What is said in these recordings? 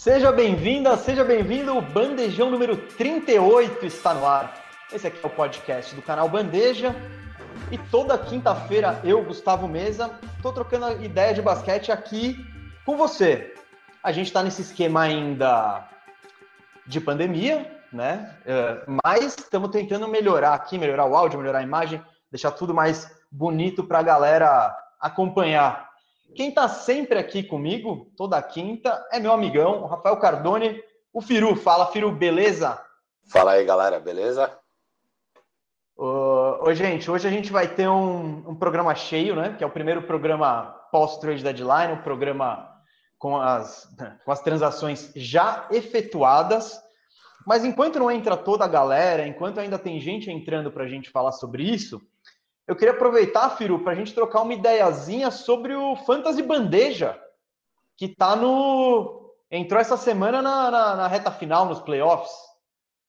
Seja bem-vinda, seja bem-vindo. O Bandejão número 38 está no ar. Esse aqui é o podcast do canal Bandeja. E toda quinta-feira eu, Gustavo Mesa, estou trocando ideia de basquete aqui com você. A gente está nesse esquema ainda de pandemia, né? É, mas estamos tentando melhorar aqui, melhorar o áudio, melhorar a imagem, deixar tudo mais bonito para a galera acompanhar. Quem está sempre aqui comigo, toda quinta, é meu amigão, o Rafael Cardone, o Firu. Fala, Firu, beleza? Fala aí, galera, beleza? Ô, gente, hoje a gente vai ter um, um, programa cheio, né? Que é o primeiro programa pós-trade deadline, um programa com as, com as transações já efetuadas. Mas enquanto não entra toda a galera, enquanto ainda tem gente entrando para a gente falar sobre isso, eu queria aproveitar, Firu, para a gente trocar uma ideiazinha sobre o Fantasy Bandeja, que tá no. entrou essa semana na, na, na reta final, nos playoffs.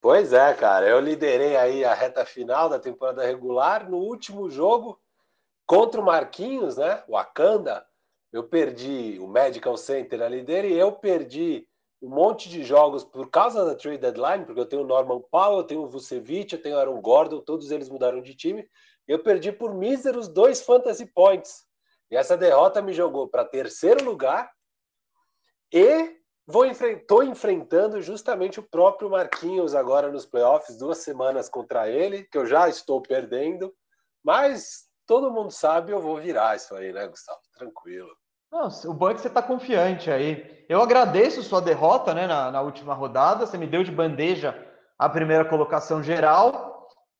Pois é, cara. Eu liderei aí a reta final da temporada regular. No último jogo, contra o Marquinhos, né? O Akanda, eu perdi o Medical Center ali dele e eu perdi um monte de jogos por causa da trade deadline, porque eu tenho o Norman Powell, eu tenho o Vucevic, eu tenho o Aaron Gordon, todos eles mudaram de time. Eu perdi por míseros dois fantasy points. E essa derrota me jogou para terceiro lugar e vou estou enfrentando justamente o próprio Marquinhos agora nos playoffs, duas semanas contra ele, que eu já estou perdendo, mas todo mundo sabe eu vou virar isso aí, né, Gustavo? Tranquilo. O bom é você está confiante aí. Eu agradeço sua derrota né, na, na última rodada. Você me deu de bandeja a primeira colocação geral.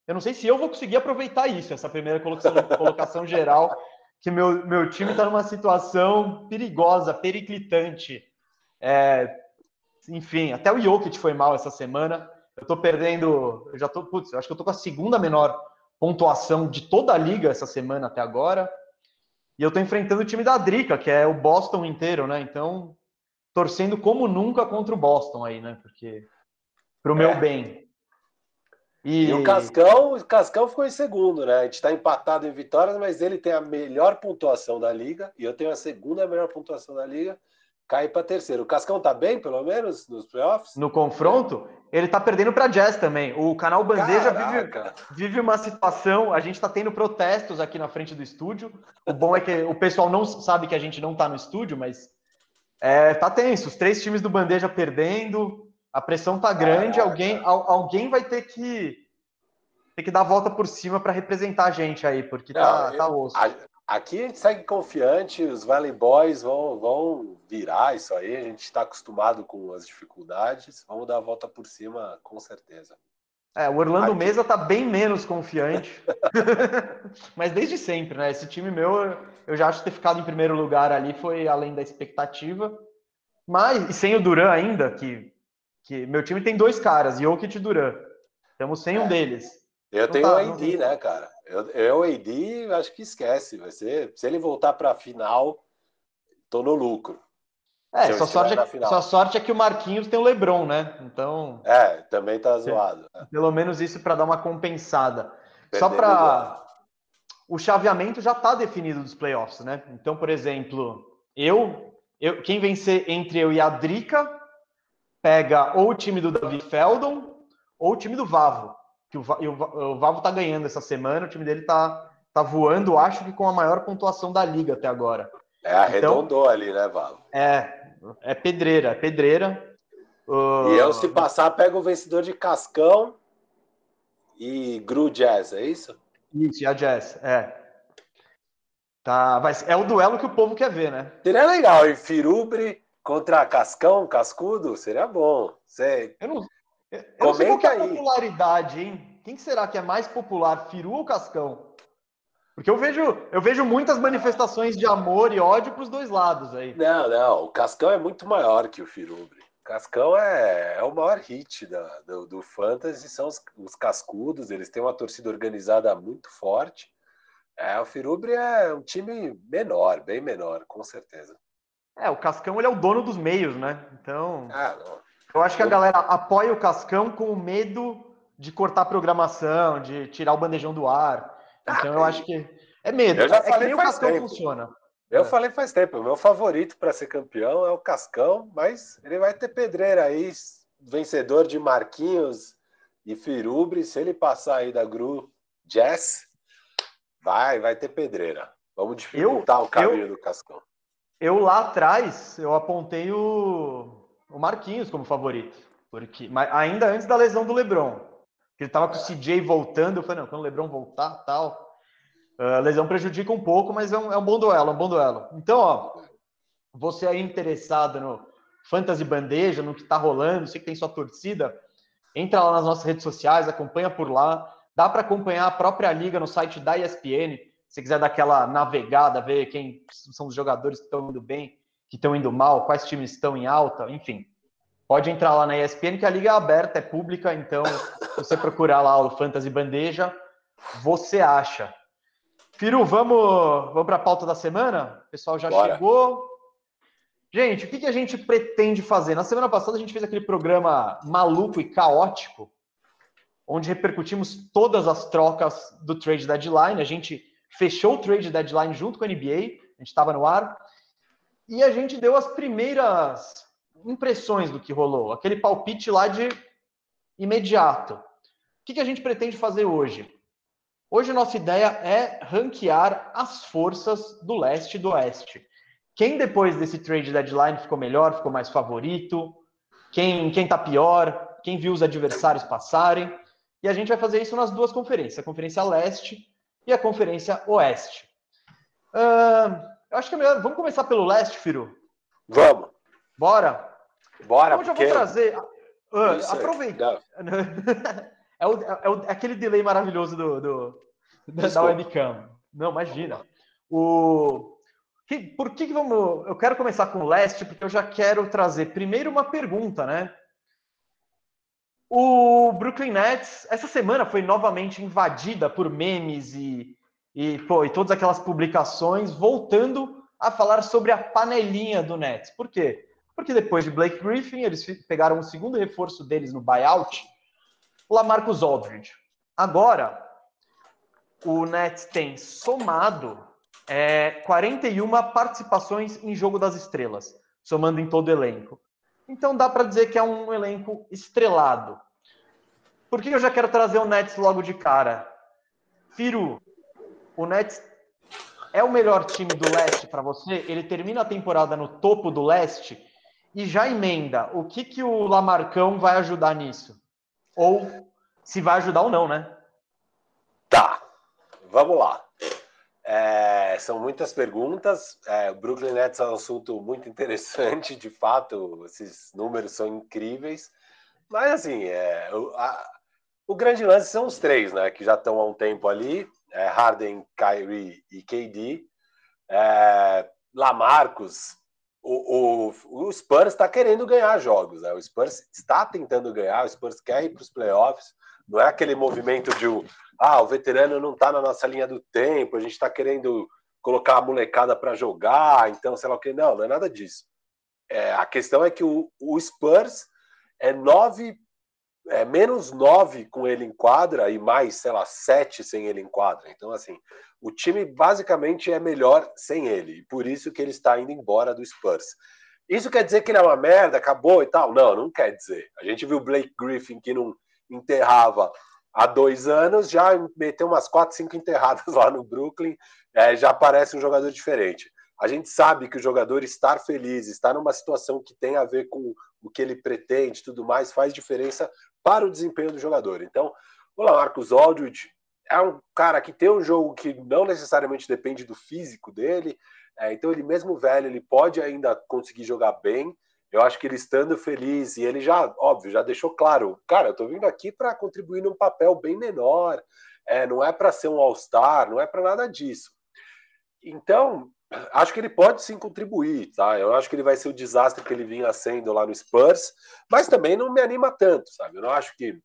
Eu não sei se eu vou conseguir aproveitar isso, essa primeira colocação, colocação geral, que meu, meu time está numa situação perigosa, periclitante. É, enfim, até o Jokic foi mal essa semana. Eu estou perdendo, eu já tô, putz, eu acho que eu tô com a segunda menor pontuação de toda a liga essa semana até agora. E eu estou enfrentando o time da Drica, que é o Boston inteiro, né? Então, torcendo como nunca contra o Boston aí, né? Porque pro meu é. bem. E... e, o Cascão, o Cascão ficou em segundo, né? A gente está empatado em vitórias, mas ele tem a melhor pontuação da liga e eu tenho a segunda melhor pontuação da liga cai para terceiro. O Cascão tá bem, pelo menos, nos playoffs? No confronto, ele tá perdendo para Jazz também. O canal Bandeja vive, vive, uma situação. A gente tá tendo protestos aqui na frente do estúdio. O bom é que o pessoal não sabe que a gente não tá no estúdio, mas é, tá tenso. Os três times do Bandeja perdendo, a pressão tá grande. Caraca. Alguém, alguém vai ter que ter que dar a volta por cima para representar a gente aí, porque tá, não, tá osso. A, Aqui a gente segue confiante, os Valley Boys vão, vão virar isso aí, a gente está acostumado com as dificuldades, vamos dar a volta por cima com certeza. É, o Orlando Aqui... Mesa tá bem menos confiante, mas desde sempre, né? Esse time meu, eu já acho ter ficado em primeiro lugar ali foi além da expectativa, mas e sem o Duran ainda, que, que meu time tem dois caras, Jokic e Duran, estamos sem é. um deles. Eu não tenho tá, o AD, né, cara? Eu, eu AD, acho que esquece. Vai ser, se ele voltar para a final, tô no lucro. É, sua sorte é, sua sorte é que o Marquinhos tem o LeBron, né? Então. É, também tá zoado. Né? Pelo menos isso para dar uma compensada. Perdendo Só para. O chaveamento já está definido dos playoffs, né? Então, por exemplo, eu, eu, quem vencer entre eu e a Drica pega ou o time do Davi Feldon ou o time do Vavo que o, o, o Vavo tá ganhando essa semana, o time dele tá, tá voando, acho que com a maior pontuação da liga até agora. É, arredondou então, ali, né, Vavo? É, é pedreira, é pedreira. Uh... E eu, se passar, pego o vencedor de Cascão e Gru Jazz, é isso? Isso, e a Jazz, é. Tá, vai, é o duelo que o povo quer ver, né? Seria legal, e Firubre contra Cascão, Cascudo, seria bom. Você... Eu não, eu não sei qual é a popularidade, hein? Quem será que é mais popular, Firu ou Cascão? Porque eu vejo, eu vejo muitas manifestações de amor e ódio para os dois lados aí. Não, não, o Cascão é muito maior que o Firubre. O Cascão é, é o maior hit da, do, do Fantasy, são os, os cascudos, eles têm uma torcida organizada muito forte. É, o Firubre é um time menor, bem menor, com certeza. É, o Cascão ele é o dono dos meios, né? Então. Ah. Eu acho que a galera apoia o Cascão com medo de cortar a programação, de tirar o bandejão do ar. Então ah, eu acho que é medo. Eu já é falei que o Cascão tempo. funciona. Eu é. falei faz tempo, o meu favorito para ser campeão é o Cascão, mas ele vai ter pedreira aí, vencedor de Marquinhos e Firubre, se ele passar aí da Gru Jazz, vai, vai ter pedreira. Vamos dificultar eu, o caminho eu, do Cascão. Eu lá atrás, eu apontei o, o Marquinhos como favorito, porque mas ainda antes da lesão do LeBron, ele estava com o CJ voltando, eu falei, não, quando o LeBron voltar, tal, a lesão prejudica um pouco, mas é um, é um bom duelo, é um bom duelo. Então, ó, você aí interessado no Fantasy Bandeja, no que tá rolando, sei que tem sua torcida, entra lá nas nossas redes sociais, acompanha por lá. Dá para acompanhar a própria liga no site da ESPN. Se quiser dar aquela navegada, ver quem são os jogadores que estão indo bem, que estão indo mal, quais times estão em alta, enfim. Pode entrar lá na ESPN, que a liga é aberta, é pública, então, se você procurar lá o Fantasy Bandeja, você acha. Firu, vamos, vamos para a pauta da semana? O pessoal já Bora. chegou. Gente, o que, que a gente pretende fazer? Na semana passada a gente fez aquele programa maluco e caótico, onde repercutimos todas as trocas do trade deadline. A gente fechou o trade deadline junto com a NBA, a gente estava no ar, e a gente deu as primeiras impressões do que rolou, aquele palpite lá de imediato. O que, que a gente pretende fazer hoje? Hoje nossa ideia é ranquear as forças do leste e do oeste. Quem depois desse trade deadline ficou melhor, ficou mais favorito, quem quem tá pior, quem viu os adversários passarem. E a gente vai fazer isso nas duas conferências, a Conferência Leste e a Conferência Oeste. Uh, eu acho que é melhor. Vamos começar pelo leste, Firu? Vamos. Bora? Bora, então, porque... eu vou trazer. Uh, aproveita. É, o, é, o, é, aquele delay maravilhoso do, do da webcam. Não, imagina. O, que, por que, que vamos. Eu quero começar com o leste, porque eu já quero trazer primeiro uma pergunta, né? O Brooklyn Nets, essa semana foi novamente invadida por memes e, e, pô, e todas aquelas publicações voltando a falar sobre a panelinha do Nets. Por quê? Porque depois de Blake Griffin, eles pegaram o segundo reforço deles no buyout Lamarcus Aldridge. Agora, o Nets tem somado é, 41 participações em Jogo das Estrelas, somando em todo o elenco. Então dá para dizer que é um elenco estrelado. Por que eu já quero trazer o Nets logo de cara? Firu, o Nets é o melhor time do leste para você? Ele termina a temporada no topo do leste e já emenda. O que, que o Lamarcão vai ajudar nisso? Ou se vai ajudar ou não, né? Tá, vamos lá. É, são muitas perguntas. É, Brooklyn Nets é um assunto muito interessante, de fato, esses números são incríveis. Mas, assim, é, o, a, o grande lance são os três, né? Que já estão há um tempo ali: é, Harden, Kyrie e KD. É, Lamarcus o, o, o Spurs está querendo ganhar jogos, né? O Spurs está tentando ganhar, o Spurs quer ir para os playoffs. Não é aquele movimento de ah, o veterano não está na nossa linha do tempo, a gente está querendo colocar a molecada para jogar, então sei lá o que. Não, não é nada disso. É, a questão é que o, o Spurs é nove, é menos nove com ele em quadra e mais, sei lá, sete sem ele em quadra. Então, assim, o time basicamente é melhor sem ele, e por isso que ele está indo embora do Spurs. Isso quer dizer que ele é uma merda, acabou e tal? Não, não quer dizer. A gente viu o Blake Griffin que não enterrava há dois anos, já meteu umas quatro, cinco enterradas lá no Brooklyn, é, já parece um jogador diferente. A gente sabe que o jogador estar feliz, estar numa situação que tem a ver com o que ele pretende, tudo mais, faz diferença para o desempenho do jogador. Então, olá, Marcos Aldridge, é um cara que tem um jogo que não necessariamente depende do físico dele, é, então ele mesmo velho, ele pode ainda conseguir jogar bem. Eu acho que ele estando feliz e ele já, óbvio, já deixou claro, cara, eu tô vindo aqui para contribuir num papel bem menor, é, não é para ser um All-Star, não é para nada disso. Então, acho que ele pode sim contribuir, tá? Eu acho que ele vai ser o desastre que ele vinha sendo lá no Spurs, mas também não me anima tanto, sabe? Eu não acho que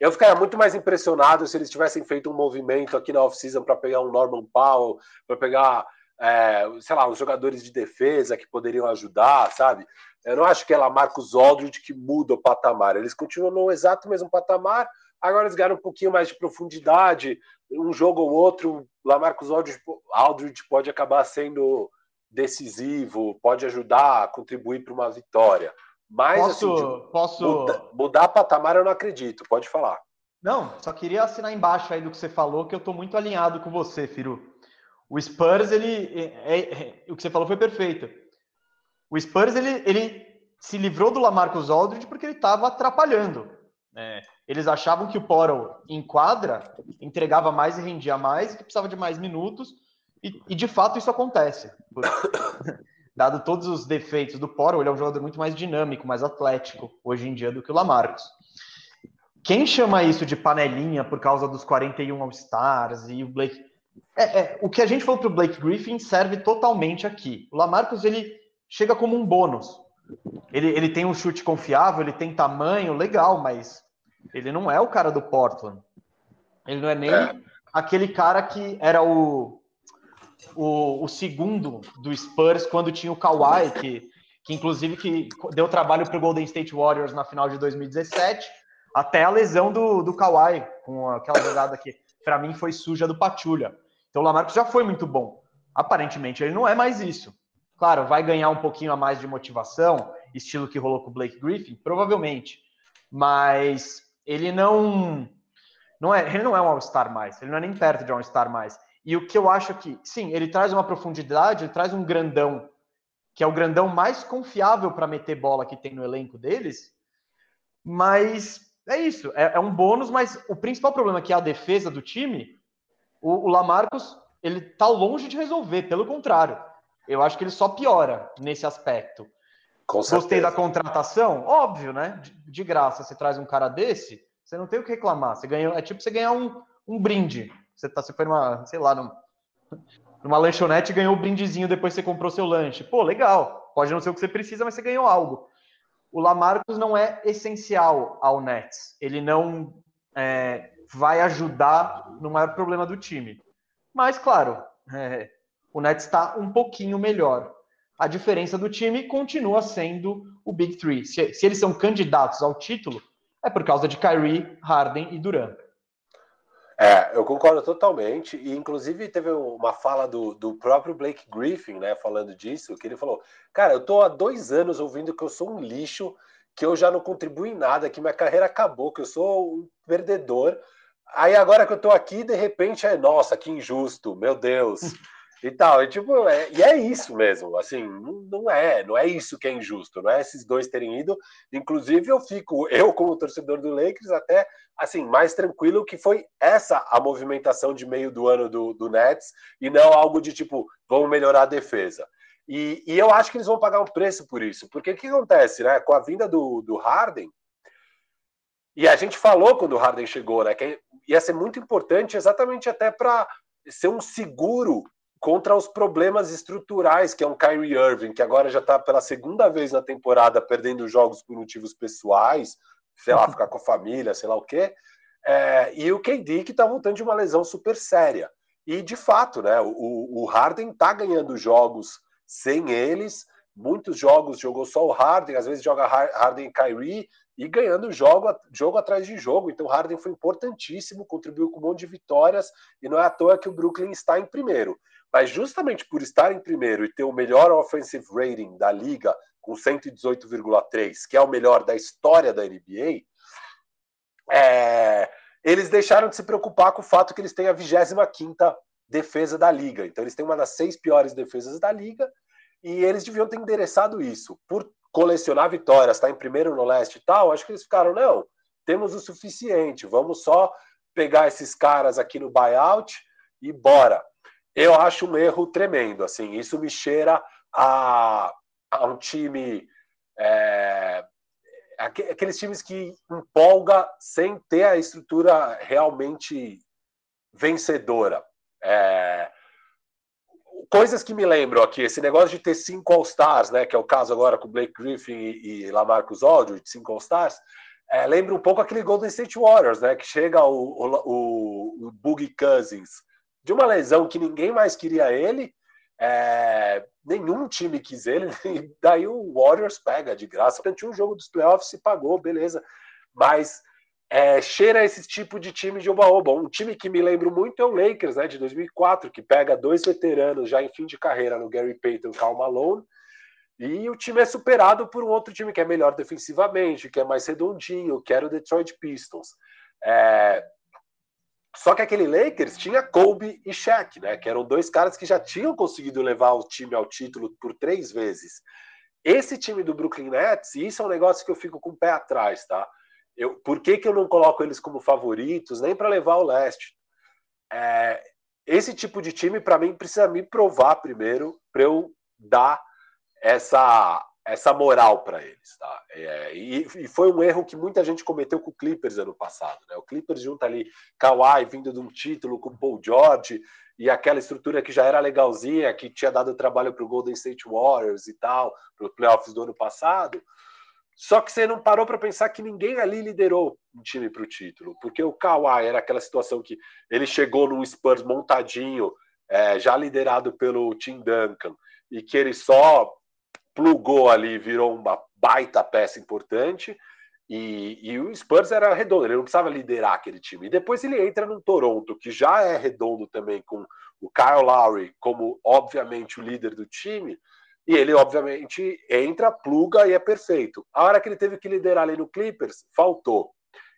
eu ficaria muito mais impressionado se eles tivessem feito um movimento aqui na off-season para pegar um Norman Powell, para pegar, é, sei lá, os jogadores de defesa que poderiam ajudar, sabe? Eu não acho que é lá Marcos Aldridge que muda o patamar. Eles continuam no exato mesmo patamar, agora eles ganham um pouquinho mais de profundidade, um jogo ou outro, lá Marcos Aldridge Aldridge pode acabar sendo decisivo, pode ajudar a contribuir para uma vitória. Mas posso, assim, posso... Mudar, mudar patamar eu não acredito, pode falar. Não, só queria assinar embaixo aí do que você falou, que eu estou muito alinhado com você, Firu. O Spurs, ele. É, é, é, o que você falou foi perfeito. O Spurs, ele, ele se livrou do Lamarcus Aldridge porque ele estava atrapalhando. É, eles achavam que o Portal em quadra entregava mais e rendia mais, que precisava de mais minutos, e, e de fato isso acontece. Por, dado todos os defeitos do Portal, ele é um jogador muito mais dinâmico, mais atlético hoje em dia do que o Lamarcus. Quem chama isso de panelinha por causa dos 41 All-Stars e o Blake. É, é, o que a gente falou para o Blake Griffin serve totalmente aqui. O Lamarcus ele chega como um bônus. Ele, ele tem um chute confiável, ele tem tamanho, legal, mas ele não é o cara do Portland. Ele não é nem é. aquele cara que era o, o, o, segundo do Spurs quando tinha o Kawhi, que, que inclusive que deu trabalho para o Golden State Warriors na final de 2017 até a lesão do, do Kawhi, com aquela jogada que, para mim, foi suja do Patulha. Então o Lamarcus já foi muito bom. Aparentemente, ele não é mais isso. Claro, vai ganhar um pouquinho a mais de motivação, estilo que rolou com o Blake Griffin, provavelmente. Mas ele não. não é, ele não é um All-Star mais, ele não é nem perto de um All-Star mais. E o que eu acho que, sim, ele traz uma profundidade, ele traz um grandão, que é o grandão mais confiável para meter bola que tem no elenco deles, mas é isso, é, é, um bônus, mas o principal problema que é a defesa do time, o, o Lamarcus, ele tá longe de resolver, pelo contrário. Eu acho que ele só piora nesse aspecto. Gostei da contratação? Óbvio, né? De, de, graça, você traz um cara desse, você não tem o que reclamar. Você ganhou, é tipo você ganhar um, um brinde. Você, tá, você foi numa, sei lá, numa, numa lanchonete e ganhou o um brindezinho depois que você comprou seu lanche. Pô, legal. Pode não ser o que você precisa, mas você ganhou algo o Lamarcus não é essencial ao Nets. Ele não é, vai ajudar no maior problema do time. Mas, claro, é, o Nets está um pouquinho melhor. A diferença do time continua sendo o Big Three. Se, se eles são candidatos ao título, é por causa de Kyrie, Harden e Durant. É, eu concordo totalmente. E, inclusive, teve uma fala do, do próprio Blake Griffin, né, falando disso, que ele falou: Cara, eu tô há dois anos ouvindo que eu sou um lixo, que eu já não contribuo em nada, que minha carreira acabou, que eu sou um perdedor. Aí agora que eu tô aqui, de repente é, nossa, que injusto, meu Deus. e tal. E, tipo, é, e é isso mesmo, assim, não é, não é isso que é injusto, não é esses dois terem ido. Inclusive, eu fico, eu como torcedor do Lakers, até assim, mais tranquilo que foi essa a movimentação de meio do ano do, do Nets e não algo de tipo, vamos melhorar a defesa. E, e eu acho que eles vão pagar um preço por isso, porque o que acontece, né? Com a vinda do, do Harden, e a gente falou quando o Harden chegou, né? Que ia ser muito importante exatamente até para ser um seguro contra os problemas estruturais, que é um Kyrie Irving, que agora já está pela segunda vez na temporada perdendo jogos por motivos pessoais, sei lá, ficar com a família, sei lá o quê. É, e o KD que está voltando de uma lesão super séria. E de fato, né, o, o Harden está ganhando jogos sem eles. Muitos jogos jogou só o Harden, às vezes joga Harden e Kyrie e ganhando jogo, jogo atrás de jogo. Então, Harden foi importantíssimo, contribuiu com um monte de vitórias e não é à toa que o Brooklyn está em primeiro. Mas justamente por estar em primeiro e ter o melhor offensive rating da liga, com 118,3, que é o melhor da história da NBA, é, eles deixaram de se preocupar com o fato que eles têm a 25 defesa da liga. Então, eles têm uma das seis piores defesas da liga e eles deviam ter endereçado isso. Por colecionar vitórias, estar tá em primeiro no leste e tal, acho que eles ficaram, não, temos o suficiente, vamos só pegar esses caras aqui no buyout e bora eu acho um erro tremendo. Assim, isso me cheira a, a um time. É, aqueles times que empolga sem ter a estrutura realmente vencedora. É, coisas que me lembram aqui, esse negócio de ter cinco All-Stars, né, que é o caso agora com Blake Griffin e, e Lamarcus Aldridge, cinco All-Stars, é, lembra um pouco aquele Golden State Warriors, né, que chega o, o, o Boogie Cousins, de uma lesão que ninguém mais queria ele, é, nenhum time quis ele, e daí o Warriors pega de graça. Tinha um jogo dos playoffs, se pagou, beleza. Mas é, cheira esse tipo de time de oba-oba. Um time que me lembro muito é o Lakers, né, de 2004, que pega dois veteranos já em fim de carreira no Gary Payton e Karl Malone, e o time é superado por um outro time que é melhor defensivamente, que é mais redondinho, que era o Detroit Pistons. É... Só que aquele Lakers tinha Kobe e Shaq, né, que eram dois caras que já tinham conseguido levar o time ao título por três vezes. Esse time do Brooklyn Nets, e isso é um negócio que eu fico com o pé atrás, tá? Eu, por que, que eu não coloco eles como favoritos, nem para levar o leste? É, esse tipo de time, para mim, precisa me provar primeiro para eu dar essa, essa moral para eles. Tá? É, e, e, foi um erro que muita gente cometeu com o Clippers ano passado. Né? O Clippers junta ali Kawhi vindo de um título com Paul George e aquela estrutura que já era legalzinha, que tinha dado trabalho para o Golden State Warriors e tal, para os playoffs do ano passado. Só que você não parou para pensar que ninguém ali liderou um time para o título, porque o Kawhi era aquela situação que ele chegou num Spurs montadinho, é, já liderado pelo Tim Duncan, e que ele só plugou ali, virou uma baita peça importante. E, e, o Spurs era redondo, ele não precisava liderar aquele time. E depois ele entra no Toronto, que já é redondo também, com o Kyle Lowry como, obviamente, o líder do time. E ele, obviamente, entra, pluga e é perfeito. A hora que ele teve que liderar ali no Clippers, faltou.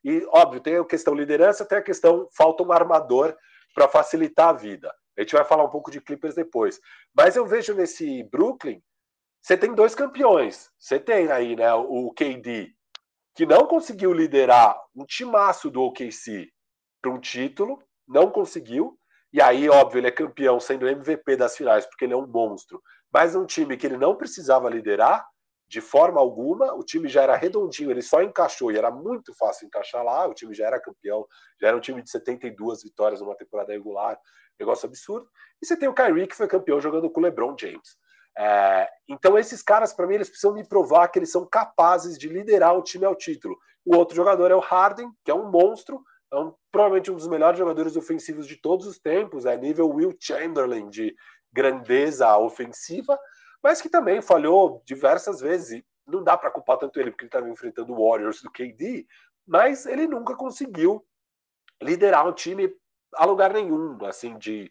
E, óbvio, tem a questão liderança, tem a questão falta um armador para facilitar a vida. A gente vai falar um pouco de Clippers depois. Mas eu vejo nesse Brooklyn, você tem dois campeões. Você tem aí, né, o KD, que não conseguiu liderar um timaço do OKC para um título, não conseguiu. E aí, óbvio, ele é campeão sendo MVP das finais, porque ele é um monstro mas um time que ele não precisava liderar de forma alguma, o time já era redondinho, ele só encaixou e era muito fácil encaixar lá, o time já era campeão, já era um time de 72 vitórias numa temporada regular, negócio absurdo. E você tem o Kyrie que foi campeão jogando com o LeBron James. É, então esses caras, para mim, eles precisam me provar que eles são capazes de liderar o time ao título. O outro jogador é o Harden, que é um monstro, é um, provavelmente um dos melhores jogadores ofensivos de todos os tempos, é nível Will Chamberlain de, grandeza ofensiva, mas que também falhou diversas vezes. E não dá para culpar tanto ele, porque ele estava enfrentando o Warriors do KD, mas ele nunca conseguiu liderar um time a lugar nenhum, assim, de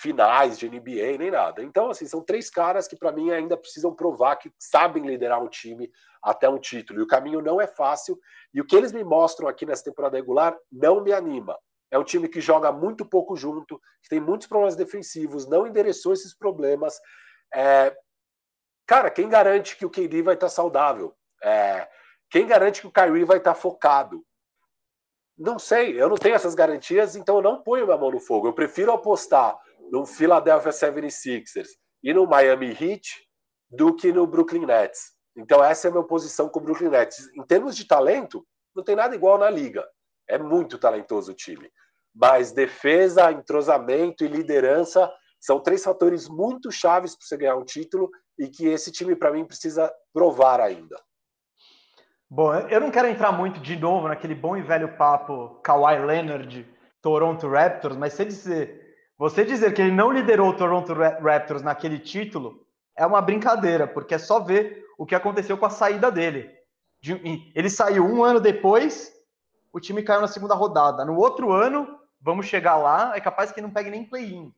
finais de NBA, nem nada. Então, assim, são três caras que, para mim, ainda precisam provar que sabem liderar um time até um título. E o caminho não é fácil. E o que eles me mostram aqui nessa temporada regular não me anima. É um time que joga muito pouco junto, que tem muitos problemas defensivos, não endereçou esses problemas. É... Cara, quem garante que o KD vai estar saudável? É... Quem garante que o Kyrie vai estar focado? Não sei, eu não tenho essas garantias, então eu não ponho minha mão no fogo. Eu prefiro apostar no Philadelphia 76ers e no Miami Heat do que no Brooklyn Nets. Então essa é a minha posição com o Brooklyn Nets. Em termos de talento, não tem nada igual na liga. É muito talentoso o time mas defesa, entrosamento e liderança são três fatores muito chaves para você ganhar um título e que esse time, para mim, precisa provar ainda. Bom, eu não quero entrar muito de novo naquele bom e velho papo Kawhi Leonard, Toronto Raptors, mas você dizer, você dizer que ele não liderou o Toronto Raptors naquele título é uma brincadeira, porque é só ver o que aconteceu com a saída dele. Ele saiu um ano depois, o time caiu na segunda rodada. No outro ano, vamos chegar lá, é capaz que não pegue nem play-in.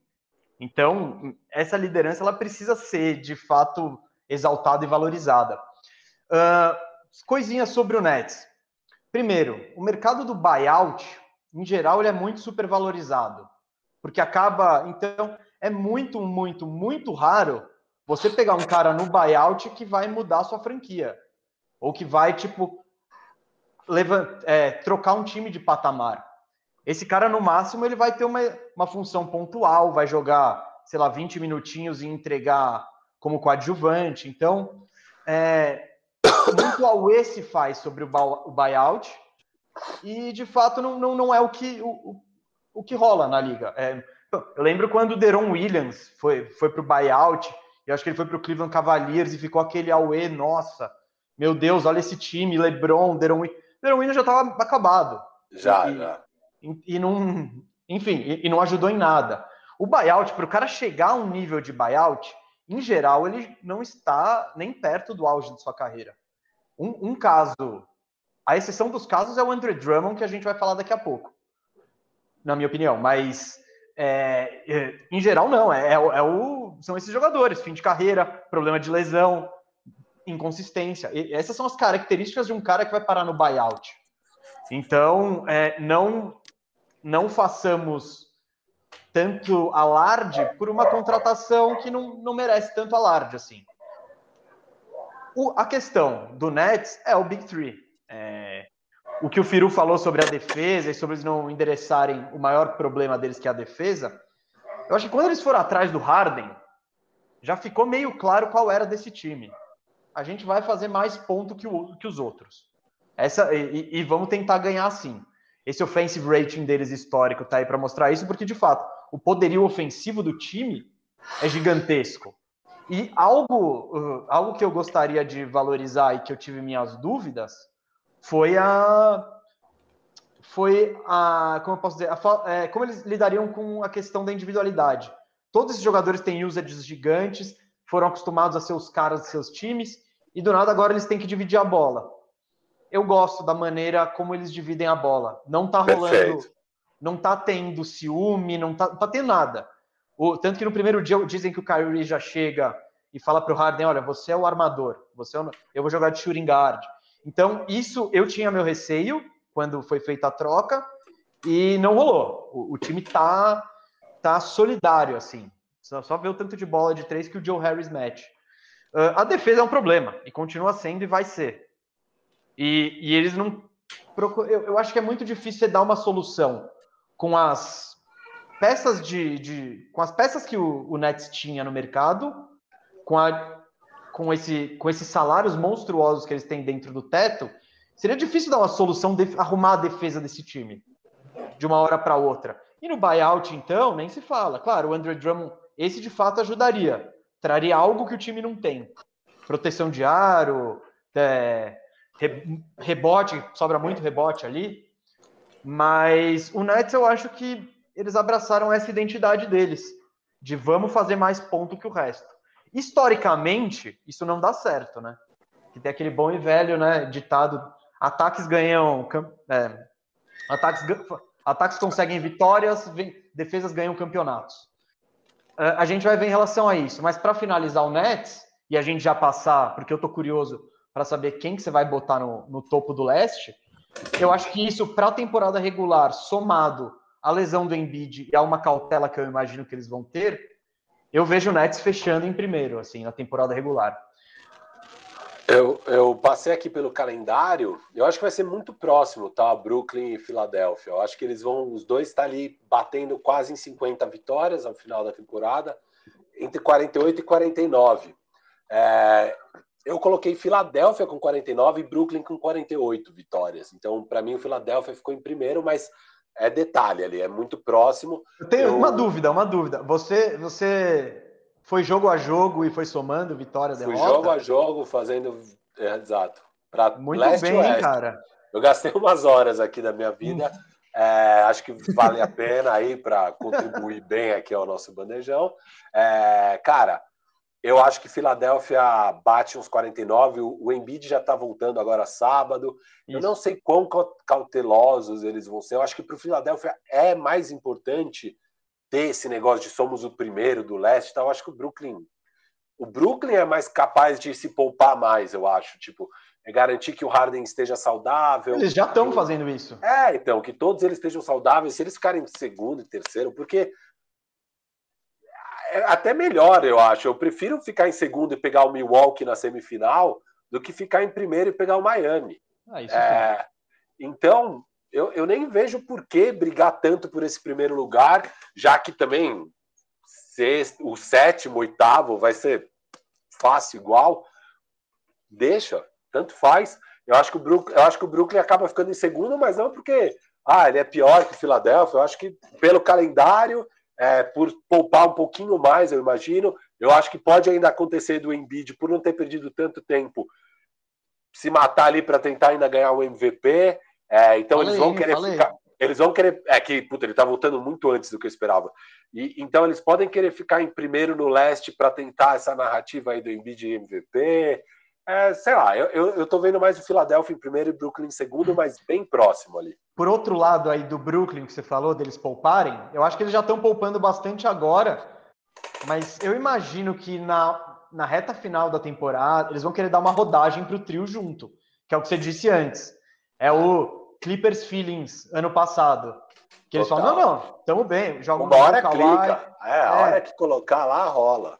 Então, essa liderança ela precisa ser de fato exaltada e valorizada. Uh, coisinhas sobre o Nets. Primeiro, o mercado do buyout, em geral, ele é muito supervalorizado. Porque acaba. Então, é muito, muito, muito raro você pegar um cara no buyout que vai mudar a sua franquia. Ou que vai, tipo, levant, é, trocar um time de patamar. Esse cara, no máximo, ele vai ter uma, uma função pontual, vai jogar, sei lá, 20 minutinhos e entregar como coadjuvante. Então, é, muito Aue se faz sobre o, o buyout e, de fato, não, não, não é o que, o, o que rola na liga. É, eu lembro quando o Deron Williams foi, foi para o buyout, eu acho que ele foi para o Cleveland Cavaliers e ficou aquele Aue, nossa, meu Deus, olha esse time, LeBron, Deron Williams. Deron Williams já estava acabado. Já, e, já e, não, enfim, e, e não ajudou em nada. O buyout, para o cara chegar a um nível de buyout, em geral, ele não está nem perto do auge de sua carreira. Um, um caso A exceção dos casos é o Andre Drummond, que a gente vai falar daqui a pouco, na minha opinião. Mas, é, é em geral, não. É, é, o, são esses jogadores: fim de carreira, problema de lesão, inconsistência. E essas são as características de um cara que vai parar no buyout. Então, é, não, não façamos tanto alarde por uma contratação que não, não merece tanto alarde assim. O, a questão do Nets é o Big Three. É, o que o Firu falou sobre a defesa e sobre eles não endereçarem o maior problema deles, que é a defesa. Eu acho que quando eles foram atrás do Harden, já ficou meio claro qual era desse time. A gente vai fazer mais ponto que, o, que os outros. Essa, e, e, vamos tentar ganhar assim. Esse offensive rating deles histórico tá aí para mostrar isso, porque de fato o poderio ofensivo do time é gigantesco. E algo, uh, algo que eu gostaria de valorizar e que eu tive minhas dúvidas foi a foi a como eu posso dizer a, é, como eles lidariam com a questão da individualidade. Todos esses jogadores têm usages gigantes, foram acostumados a ser os caras de seus times e do nada agora eles têm que dividir a bola. Eu gosto da maneira como eles dividem a bola. Não tá rolando, Perfeito. não tá tendo ciúme, não tá, tá tendo nada. O, tanto que no primeiro dia dizem que o Kyrie já chega e fala para o Harden: olha, você é o armador, você é o... eu vou jogar de shooting guard. Então, isso eu tinha meu receio quando foi feita a troca e não rolou. O, o time tá, tá solidário, assim. Só, só vê o tanto de bola de três que o Joe Harris mete. Uh, a defesa é um problema e continua sendo e vai ser. E, e eles não. Eu, eu acho que é muito difícil você dar uma solução com as peças de, de, com as peças que o, o Nets tinha no mercado, com, a, com, esse, com esses salários monstruosos que eles têm dentro do teto, seria difícil dar uma solução, de, arrumar a defesa desse time de uma hora para outra. E no buyout, então, nem se fala. Claro, o Andrew Drummond, esse de fato ajudaria, traria algo que o time não tem: proteção de aro, é, rebote, sobra muito rebote ali. Mas o Nets eu acho que eles abraçaram essa identidade deles, de vamos fazer mais ponto que o resto. Historicamente, isso não dá certo, né? Que tem aquele bom e velho, né, ditado, ataques ganham, é, ataques, ataques conseguem vitórias, defesas ganham campeonatos. É, a gente vai ver em relação a isso, mas para finalizar o Nets, e a gente já passar, porque eu tô curioso para saber quem que você vai botar no, no topo do leste, eu acho que isso para a temporada regular, somado a lesão do Embiid e há uma cautela que eu imagino que eles vão ter, eu vejo o Nets fechando em primeiro, assim, na temporada regular. Eu, eu passei aqui pelo calendário, eu acho que vai ser muito próximo, tá? Brooklyn e Filadélfia. Eu acho que eles vão, os dois estar tá ali batendo quase em 50 vitórias ao final da temporada, entre 48 e 49. É, eu coloquei Filadélfia com 49 e Brooklyn com 48 vitórias. Então, para mim, o Filadélfia ficou em primeiro, mas é detalhe ali, é muito próximo. Eu tenho eu... uma dúvida, uma dúvida. Você, você foi jogo a jogo e foi somando vitória, derrota? Fui jogo a jogo, fazendo. É, exato. Pra muito leste bem, oeste. cara. Eu gastei umas horas aqui da minha vida. Hum. É, acho que vale a pena aí para contribuir bem aqui ao nosso bandejão. É, cara, eu acho que Filadélfia bate uns 49. O, Embiid já está voltando agora sábado. Isso. Eu não sei quão cautelosos eles vão ser. Eu acho que para o Filadélfia é mais importante ter esse negócio de somos o primeiro do leste. Então, eu acho que o Brooklyn. O Brooklyn é mais capaz de se poupar mais, eu acho. Tipo, é garantir que o Harden esteja saudável. Eles já estão fazendo isso. É, então, que todos eles estejam saudáveis. Se eles ficarem segundo e terceiro, porque é até melhor, eu acho. Eu prefiro ficar em segundo e pegar o Milwaukee na semifinal do que ficar em primeiro e pegar o Miami. Ah, é, então, eu, eu nem vejo por que brigar tanto por esse primeiro lugar, já que também sexto, o sétimo, oitavo vai ser fácil igual. Deixa, tanto faz. Eu acho que o Brooklyn, eu acho que o Brooklyn acaba ficando em segundo, mas não porque ah, ele é pior que o Philadelphia. Eu acho que pelo calendário é, por poupar um pouquinho mais, eu imagino. Eu acho que pode ainda acontecer do Embiid, por não ter perdido tanto tempo, se matar ali para tentar ainda ganhar o MVP. É, então falei, eles vão querer falei. ficar. Eles vão querer. É que, puta, ele tá voltando muito antes do que eu esperava. E, então eles podem querer ficar em primeiro no leste para tentar essa narrativa aí do Embiid MVP. É, sei lá, eu, eu, eu tô vendo mais o Philadelphia em primeiro e o Brooklyn em segundo, mas bem próximo ali. Por outro lado aí do Brooklyn que você falou, deles pouparem, eu acho que eles já estão poupando bastante agora, mas eu imagino que na, na reta final da temporada eles vão querer dar uma rodagem para o trio junto, que é o que você disse antes. É o Clippers Feelings ano passado. Que eles Total. falam, não, não, tamo bem, joga uma hora clica. É, a hora é. que colocar lá rola.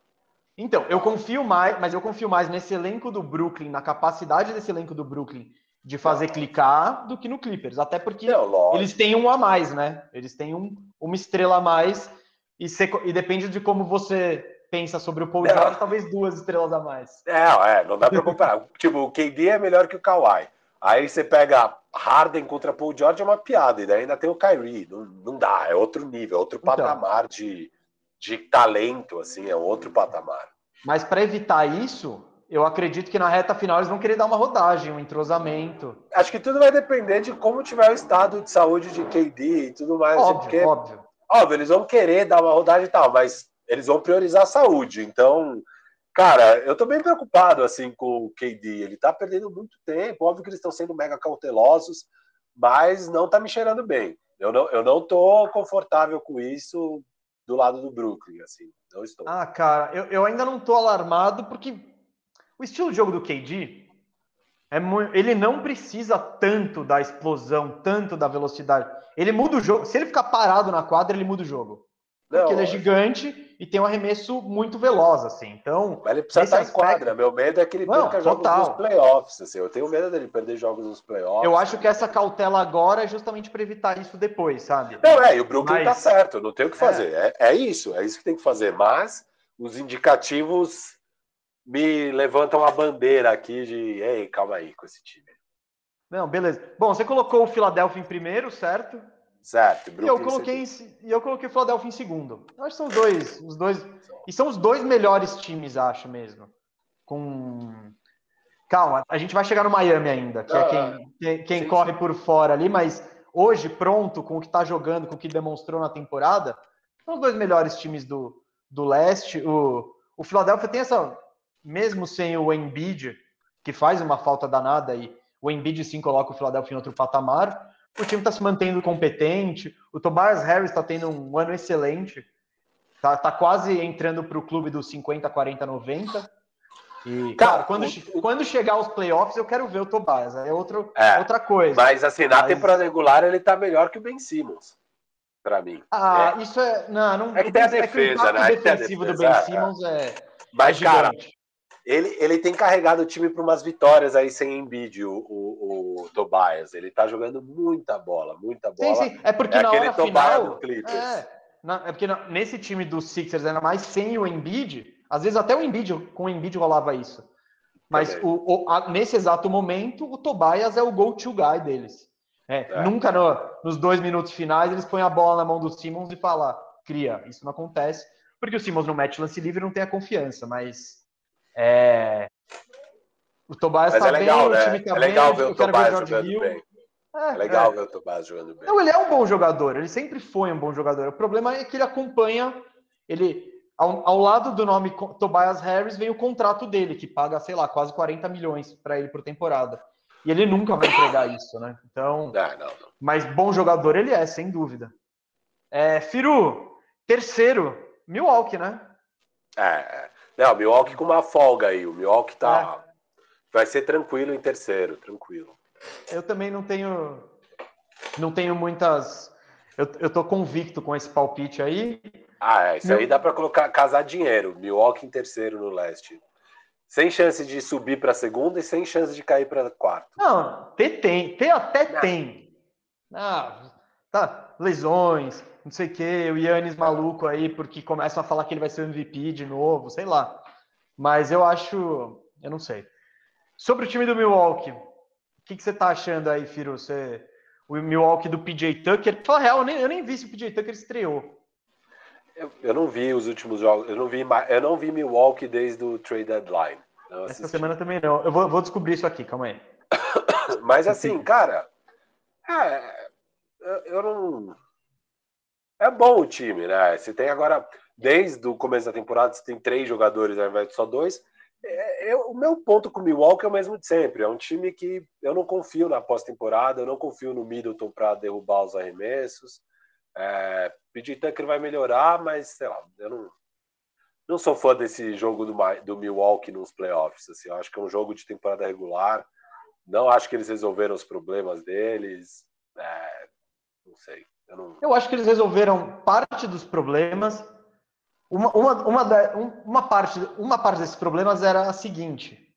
Então, eu confio mais, mas eu confio mais nesse elenco do Brooklyn, na capacidade desse elenco do Brooklyn de fazer clicar do que no Clippers. Até porque Não, eles têm um a mais, né? Eles têm um, uma estrela a mais e, se, e depende de como você pensa sobre o Paul George, talvez duas estrelas a mais. É, é não dá para comparar. tipo, o KD é melhor que o Kawhi. Aí você pega Harden contra Paul George é uma piada, e daí ainda tem o Kyrie. Não, não dá, é outro nível, é outro então, patamar de, de talento, assim, é outro patamar. Mas para evitar isso, eu acredito que na reta final eles vão querer dar uma rodagem, um entrosamento. Acho que tudo vai depender de como tiver o estado de saúde de KD e tudo mais. Óbvio, porque, óbvio. Óbvio, eles vão querer dar uma rodagem e tal, mas eles vão priorizar a saúde. Então, cara, eu tô bem preocupado assim com o KD. Ele tá perdendo muito tempo. Óbvio que eles estão sendo mega cautelosos, mas não tá me cheirando bem. Eu não, eu não tô confortável com isso do lado do Brooklyn, assim. Não estou. Ah, cara, eu, eu ainda não tô alarmado porque o estilo de jogo do KD é muito, ele não precisa tanto da explosão, tanto da velocidade. Ele muda o jogo. Se ele ficar parado na quadra, ele muda o jogo. Porque não, ele é gigante e tem um arremesso muito veloz, assim. Então. Mas ele precisa estar aspecto... em quadra. Meu medo é que ele não, perca total. jogos nos playoffs. Assim. Eu tenho medo dele perder jogos nos playoffs. Eu acho que essa cautela agora é justamente para evitar isso depois, sabe? Não, é, e o Brooklyn tá Mas... tá certo, não tem o que fazer. É. é. É, isso, é isso que tem que fazer. Mas os indicativos me levantam a bandeira aqui de. Ei, calma aí com esse time. Não, beleza. Bom, você colocou o Philadelphia em primeiro, certo? Certo. E eu coloquei e eu coloquei o Philadelphia em segundo. Eu acho que são os dois, os dois e são os dois melhores times, acho mesmo. Com calma, a gente vai chegar no Miami ainda, que é ah, é quem, quem, quem sim, corre sim. por fora ali, mas hoje pronto com o que está jogando, com o que demonstrou na temporada, são os dois melhores times do, do leste. O, o Philadelphia tem essa, mesmo sem o Embiid, que faz uma falta danada e o Embiid sim coloca o Philadelphia em outro patamar o time está se mantendo competente, o Tobias Harris está tendo um ano excelente, tá, tá quase entrando para o clube dos 50, 40, 90. E, cara, quando, o, quando chegar aos playoffs, eu quero ver o Tobias, é, outro, é outra coisa. Mas assim, na mas... temporada regular, ele está melhor que o Ben Simmons, para mim. Ah, é. isso é. Não, não é que tem a defesa, é que o né? defensivo do Ben Simmons é. Mas, é cara, ele, ele tem carregado o time para umas vitórias aí sem Embiid, o, o, o, Tobias. Ele tá jogando muita bola, muita bola. Sim, sim. É porque é na hora final... É, na, é porque na, nesse time dos Sixers, ainda mais sem o Embiid, às vezes até o Embiid, com o Embiid rolava isso. Mas o, o, a, nesse exato momento, o Tobias é o go-to guy deles. É, é. Nunca no, nos dois minutos finais eles põem a bola na mão do Simmons e falam, cria. Isso não acontece, porque o Simmons no match lance livre não tem a confiança, mas é... O Tobias está é legal, bem, né? o time tá é legal bem, ver o Tobias jogando Hill. bem. É, é legal é. ver o Tobias jogando bem. Não, ele é um bom jogador, ele sempre foi um bom jogador. O problema é que ele acompanha, ele ao, ao lado do nome Tobias Harris vem o contrato dele, que paga, sei lá, quase 40 milhões para ele por temporada. E ele nunca vai entregar isso, né? Então, não, não, não. mas bom jogador ele é, sem dúvida. É, Firu, terceiro, Milwaukee, né? É, é. Não, o Milwaukee com uma folga aí. O Milwaukee tá. É. Vai ser tranquilo em terceiro, tranquilo. Eu também não tenho. Não tenho muitas. Eu, eu tô convicto com esse palpite aí. Ah, é, isso Meu... aí dá para colocar casar dinheiro. Milwaukee em terceiro no leste. Sem chance de subir para segunda e sem chance de cair para quarto. Não, ter tem, ter até não. tem. Ah, tá, lesões, não sei o quê, o Yannis maluco aí, porque começam a falar que ele vai ser o MVP de novo, sei lá. Mas eu acho, eu não sei. Sobre o time do Milwaukee, o que, que você tá achando aí, Firo? Você, o Milwaukee do PJ Tucker, fala real, eu nem, eu nem vi se o PJ Tucker estreou. Eu, eu, não vi os últimos jogos, eu não vi, eu não vi Milwaukee desde o trade deadline. Essa semana também não. Eu vou, vou descobrir isso aqui, calma aí. Mas assim, cara, é, eu não é bom o time, né? Você tem agora, desde o começo da temporada, você tem três jogadores ao invés de só dois. é, é, o meu ponto com o Milwaukee é o mesmo de sempre. É um time que eu não confio na pós-temporada, eu não confio no Middleton para derrubar os arremessos. É, PJ Tucker vai melhorar, mas sei lá, eu não, não sou fã desse jogo do, do Milwaukee nos playoffs. Assim, eu acho que é um jogo de temporada regular. Não acho que eles resolveram os problemas deles. É, não sei. Eu, não... eu acho que eles resolveram parte dos problemas uma, uma, uma, uma, parte, uma parte desses problemas era a seguinte: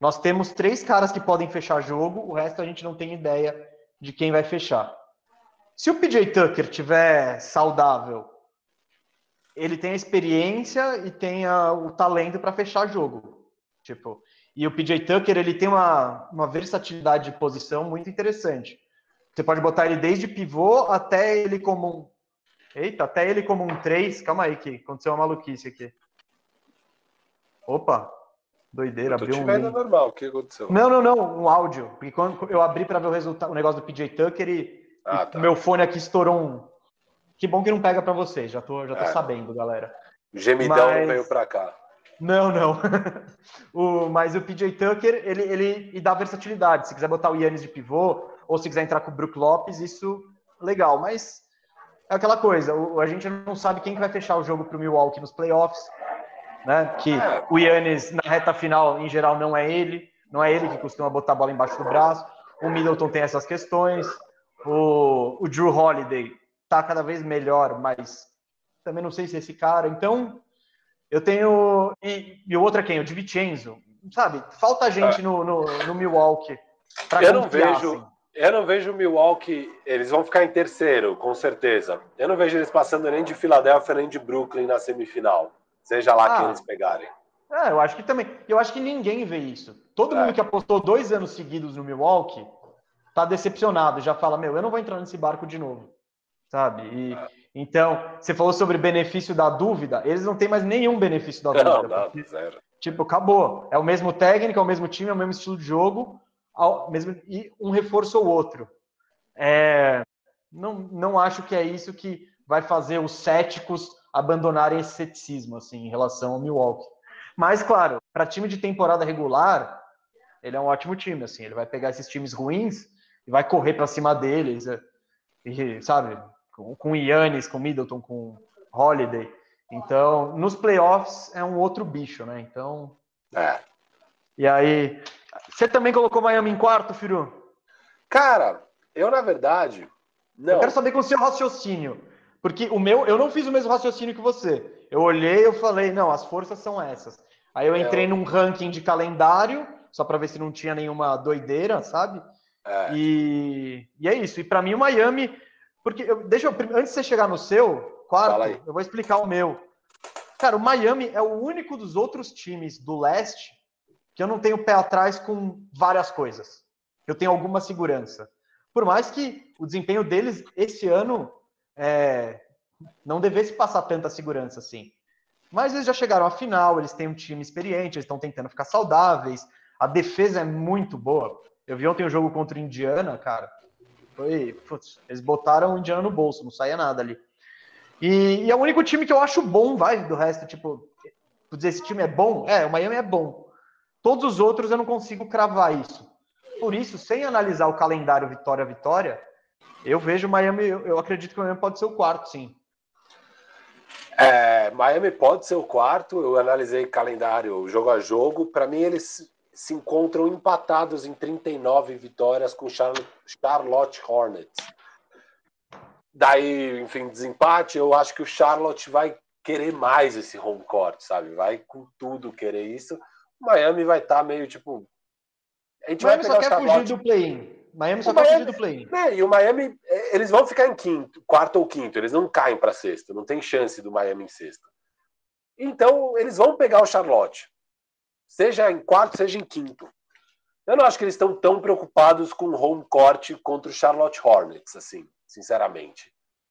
nós temos três caras que podem fechar jogo, o resto a gente não tem ideia de quem vai fechar. Se o PJ Tucker tiver saudável, ele tem a experiência e tem a, o talento para fechar jogo. Tipo, e o PJ Tucker ele tem uma, uma versatilidade de posição muito interessante. Você pode botar ele desde pivô até ele como Eita, até ele como um 3. Calma aí, que aconteceu uma maluquice aqui. Opa, doideira, abriu um. Link. normal, o que aconteceu? Não, não, não, um áudio. Porque quando eu abri para ver o resultado, o negócio do PJ Tucker e, ah, tá. meu fone aqui estourou um. Que bom que não pega para vocês, já tô, já tô é. sabendo, galera. O gemidão Mas... veio para cá. Não, não. o, mas o PJ Tucker, ele, ele dá versatilidade. Se quiser botar o Yannis de pivô, ou se quiser entrar com o Brook Lopes, isso legal. Mas é aquela coisa, a gente não sabe quem que vai fechar o jogo para o Milwaukee nos playoffs, né? Que o Yannis na reta final, em geral, não é ele, não é ele que costuma botar a bola embaixo do braço. O Middleton tem essas questões. O, o Drew Holiday tá cada vez melhor, mas também não sei se é esse cara. Então, eu tenho. E, e o outro é quem? O DiVincenzo. Sabe? Falta gente é. no, no, no Milwaukee. Eu não vejo. Assim. Eu não vejo o Milwaukee, eles vão ficar em terceiro, com certeza. Eu não vejo eles passando nem de Filadélfia nem de Brooklyn na semifinal, seja lá ah, quem eles pegarem. É, eu acho que também. Eu acho que ninguém vê isso. Todo é. mundo que apostou dois anos seguidos no Milwaukee tá decepcionado, já fala: Meu, eu não vou entrar nesse barco de novo, sabe? E, é. Então, você falou sobre benefício da dúvida, eles não têm mais nenhum benefício da dúvida. Não, porque, zero. Tipo, acabou. É o mesmo técnico, é o mesmo time, é o mesmo estilo de jogo ao, mesmo, e um reforço ou outro. É, não, não acho que é isso que vai fazer os céticos abandonarem esse ceticismo assim, em relação ao Milwaukee. Mas, claro, para time de temporada regular, ele é um ótimo time. Assim, ele vai pegar esses times ruins e vai correr para cima deles. É, e, sabe, com, com Yannis, com Middleton, com Holiday. Então, nos playoffs é um outro bicho, né? Então. É. E aí, você também colocou Miami em quarto, Firu? Cara, eu na verdade. Não. Eu quero saber com o seu raciocínio. Porque o meu, eu não fiz o mesmo raciocínio que você. Eu olhei eu falei, não, as forças são essas. Aí eu é, entrei é, num ranking de calendário, só para ver se não tinha nenhuma doideira, sabe? É. E, e é isso. E para mim o Miami, porque eu, deixa eu, antes de você chegar no seu quarto, eu vou explicar o meu. Cara, o Miami é o único dos outros times do leste que eu não tenho pé atrás com várias coisas. Eu tenho alguma segurança. Por mais que o desempenho deles esse ano é, não devesse passar tanta segurança assim. Mas eles já chegaram à final, eles têm um time experiente, eles estão tentando ficar saudáveis. A defesa é muito boa. Eu vi ontem um jogo contra o Indiana, cara. Foi, putz, eles botaram o Indiana no bolso, não saía nada ali. E, e, é o único time que eu acho bom, vai, do resto, tipo, dizer esse time é bom, é, o Miami é bom. Todos os outros eu não consigo cravar isso. Por isso, sem analisar o calendário vitória a vitória, eu vejo Miami, eu acredito que o Miami pode ser o quarto, sim. É, Miami pode ser o quarto. Eu analisei calendário jogo a jogo. Para mim, eles se encontram empatados em 39 vitórias com Charlotte Hornets. Daí, enfim, desempate. Eu acho que o Charlotte vai querer mais esse home court, sabe? Vai com tudo querer isso. Miami vai estar tá meio tipo. A gente Miami vai só quer fugir do play-in. Miami só o quer Miami, fugir do play-in. E o Miami, é, eles vão ficar em quinto, quarto ou quinto. Eles não caem para sexto. Não tem chance do Miami em sexto. Então, eles vão pegar o Charlotte. Seja em quarto, seja em quinto. Eu não acho que eles estão tão preocupados com o home court contra o Charlotte Hornets, assim, sinceramente.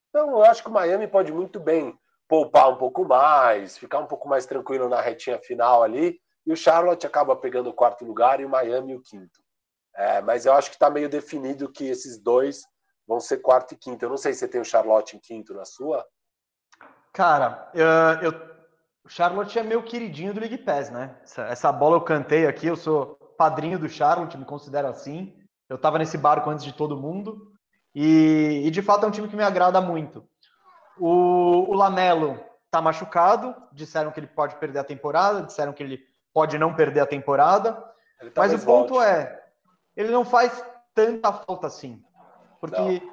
Então, eu acho que o Miami pode muito bem poupar um pouco mais, ficar um pouco mais tranquilo na retinha final ali e o Charlotte acaba pegando o quarto lugar e o Miami o quinto. É, mas eu acho que está meio definido que esses dois vão ser quarto e quinto. Eu não sei se você tem o Charlotte em quinto na sua. Cara, eu, eu O Charlotte é meu queridinho do League Pass, né? Essa, essa, bola eu cantei aqui, eu sou padrinho do Charlotte, me considero assim. Eu estava nesse barco antes de todo mundo. E, e, de fato é um time que me agrada muito. O, o Lamelo está machucado, disseram que ele pode perder a temporada, disseram que ele pode não perder a temporada. Tá mas o ponto volte. é, ele não faz tanta falta assim. Porque,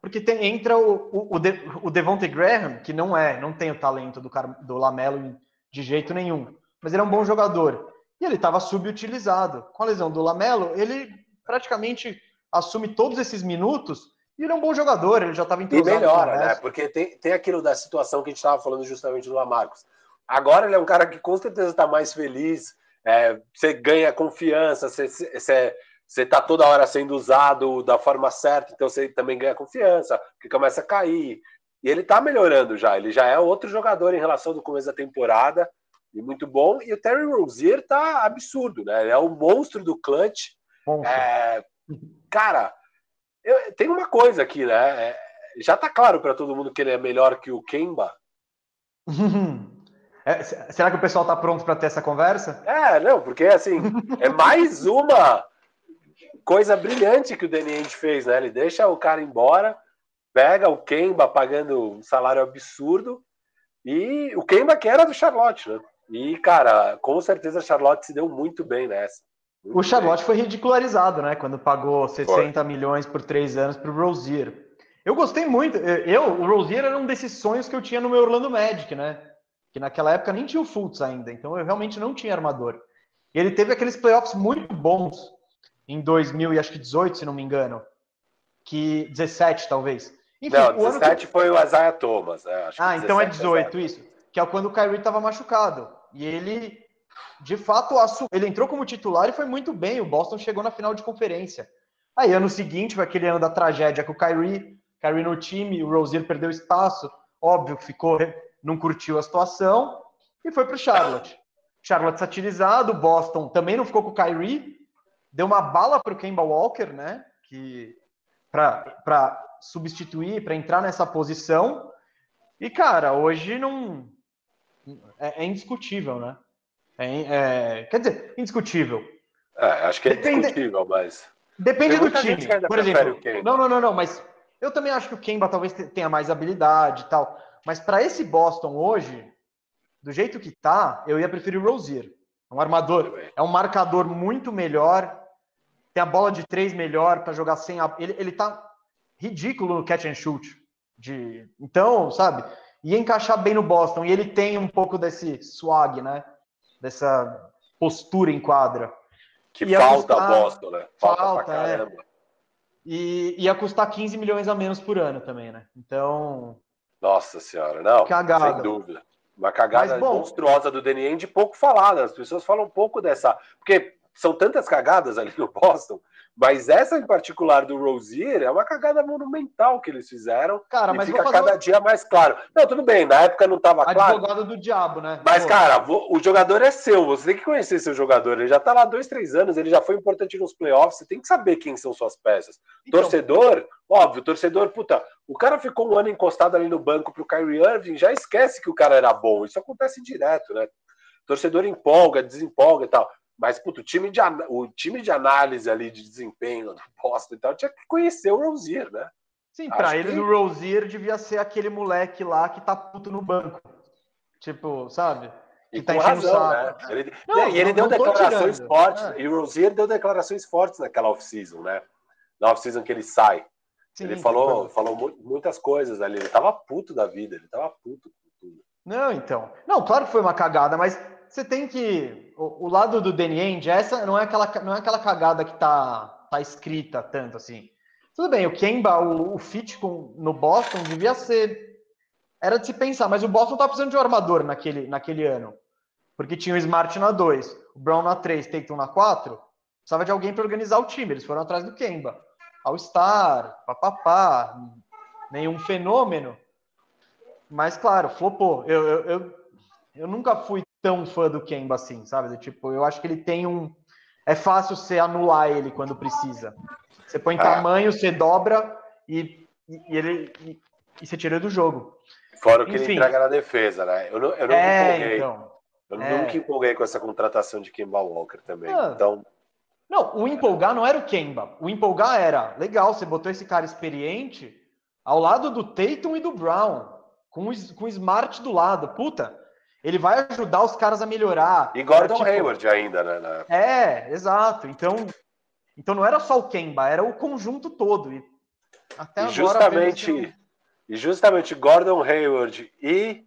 porque tem, entra o, o, o, De, o Devontae Graham, que não é, não tem o talento do, do Lamelo de jeito nenhum. Mas ele é um bom jogador. E ele estava subutilizado. Com a lesão do Lamelo, ele praticamente assume todos esses minutos e ele é um bom jogador, ele já estava entrosado. E melhora, né? Porque tem, tem aquilo da situação que a gente estava falando justamente do Lamarcos. Agora ele é um cara que com certeza está mais feliz, é, você ganha confiança, você, você, você está toda hora sendo usado da forma certa, então você também ganha confiança, porque começa a cair. E ele está melhorando já, ele já é outro jogador em relação do começo da temporada, e muito bom. E o Terry Rozier tá absurdo, né? Ele é o monstro do clutch. É, cara, eu, tem uma coisa aqui, né? É, já tá claro para todo mundo que ele é melhor que o Kemba. É, será que o pessoal tá pronto para ter essa conversa? É, não, porque assim, é mais uma coisa brilhante que o Danny Ainge fez, né? Ele deixa o cara embora, pega o Kemba pagando um salário absurdo e o Kemba que era do Charlotte, né? E, cara, com certeza a Charlotte se deu muito bem nessa. Muito o Charlotte bem. foi ridicularizado, né? Quando pagou 60 foi. milhões por três anos para o Rozier. Eu gostei muito. Eu, o Rozier era um desses sonhos que eu tinha no meu Orlando Magic, né? Que naquela época nem tinha o Fultz ainda, então eu realmente não tinha armador. E ele teve aqueles playoffs muito bons em 2018, se não me engano. Que 17, talvez. Enfim, não, 17 que... foi o Isaiah Thomas. Né? ah, então é 18, isso. Que é quando o Kyrie estava machucado. E ele, de fato, assumiu. ele entrou como titular e foi muito bem. O Boston chegou na final de conferência. Aí, ano seguinte, foi aquele ano da tragédia com o Kyrie. Kyrie no time, o Rozier perdeu espaço. Óbvio que ficou, não curtiu a situação e foi para o Charlotte. Charlotte satirizado, Boston também não ficou com o Kyrie, deu uma bala para o Kemba Walker, né? Que para substituir, para entrar nessa posição. E cara, hoje não é, é indiscutível, né? É, é, quer dizer, indiscutível. É, acho que é Depende... indiscutível, mas. Depende do time. Por exemplo, não, não, não, não, mas eu também acho que o Kemba talvez tenha mais habilidade e tal. Mas para esse Boston hoje, do jeito que tá, eu ia preferir o Rozier. É um armador, é um marcador muito melhor, tem a bola de três melhor para jogar sem a... ele, ele tá ridículo no catch and shoot. De... Então, sabe? ia encaixar bem no Boston. E ele tem um pouco desse swag, né? Dessa postura em quadra. Que ia falta custar... Boston, né? Falta, falta é. E ia custar 15 milhões a menos por ano também, né? Então. Nossa senhora, não. Cagada. Sem dúvida. Uma cagada Mas, bom, monstruosa do Danny Ainge, pouco falada. As pessoas falam um pouco dessa. Porque são tantas cagadas ali no Boston mas essa em particular do Rozier é uma cagada monumental que eles fizeram. Cara, mas fica cada uma... dia mais claro. Não, tudo bem, na época não estava claro. Advogado do diabo, né? Mas, cara, o jogador é seu, você tem que conhecer seu jogador. Ele já tá lá dois, três anos, ele já foi importante nos playoffs, você tem que saber quem são suas peças. Então... Torcedor, óbvio, torcedor, puta, o cara ficou um ano encostado ali no banco pro Kyrie Irving, já esquece que o cara era bom. Isso acontece direto, né? Torcedor empolga, desempolga e tal. Mas, puto, o time de, o time de análise ali de desempenho do Boston e tal tinha que conhecer o Rozier, né? Sim, para eles que... o Rozier devia ser aquele moleque lá que tá puto no banco. Tipo, sabe? E tá com razão, né? Ele, não, e ele não, deu não declarações fortes. É. E o Rozier deu declarações fortes naquela off-season, né? Na off-season que ele sai. Sim, ele falou, falou muitas coisas ali. Ele tava puto da vida, ele tava puto com tudo. Não, então. Não, claro que foi uma cagada, mas você tem que. O, o, lado do Danny Ainge, essa não é aquela, não é aquela cagada que tá, tá escrita tanto assim. Tudo bem, o Kemba, o, o fit com, no Boston devia ser. Era de se pensar, mas o Boston tá precisando de um armador naquele, naquele ano. Porque tinha o Smart na 2, o Brown na 3, Tatum na 4. Precisava de alguém para organizar o time. Eles foram atrás do Kemba. All-Star, papapá, nenhum fenômeno. Mas, claro, flopou. Eu, eu, eu, eu nunca fui tão fã do Kemba assim, sabe? Tipo, eu acho que ele tem um. É fácil você anular ele quando precisa. Você põe é. tamanho, você dobra e, e ele e, e, você tira do jogo. Fora o que Enfim. ele entrega na defesa, né? Eu não, eu não é, me empolguei. Então, eu é. nunca empolguei com essa contratação de Kemba Walker também. Ah. Então. Não, o empolgar não era o Kemba. O empolgar era, legal, você botou esse cara experiente ao lado do Tatum e do Brown, com o, com o Smart do lado. Puta, ele vai ajudar os caras a melhorar. E Gordon tipo... Hayward ainda, né? Na... É, exato. Então, então não era só o Kemba, era o conjunto todo. E até e agora. Justamente, e justamente Gordon Hayward e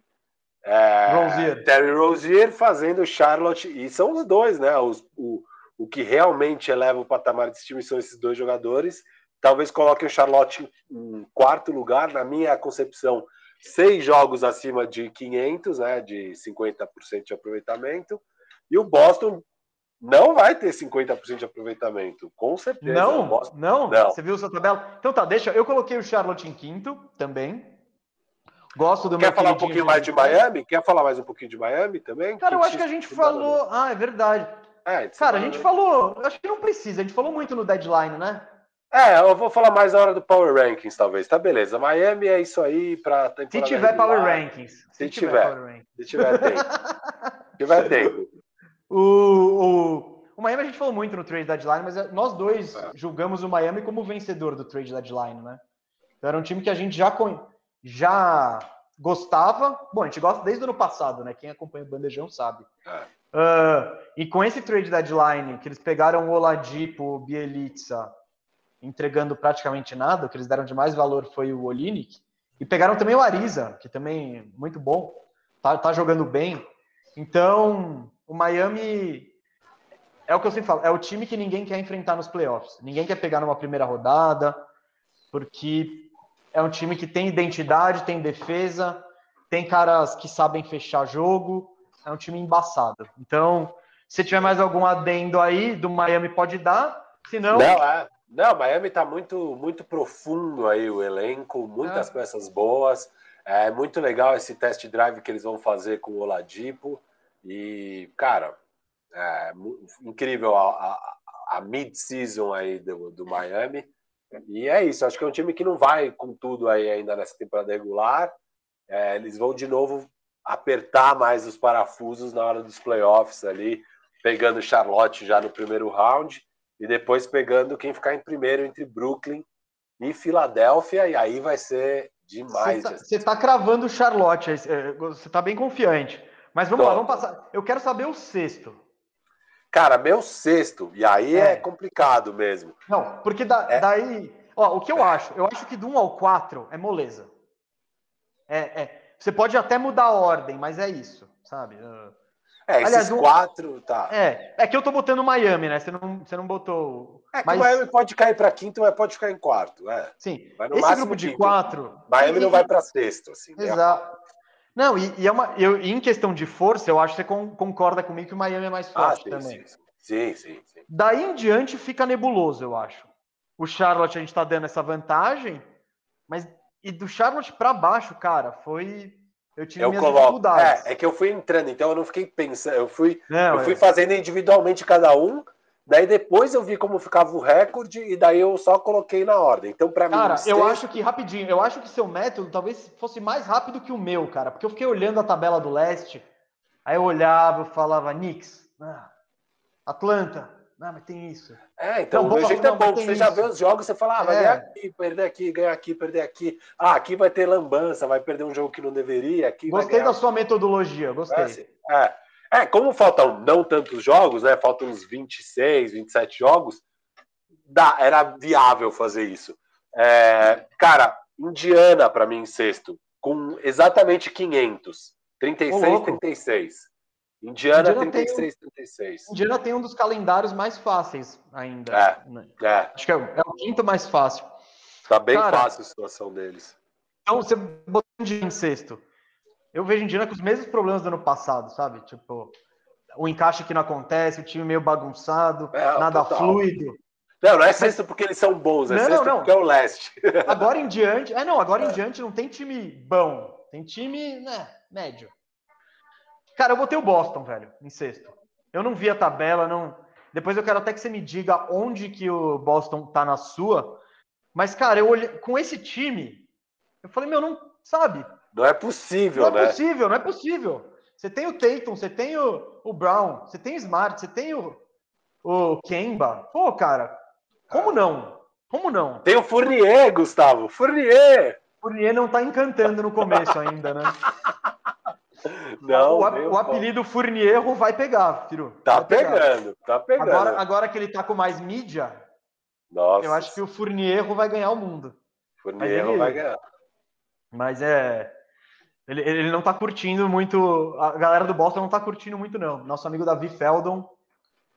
é, Rozier. Terry Rozier fazendo Charlotte. E são os dois, né? Os, o, o que realmente eleva o patamar desse time são esses dois jogadores. Talvez coloque o Charlotte em quarto lugar, na minha concepção seis jogos acima de 500, né, de 50% de aproveitamento, e o Boston não vai ter 50% de aproveitamento, com certeza. Não, Boston... não, não, você viu sua tabela? Então tá, deixa, eu coloquei o Charlotte em quinto também. Gosto do Quer falar um pouquinho mais de Miami? Quer falar mais um pouquinho de Miami também? Cara, eu acho que a gente falou. Ah, é verdade. É, Cara, a gente falou. Acho que não precisa. A gente falou muito no deadline, né? É, eu vou falar mais na hora do Power Rankings, talvez. Tá beleza. Miami é isso aí para Se tiver Power Rankings. Se, se tiver. tiver Rankings. Se tiver tempo. se tiver tempo. O, o, o, Miami a gente falou muito no trade deadline, mas nós dois é. julgamos o Miami como vencedor do trade deadline, né? Então era um time que a gente já, já gostava. Bom, a gente gosta desde o ano passado, né? Quem acompanha o Bandejão sabe. É. Uh, e com esse trade deadline, que eles pegaram o Oladipo, o Bielitsa, entregando praticamente nada, o que eles deram de mais valor foi o Olinick, e pegaram também o Ariza, que também é muito bom, tá, tá jogando bem. Então, o Miami é o que eu sempre falo, é o time que ninguém quer enfrentar nos playoffs. Ninguém quer pegar numa primeira rodada, porque é um time que tem identidade, tem defesa, tem caras que sabem fechar jogo, é um time embaçado. Então, se tiver mais algum adendo aí do Miami, pode dar. Se não. Não, é. Não, Miami está muito, muito profundo aí o elenco, muitas é. peças boas. É muito legal esse test drive que eles vão fazer com o Oladipo. E, cara, é incrível a, a, a mid-season aí do, do Miami. E é isso, acho que é um time que não vai com tudo aí ainda nessa temporada regular. É, eles vão de novo apertar mais os parafusos na hora dos playoffs ali, pegando Charlotte já no primeiro round e depois pegando quem ficar em primeiro entre Brooklyn e Filadélfia, e aí vai ser demais. Você está tá cravando o Charlotte, é, você está bem confiante. Mas vamos Tô. lá, vamos passar. Eu quero saber o sexto. Cara, meu sexto, e aí é, é complicado mesmo. Não, porque da, é. daí. Ó, o que eu é. acho? Eu acho que do 1 ao 4 é moleza. É, é, você pode até mudar a ordem, mas é isso, sabe? É, esses Aliás, um... quatro, tá. É, é que eu tô botando Miami, né? Você não, você não botou. É que mas... o Miami pode cair para quinto, mas pode ficar em quarto, é. Sim. Esse grupo de quinto. quatro. Miami e... não vai para sexto, assim. Né? Exato. Não, e, e, é uma. Eu, em questão de força, eu acho que você concorda comigo que o Miami é mais ah, forte ah, sim, também. Sim, sim, sim. Daí em diante fica nebuloso, eu acho. O Charlotte a gente tá dando essa vantagem, mas e do Charlotte para baixo, cara, foi eu tive eu coloco. É, é que eu fui entrando, então eu não fiquei pensando, eu fui, não, eu fui é. fazendo individualmente cada um, daí depois eu vi como ficava o recorde e daí eu só coloquei na ordem. Então, para mim. Cara, eu acho que, rapidinho, eu acho que seu método talvez fosse mais rápido que o meu, cara, porque eu fiquei olhando a tabela do leste, aí eu olhava, eu falava, Knicks, ah, Atlanta, ah, mas tem isso. É, então, então o jeito é bom. Você isso. já vê os jogos, você fala, ah, vai é. ganhar aqui, perder aqui, ganhar aqui, perder aqui. Ah, aqui vai ter lambança, vai perder um jogo que não deveria. Aqui gostei da sua metodologia, gostei. É, é, como faltam não tantos jogos, né? Faltam uns 26, 27 jogos, dá, era viável fazer isso. É, cara, Indiana, para mim, em sexto, com exatamente 500. 36, 36. Indiana, Indiana 33, tem, 36. Indiana tem um dos calendários mais fáceis ainda. É, né? é. Acho que é, é, o quinto mais fácil. Tá bem Cara, fácil a situação deles. Então, você botou Indiana em sexto. Eu vejo Indiana com os mesmos problemas do ano passado, sabe? Tipo, o encaixe que não acontece, o time meio bagunçado, é, nada total. fluido. Não, não é sexto porque eles são bons, é não, sexto não, não. porque é o leste. Agora em diante, é não, agora em diante não tem time bom, tem time, né, médio. Cara, eu botei o Boston, velho, em sexto. Eu não vi a tabela, não. Depois eu quero até que você me diga onde que o Boston tá na sua. Mas, cara, eu olhei com esse time, eu falei, meu, não sabe? Não é possível, não né? Não é possível, não é possível. Você tem o Tatum, você tem o, o Brown, você tem o Smart, você tem o, o Kemba. Pô, cara, como não? Como não? Tem o Fournier, Gustavo. Fournier! Fournier não tá encantando no começo ainda, né? Não, o, o apelido Fournier vai pegar, Firu. Tá vai pegando, pegar. tá pegando. Agora, agora que ele tá com mais mídia, Nossa. eu acho que o Fournier vai ganhar o mundo. Fournier ele... vai ganhar. Mas é. Ele, ele não tá curtindo muito. A galera do Boston não tá curtindo muito, não. Nosso amigo Davi Feldon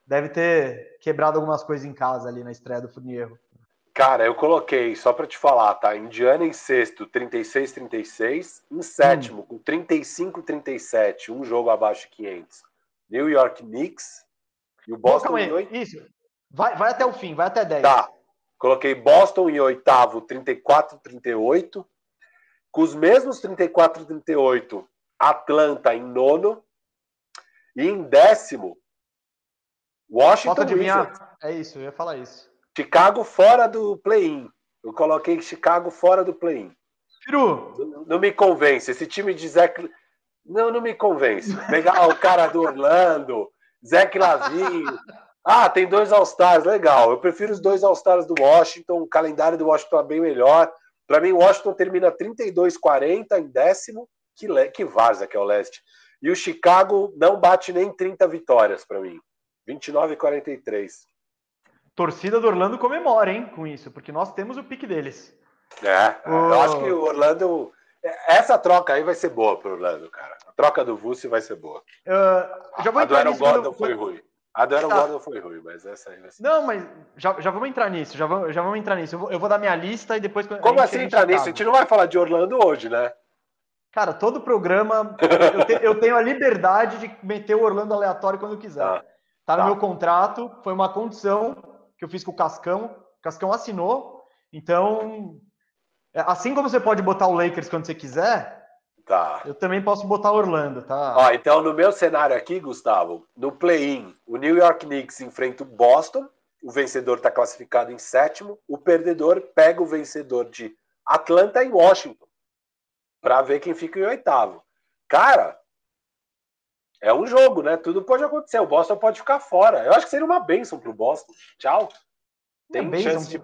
deve ter quebrado algumas coisas em casa ali na estreia do Fournier. Cara, eu coloquei, só para te falar, tá? Indiana em sexto, 36-36. Em sétimo, hum. com 35-37, um jogo abaixo de 500. New York Knicks. E o Boston Não, em oito. Isso. Vai, vai até o fim, vai até 10. Tá. Coloquei Boston em oitavo, 34-38. Com os mesmos 34-38, Atlanta em nono. E em décimo, Washington Wizards. É isso, eu ia falar isso. Chicago fora do play-in. Eu coloquei Chicago fora do play-in. Firu! Não, não, me convence. Esse time de Zé. Não, não me convence. Pegar o cara do Orlando, Zé Lavinho. Ah, tem dois All-Stars, legal. Eu prefiro os dois All-Stars do Washington. O calendário do Washington é bem melhor. Para mim, o Washington termina 32-40 em décimo. Que, le... que vaza que é o leste. E o Chicago não bate nem 30 vitórias para mim. 29-43 torcida do Orlando comemora, hein, com isso, porque nós temos o pique deles. É, o... eu acho que o Orlando. Essa troca aí vai ser boa pro Orlando, cara. A troca do Vuce vai ser boa. Uh, já vou a do Aaron Gordon quando... foi ruim. A do Aaron tá. Gordon foi ruim, mas essa aí vai ser. Não, mas já, já vamos entrar nisso, já vamos, já vamos entrar nisso. Eu vou, eu vou dar minha lista e depois. Como assim entrar nisso? A gente não vai falar de Orlando hoje, né? Cara, todo programa eu, te, eu tenho a liberdade de meter o Orlando aleatório quando quiser. Tá, tá no tá. meu contrato, foi uma condição que eu fiz com o Cascão. O Cascão assinou. Então, assim como você pode botar o Lakers quando você quiser, Tá. Eu também posso botar Orlando, tá? Ó, então, no meu cenário aqui, Gustavo, no play-in, o New York Knicks enfrenta o Boston, o vencedor está classificado em sétimo, o perdedor pega o vencedor de Atlanta e Washington, para ver quem fica em oitavo. Cara, é um jogo, né? Tudo pode acontecer. O Boston pode ficar fora. Eu acho que seria uma benção pro Boston. Tchau. Tem é chance de.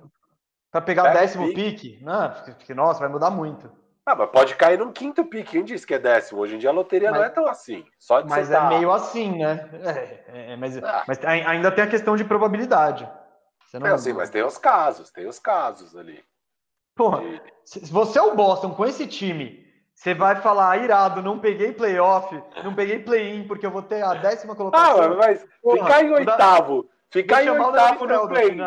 Para pegar o décimo pique? pique? Não, porque, nossa, vai mudar muito. Ah, mas pode cair num quinto pique. Quem disse que é décimo? Hoje em dia a loteria mas, não é tão assim. Só mas é tá... meio assim, né? É, é, mas, ah. mas, ainda tem a questão de probabilidade. Você não... É assim, mas tem os casos, tem os casos ali. Porra, e... se você é o Boston com esse time você vai falar, irado, não peguei playoff, não peguei play-in, porque eu vou ter a décima colocação. Ah, mas Porra, ficar em oitavo, ficar em oitavo no play-in,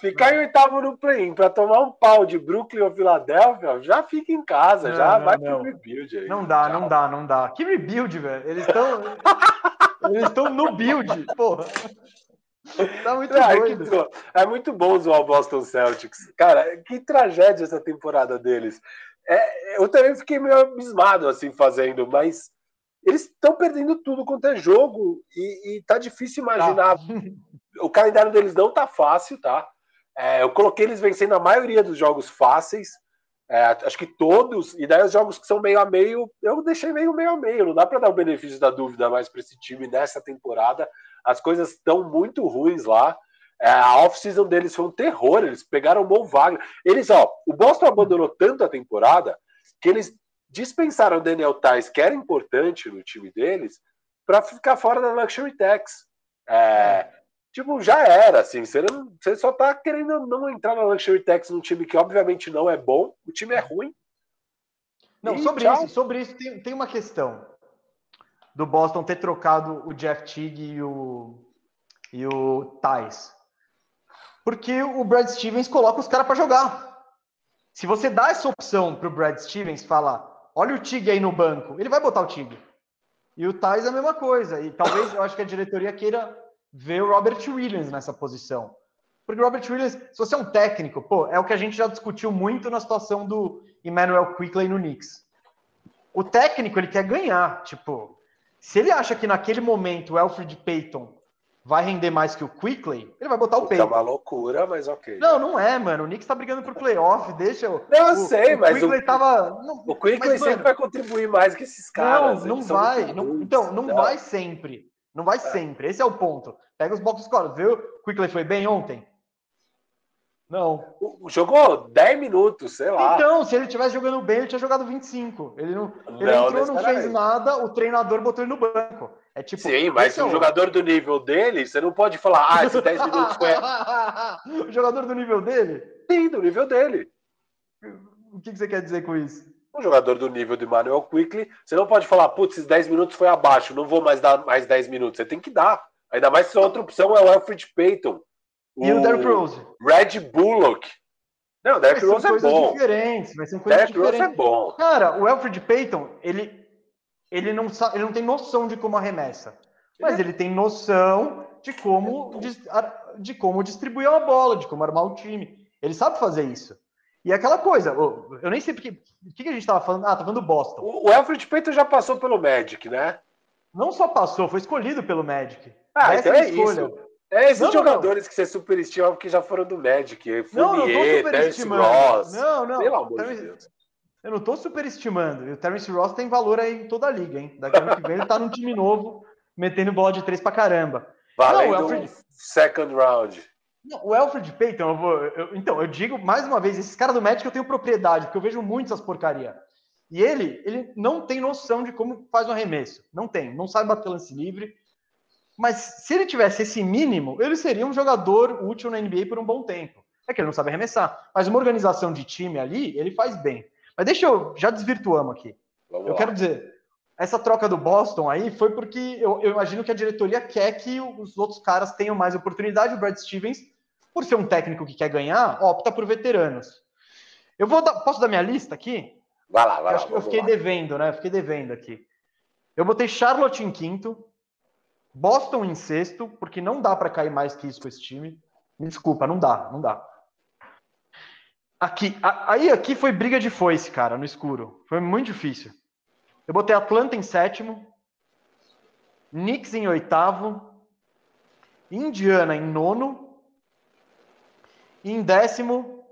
ficar em oitavo no play-in para tomar um pau de Brooklyn ou Filadélfia, já fica em casa, não, já não, vai não. pro rebuild aí. Não dá, Tchau. não dá, não dá. Que rebuild, velho? Eles estão eles estão no build, porra. Tá muito é, doido. É muito bom zoar o Boston Celtics. Cara, que tragédia essa temporada deles. É, eu também fiquei meio abismado assim fazendo, mas eles estão perdendo tudo quanto é jogo e, e tá difícil imaginar. Tá. O calendário deles não tá fácil, tá? É, eu coloquei eles vencendo a maioria dos jogos fáceis, é, acho que todos, e daí os jogos que são meio a meio, eu deixei meio meio a meio. Não dá para dar o benefício da dúvida mais para esse time nessa temporada. As coisas estão muito ruins lá. É, a off-season deles foi um terror. Eles pegaram o Mo Wagner. Eles, ó, o Boston abandonou tanto a temporada que eles dispensaram o Daniel Tais, que era importante no time deles, para ficar fora da Luxury Tax. É, tipo, já era, assim. Você, não, você só tá querendo não entrar na Luxury Tax num time que, obviamente, não é bom. O time é ruim. Não, e sobre tchau. isso, sobre isso tem, tem uma questão do Boston ter trocado o Jeff Teague e o, e o Tais porque o Brad Stevens coloca os caras para jogar. Se você dá essa opção para o Brad Stevens, fala, olha o Tig aí no banco, ele vai botar o Tig. E o Thais é a mesma coisa. E talvez eu acho que a diretoria queira ver o Robert Williams nessa posição. Porque o Robert Williams, se você é um técnico, pô, é o que a gente já discutiu muito na situação do Emmanuel Quickley no Knicks. O técnico, ele quer ganhar. Tipo, se ele acha que naquele momento o Alfred Payton vai render mais que o Quickly, ele vai botar o peito. É uma loucura, mas ok. Não, não é, mano. O Knicks tá brigando por playoff, deixa eu. Não, eu sei, o mas Quickly o, tava. Não, o Quickly mas, sempre mano, vai contribuir mais que esses caras. Não, não vai. Não, então, não, não, vai sempre. Não vai é. sempre. Esse é o ponto. Pega os box scores, viu? O Quickly foi bem ontem? Não. Jogou 10 minutos, sei lá. Então, se ele tivesse jogando bem, ele tinha jogado 25. Ele não, ele não, entrou, não fez nada, o treinador botou ele no banco. É tipo, Sim, mas um é o... jogador do nível dele, você não pode falar, ah, esse 10 minutos foi. o jogador do nível dele? Sim, do nível dele. O que você quer dizer com isso? Um jogador do nível do Emmanuel Quickly, você não pode falar, putz, esses 10 minutos foi abaixo, não vou mais dar mais 10 minutos. Você tem que dar. Ainda mais se a outra opção é o Alfred Payton. E o, o Derrick Rose. Red Bullock. Não, o Derrick Rose é bom. Diferentes, vai ser coisas Derrick diferentes. Rose é bom. Cara, o Alfred Payton, ele, ele, não, sabe, ele não tem noção de como arremessa. Mas ele tem noção de como, de, de como distribuir a bola, de como armar o time. Ele sabe fazer isso. E é aquela coisa, eu nem sei porque. O que a gente estava falando? Ah, tá falando do Boston. O Alfred Payton já passou pelo Magic, né? Não só passou, foi escolhido pelo Magic. Ah, então é escolha. isso. É, esses não, jogadores não. que você superestima porque já foram do Magic. Fournier, não, não tô superestimando. Ross. Não, não. Pelo amor de Deus. Eu não tô superestimando. E o Terence Ross tem valor aí em toda a liga, hein? Daqui a ano que vem ele tá num time novo, metendo bola de três pra caramba. Valendo não, o Alfred... second round. Não, o Alfred Payton, eu vou, eu, então, eu digo mais uma vez, esses caras do Magic eu tenho propriedade, porque eu vejo muitas essas porcaria. E ele, ele não tem noção de como faz um arremesso. Não tem, não sabe bater lance livre mas se ele tivesse esse mínimo, ele seria um jogador útil na NBA por um bom tempo. É que ele não sabe arremessar. Mas uma organização de time ali, ele faz bem. Mas deixa eu. Já desvirtuamos aqui. Vamos eu lá. quero dizer, essa troca do Boston aí foi porque eu, eu, imagino que a diretoria quer que os outros caras tenham mais oportunidade. O Brad Stevens, por ser um técnico que quer ganhar, opta por veteranos. Eu vou dar, posso dar minha lista aqui? Vai lá, vai eu lá. eu fiquei lá. devendo, né? fiquei devendo aqui. Eu botei Charlotte em quinto, Boston em sexto, porque não dá para cair mais que isso com esse time. Me desculpa, não dá, não dá. Aqui, a, aí aqui foi briga de foice, cara, no escuro. Foi muito difícil. Eu botei Atlanta em sétimo, Knicks em oitavo, Indiana em nono, e em décimo,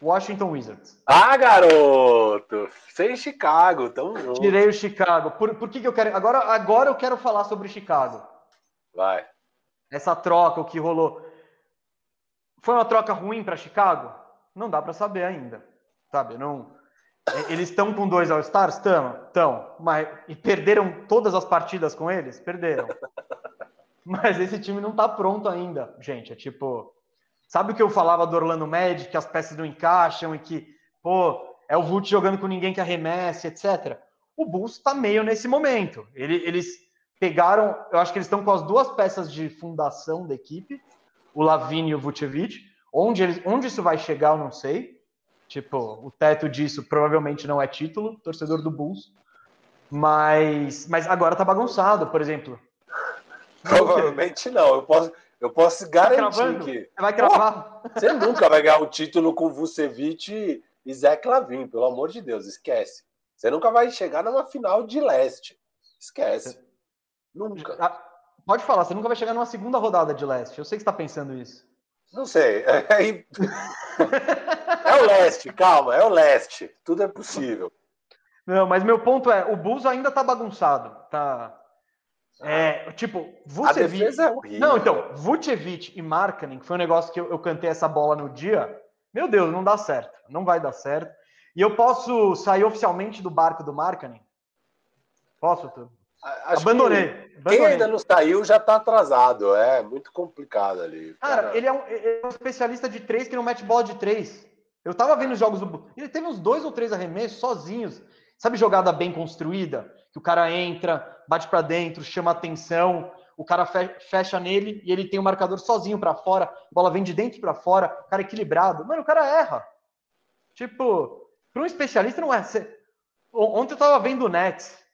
Washington Wizards. Ah, garoto! Sem Chicago, tão junto. Tirei o Chicago. Por, por que, que eu quero. Agora, agora eu quero falar sobre Chicago. Vai. Essa troca, o que rolou. Foi uma troca ruim para Chicago? Não dá para saber ainda. Sabe? Não. É, eles estão com dois All-Stars? Estão. Estão. Mas... E perderam todas as partidas com eles? Perderam. Mas esse time não está pronto ainda, gente. É tipo. Sabe o que eu falava do Orlando Magic, que as peças não encaixam e que, pô, é o Vult jogando com ninguém que arremesse, etc. O Bulls está meio nesse momento. Ele, eles pegaram, eu acho que eles estão com as duas peças de fundação da equipe, o Lavini e o Vucevic. Onde, eles, onde isso vai chegar, eu não sei. Tipo, o teto disso provavelmente não é título, torcedor do Bulls. Mas, mas agora tá bagunçado, por exemplo. Provavelmente não. Eu posso, eu posso tá garantir que. Você vai cravar. Você nunca vai ganhar o título com Vucevic e Zach Lavin, pelo amor de Deus, esquece. Você nunca vai chegar numa final de leste. Esquece. Nunca. Ah, pode falar, você nunca vai chegar numa segunda rodada de leste. Eu sei que você está pensando isso. Não sei. É, é o leste, calma, é o leste. Tudo é possível. Não, mas meu ponto é, o Bulls ainda tá bagunçado. Tá. É, tipo, Vucevic. É. Não, então, Vucevic e Markkanen, que foi um negócio que eu, eu cantei essa bola no dia. Meu Deus, não dá certo. Não vai dar certo. E eu posso sair oficialmente do barco do Markkanen? Posso, tudo? Acho abandonei, que abandonei. Quem ainda não saiu já está atrasado. É muito complicado ali. Cara, cara. Ele, é um, ele, é um, especialista de três que não mete bola de três. Eu tava vendo os jogos do. Ele teve uns dois ou três arremessos sozinhos. Sabe jogada bem construída? Que o cara entra, bate para dentro, chama atenção, o cara fecha nele e ele tem o marcador sozinho para fora, bola vem de dentro para fora, cara equilibrado. Mano, o cara erra. Tipo, para um especialista não é. Ontem eu tava vendo o Nets.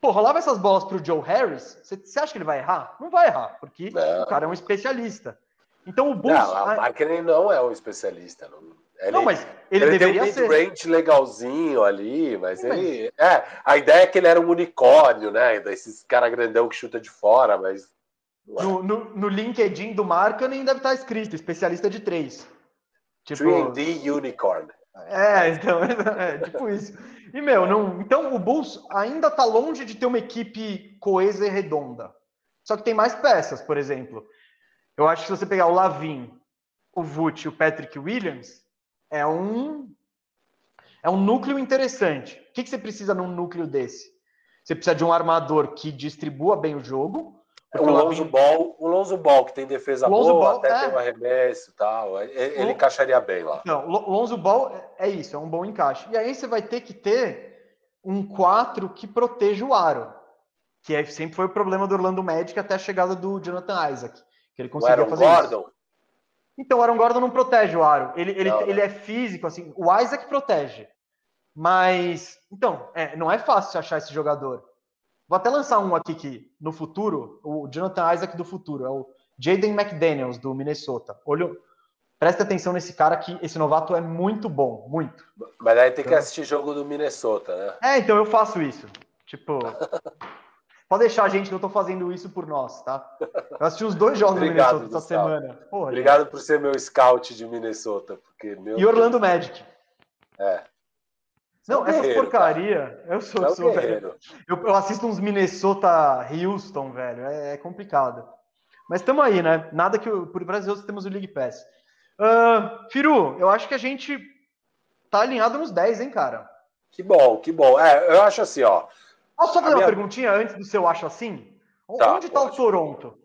Pô, rolava essas bolas pro Joe Harris, você acha que ele vai errar? Não vai errar, porque não. o cara é um especialista. Então o Bulls... Não, o Markkinen não é um especialista. Não, ele, não mas ele, ele deveria tem um range legalzinho ali, mas Sim, ele... Mas... É, a ideia é que ele era um unicórnio, né? Desses cara grandão que chuta de fora, mas... No, no, no, LinkedIn do Markkanen deve estar escrito, especialista de três. Tipo, 3D Unicorn. É, então, é, tipo isso. E, meu, não, então o Bulls ainda está longe de ter uma equipe coesa e redonda. Só que tem mais peças, por exemplo. Eu acho que se você pegar o Lavin, o Vult e o Patrick Williams, é um é um núcleo interessante. O que, que você precisa num núcleo desse? Você precisa de um armador que distribua bem o jogo. O Lonzo, Lavin... Ball, o Lonzo Ball, que tem defesa boa, Ball, até é... tem um arremesso e tal. Ele, o... encaixaria bem lá. Não, o Lonzo Ball é isso, é um bom encaixe. E aí você vai ter que ter um 4 que proteja o aro. Que é, sempre foi o problema do Orlando Magic até a chegada do Jonathan Isaac. Que ele conseguia fazer Gordon. isso. Então, o Aaron Gordon não protege o aro. Ele, ele, não, ele é físico, assim. O Isaac protege. Mas, então, é, não é fácil achar esse jogador. Vou até lançar um aqui que, no futuro, o Jonathan Isaac do futuro, é o Jaden McDaniels, do Minnesota. Olha, presta atenção nesse cara que esse novato é muito bom, muito. Mas aí tem que então assistir jogo do Minnesota, né? É, então eu faço isso. Tipo, Pode deixar, gente, que eu tô fazendo isso por nós, tá? Eu assisti os dois jogos Obrigado, do Minnesota essa semana. Porra, Obrigado gente. por ser meu scout de Minnesota. Porque, e Orlando. Magic. É. Não, essa porcaria. Cara. Eu sou, é sou velho. Eu, eu, assisto uns Minnesota Houston, velho. É, é complicado. Mas estamos aí, né? Nada que. Por Brasil temos o League Pass. Uh, Firu, eu acho que a gente tá alinhado nos 10, hein, cara? Que bom, que bom. É, eu acho assim, ó. Posso só fazer minha... uma perguntinha antes do seu acho assim? Tá, Onde está o Toronto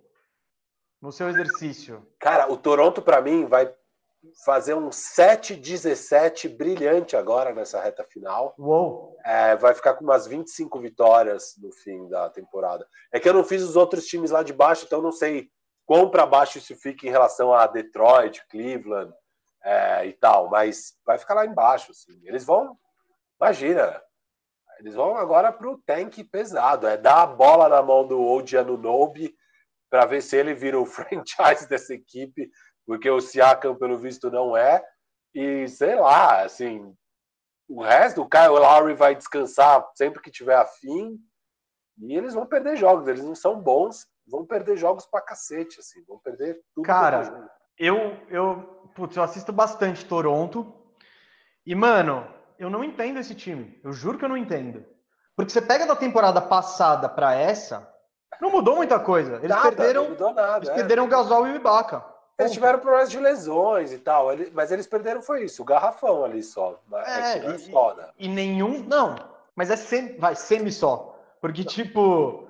no seu exercício? Cara, o Toronto, para mim, vai fazer um 7-17 brilhante agora nessa reta final. Uou! É, vai ficar com umas 25 vitórias no fim da temporada. É que eu não fiz os outros times lá de baixo, então não sei quão para baixo isso fica em relação a Detroit, Cleveland é, e tal, mas vai ficar lá embaixo. Assim. Eles vão, imagina, eles vão agora para o tank pesado, é dar a bola na mão do Odiano Nobe para ver se ele vira o franchise dessa equipe, porque o Siakam, pelo visto, não é. E sei lá, assim, o resto, o Kyle Lowry vai descansar sempre que tiver afim. E eles vão perder jogos, eles não são bons, vão perder jogos pra cacete, assim, vão perder tudo. Cara, eu, eu, putz, eu assisto bastante Toronto. E, mano, eu não entendo esse time. Eu juro que eu não entendo. Porque você pega da temporada passada para essa, não mudou muita coisa. Eles nada, perderam. Nada, eles é. perderam o Gasol e o Ibaka. Eles tiveram problemas de lesões e tal, mas eles perderam foi isso, o garrafão ali só. É, é e, só, né? e nenhum. Não, mas é sem, vai, semi só. Porque, tipo,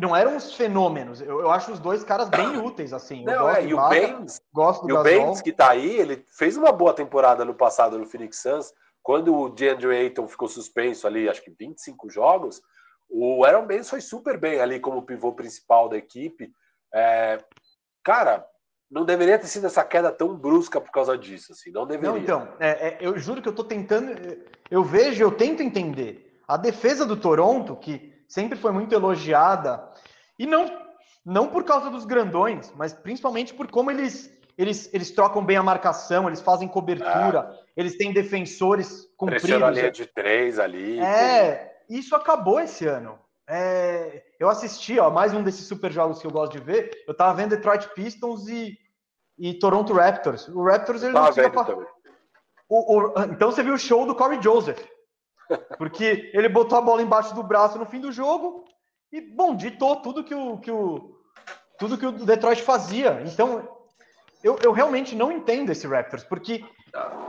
não eram uns fenômenos. Eu, eu acho os dois caras bem úteis, assim. Não, é, e o Baines, gosto do e o Baines que tá aí, ele fez uma boa temporada no passado no Phoenix Suns. Quando o DeAndre Ayton ficou suspenso ali, acho que 25 jogos, o Aaron Baines foi super bem ali como pivô principal da equipe. É, cara, não deveria ter sido essa queda tão brusca por causa disso, assim, não deveria. Não, então, é, é, eu juro que eu tô tentando, eu vejo, eu tento entender. A defesa do Toronto, que sempre foi muito elogiada, e não, não por causa dos grandões, mas principalmente por como eles eles, eles trocam bem a marcação, eles fazem cobertura, ah. eles têm defensores compridos. Pressiona a linha de três ali. É, isso acabou esse ano. É, eu assisti, ó, mais um desses super jogos que eu gosto de ver. Eu tava vendo Detroit Pistons e, e Toronto Raptors. O Raptors ele não fica pra... o, o, Então você viu o show do Corey Joseph. Porque ele botou a bola embaixo do braço no fim do jogo e, bom, ditou tudo que o, que o, tudo que o Detroit fazia. Então, eu, eu realmente não entendo esse Raptors, porque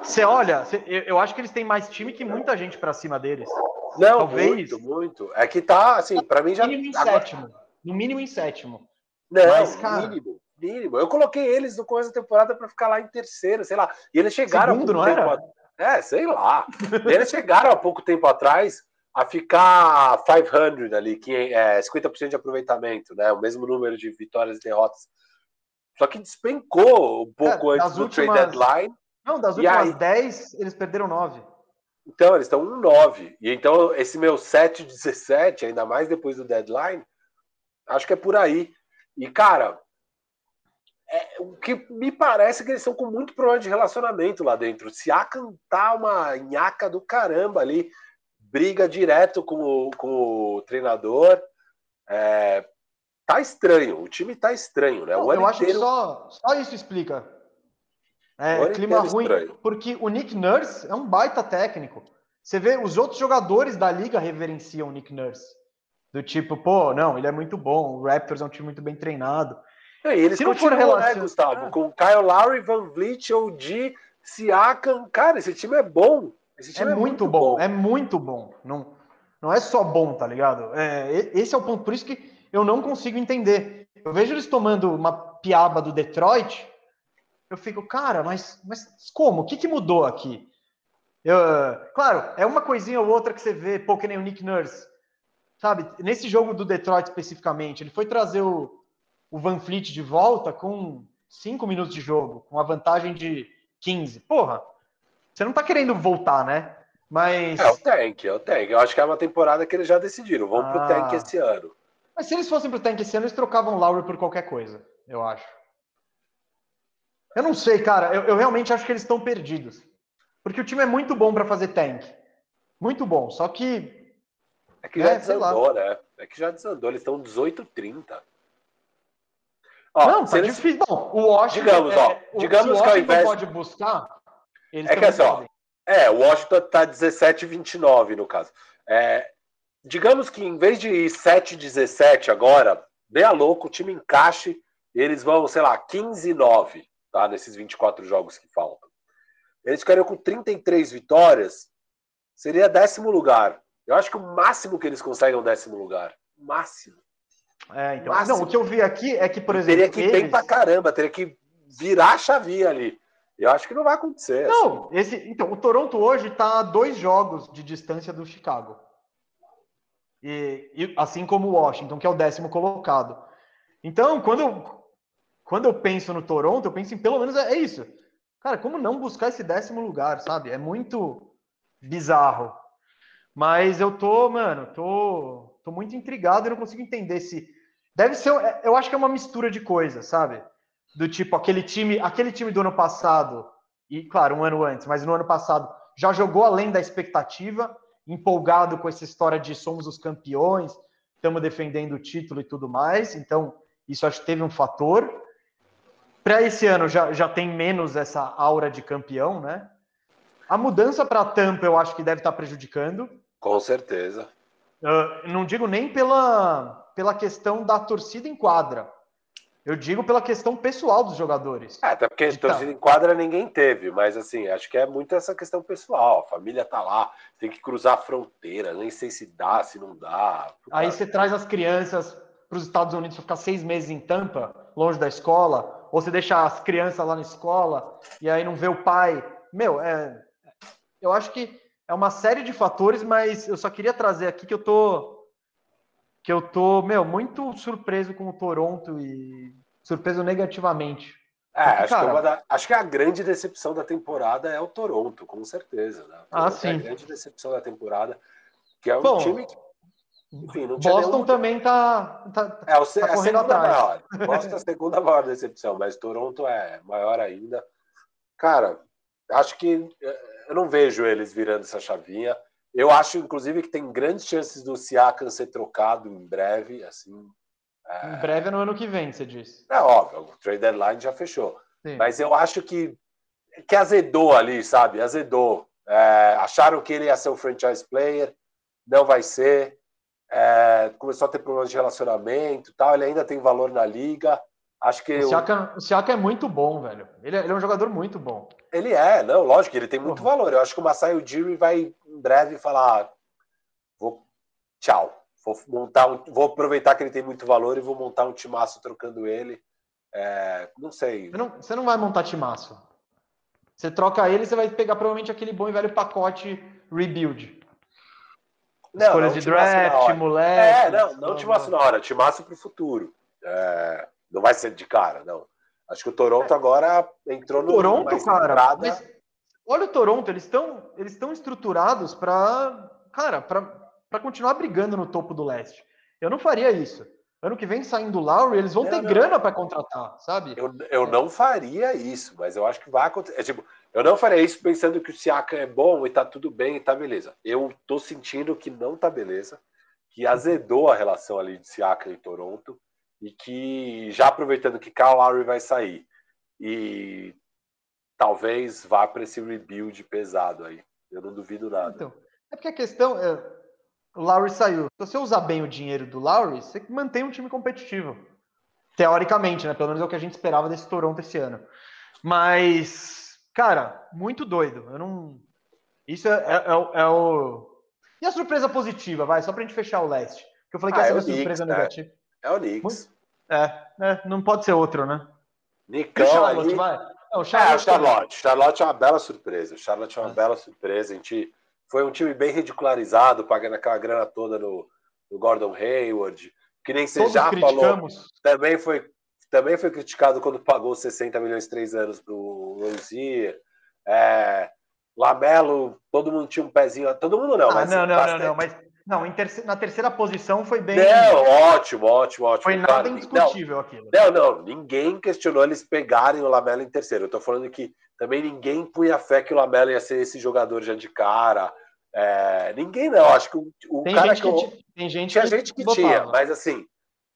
você olha, cê, eu, acho que eles têm mais time que muita gente para cima deles. Não, Talvez, muito, muito. É que tá, assim, para mim já. No mínimo em agora... sétimo. No mínimo em sétimo. Não, Mas, cara... mínimo. Mínimo. Eu coloquei eles no começo da temporada para ficar lá em terceiro, sei lá. E eles chegaram. Segundo, não era? É, sei lá. eles chegaram há pouco tempo atrás a ficar 500 ali, que é 50% de aproveitamento, né? O mesmo número de vitórias e derrotas só que despencou um pouco é, antes do últimas... trade deadline. Não, das últimas aí... 10, eles perderam 9. Então, eles estão no 9. E então, esse meu 7-17, ainda mais depois do deadline, acho que é por aí. E, cara, é, o que me parece é que eles estão com muito problema de relacionamento lá dentro. Se tá uma nhaca do caramba ali, briga direto com o, com o treinador. É, tá estranho. O time tá estranho, né? Não, eu acho inteiro... que só, só isso explica. É, clima ruim, estranho. porque o Nick Nurse é um baita técnico. Você vê, os outros jogadores da liga reverenciam o Nick Nurse. Do tipo, pô, não, ele é muito bom, o Raptors é um time muito bem treinado. É, eles Se não for relação, né, Gustavo, ah. com Kyle Lowry, Van Vliet, OG, Siakam, cara, esse time é bom. Esse time é, é muito, muito bom, bom, é muito bom. Não, não é só bom, tá ligado? É, esse é o ponto, por isso que eu não consigo entender. Eu vejo eles tomando uma piaba do Detroit, eu fico, cara, mas, mas como? O que, que mudou aqui? Eu, claro, é uma coisinha ou outra que você vê, pô, que nem o Nick Nurse. Sabe, nesse jogo do Detroit especificamente, ele foi trazer o, o Van Fleet de volta com cinco minutos de jogo, com a vantagem de 15. Porra, você não tá querendo voltar, né? Mas. É o tank, é o tank. Eu acho que é uma temporada que eles já decidiram. Vão ah. pro tank esse ano. Mas se eles fossem pro tank esse ano, eles trocavam o Lowry por qualquer coisa, eu acho. Eu não sei, cara. Eu, eu realmente acho que eles estão perdidos. Porque o time é muito bom para fazer tank. Muito bom. Só que. É que já é, desandou, né? É que já desandou. Eles estão 18-30. Ó, não, tá eles... difícil. O Washington. Digamos, é, ó, digamos que ao invés. pode buscar. é que é só. É, o Washington tá 17-29 no caso. É, digamos que em vez de ir 7-17 agora, dê a louco, o time encaixe, eles vão, sei lá, 15-9 tá? Nesses 24 jogos que faltam. Eles ficariam com 33 vitórias, seria décimo lugar. Eu acho que o máximo que eles conseguem é o décimo lugar. Máximo. É, então. Máximo. Não, o que eu vi aqui é que, por exemplo. Teria que eles... bem pra caramba, teria que virar a chavinha ali. Eu acho que não vai acontecer. Não, assim. esse, então, o Toronto hoje está a dois jogos de distância do Chicago. E, e, assim como o Washington, que é o décimo colocado. Então, quando, quando eu penso no Toronto, eu penso em pelo menos é, é isso. Cara, como não buscar esse décimo lugar, sabe? É muito bizarro. Mas eu tô, mano, tô, tô muito intrigado e não consigo entender se. Deve ser. É, eu acho que é uma mistura de coisas, sabe? Do tipo, aquele time, aquele time do ano passado, e claro, um ano antes, mas no ano passado já jogou além da expectativa, empolgado com essa história de somos os campeões, estamos defendendo o título e tudo mais. Então, isso acho que teve um fator. Para esse ano já, já tem menos essa aura de campeão, né? A mudança para a Tampa eu acho que deve estar tá prejudicando. Com certeza. Uh, não digo nem pela, pela questão da torcida em quadra. Eu digo pela questão pessoal dos jogadores. É, até porque a torcida em quadra ninguém teve, mas assim, acho que é muito essa questão pessoal. A família tá lá, tem que cruzar a fronteira, nem sei se dá, se não dá. Aí você traz as crianças para os Estados Unidos para ficar seis meses em Tampa, longe da escola ou você deixa as crianças lá na escola e aí não vê o pai. Meu, é, eu acho que é uma série de fatores, mas eu só queria trazer aqui que eu tô que eu tô, meu, muito surpreso com o Toronto e surpreso negativamente. É, Porque, acho, cara, que acho, que a grande decepção da temporada é o Toronto, com certeza. Né? Ah, sim. É a grande decepção da temporada, que é um Bom, time que enfim, Boston nenhum... também tá, tá, é, o, tá é correndo atrás. Maior. Boston é a segunda maior decepção, mas Toronto é maior ainda. Cara, acho que eh, eu não vejo eles virando essa chavinha. Eu acho, inclusive, que tem grandes chances do Siakam ser trocado em breve, assim. É... Em breve é no ano que vem, você disse. É óbvio, o trade deadline já fechou. Sim. Mas eu acho que que azedou ali, sabe? Azedou. É, acharam que ele ia ser o franchise player, não vai ser é, começou a ter problemas de relacionamento tal. Ele ainda tem valor na liga. Acho que. O Siaka, o Siaka é muito bom, velho. Ele é, ele é, um jogador muito bom. Ele é, não, lógico, ele tem muito uhum. valor. Eu acho que o Masai Ujiri vai em breve falar: vou, tchau. Vou, montar um, vou aproveitar que ele tem muito valor e vou montar um timaço trocando ele. É, não sei. Você não, você não vai montar timaço. Você troca ele, você vai pegar provavelmente aquele bom e velho pacote rebuild. Não, Escolhas de draft, moleque. É, não, não timaço na hora, timaço para o futuro. É, não vai ser de cara, não. Acho que o Toronto é. agora entrou no. Toronto, cara. Mas, olha o Toronto, eles estão eles estão estruturados para, cara, para continuar brigando no topo do leste. Eu não faria isso. Ano que vem, saindo o Lowry, eles vão não, ter não. grana para contratar, sabe? Eu, eu não faria isso, mas eu acho que vai acontecer. É, tipo, eu não faria isso pensando que o Siaka é bom e tá tudo bem e tá beleza. Eu tô sentindo que não tá beleza, que azedou a relação ali de Siaka e Toronto. E que já aproveitando que Kyle Lowry vai sair e talvez vá para esse rebuild pesado aí. Eu não duvido nada. Então, é porque a questão é, o Lowry saiu. Se você usar bem o dinheiro do Lowry, você mantém um time competitivo. Teoricamente, né? Pelo menos é o que a gente esperava desse Toronto esse ano. Mas, cara, muito doido. Eu não. Isso é, é, é, é o. E a surpresa positiva, vai, só pra gente fechar o leste. Que eu falei que ah, essa é a surpresa Knicks, negativa. É, é o Knicks. É, é, não pode ser outro, né? Nicão Charlotte, ali... vai. Não, Charlotte, é, Charlotte. Charlotte é uma bela surpresa. Charlotte é uma é. bela surpresa. A gente foi um time bem ridicularizado, pagando aquela grana toda no, no Gordon Hayward. Que nem você Todos já criticamos. falou. Também foi, também foi criticado quando pagou 60 milhões três anos para o Rozier. É, Lamelo, todo mundo tinha um pezinho. Todo mundo não, ah, mas. Não, não, não, não, mas não, terceira, na terceira posição foi bem. Não, ótimo, ótimo, ótimo. Foi nada indiscutível não, aquilo. Não, não, ninguém questionou eles pegarem o Lamelo em terceiro. Eu tô falando que também ninguém punha fé que o Lamelo ia ser esse jogador já de cara. É, ninguém não, acho que o, o tem cara gente que, eu, tem gente tinha que gente que tinha, mas assim,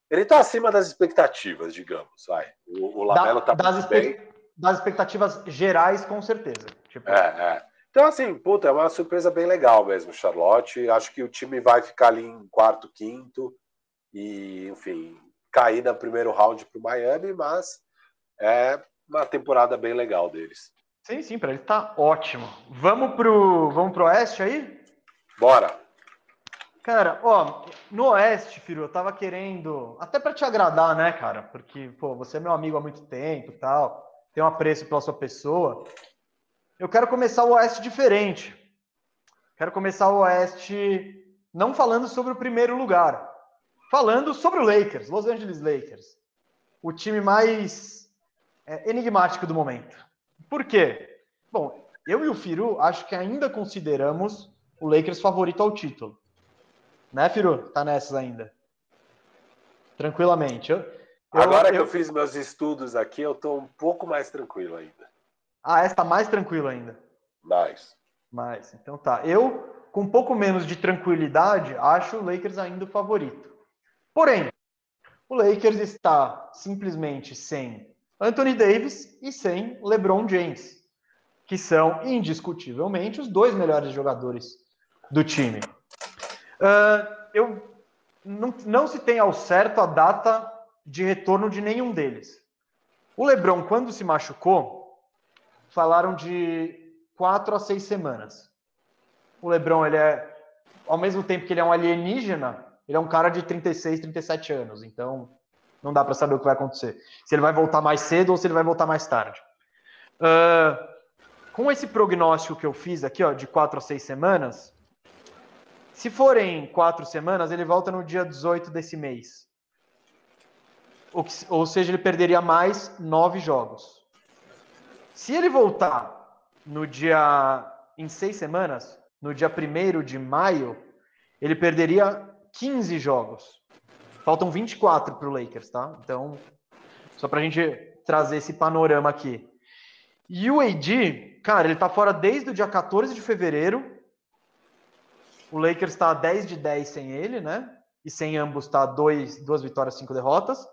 ele tá acima das expectativas, digamos, vai. O, o Lamelo da, tá das, bem. das expectativas gerais, com certeza. Tipo... É, é. Então, assim, puta, é uma surpresa bem legal mesmo, Charlotte. Acho que o time vai ficar ali em quarto, quinto e, enfim, cair no primeiro round para o Miami, mas é uma temporada bem legal deles. Sim, sim, para ele tá ótimo. Vamos pro, vamos pro Oeste aí? Bora. Cara, ó, no Oeste, filho, eu tava querendo, até para te agradar, né, cara? Porque, pô, você é meu amigo há muito tempo e tal, tenho um apreço pela sua pessoa eu quero começar o Oeste diferente. Quero começar o Oeste não falando sobre o primeiro lugar, falando sobre o Lakers, Los Angeles Lakers, o time mais é, enigmático do momento. Por quê? Bom, eu e o Firu acho que ainda consideramos o Lakers favorito ao título. Né, Firu? Tá nessas ainda. Tranquilamente. Eu, eu, Agora que eu, eu fiz meus estudos aqui, eu tô um pouco mais tranquilo ainda. Ah, essa tá mais tranquila ainda. Mais. Mais. Então tá. Eu, com um pouco menos de tranquilidade, acho o Lakers ainda o favorito. Porém, o Lakers está simplesmente sem Anthony Davis e sem LeBron James, que são indiscutivelmente os dois melhores jogadores do time. Uh, eu não, não se tem ao certo a data de retorno de nenhum deles. O LeBron, quando se machucou, falaram de quatro a seis semanas. O LeBron, ele é, ao mesmo tempo que ele é um alienígena, ele é um cara de 36, 37 anos. Então, não dá para saber o que vai acontecer. Se ele vai voltar mais cedo ou se ele vai voltar mais tarde. Uh, com esse prognóstico que eu fiz aqui, ó, de quatro a seis semanas, se forem quatro semanas, ele volta no dia 18 desse mês. Ou, ou seja, ele perderia mais nove jogos. Se ele voltar no dia. em seis semanas, no dia 1 de maio, ele perderia 15 jogos. Faltam 24 para o Lakers, tá? Então, só para a gente trazer esse panorama aqui. E o AD, cara, ele tá fora desde o dia 14 de fevereiro. O Lakers está 10 de 10 sem ele, né? E sem ambos está dois, duas vitórias, cinco derrotas.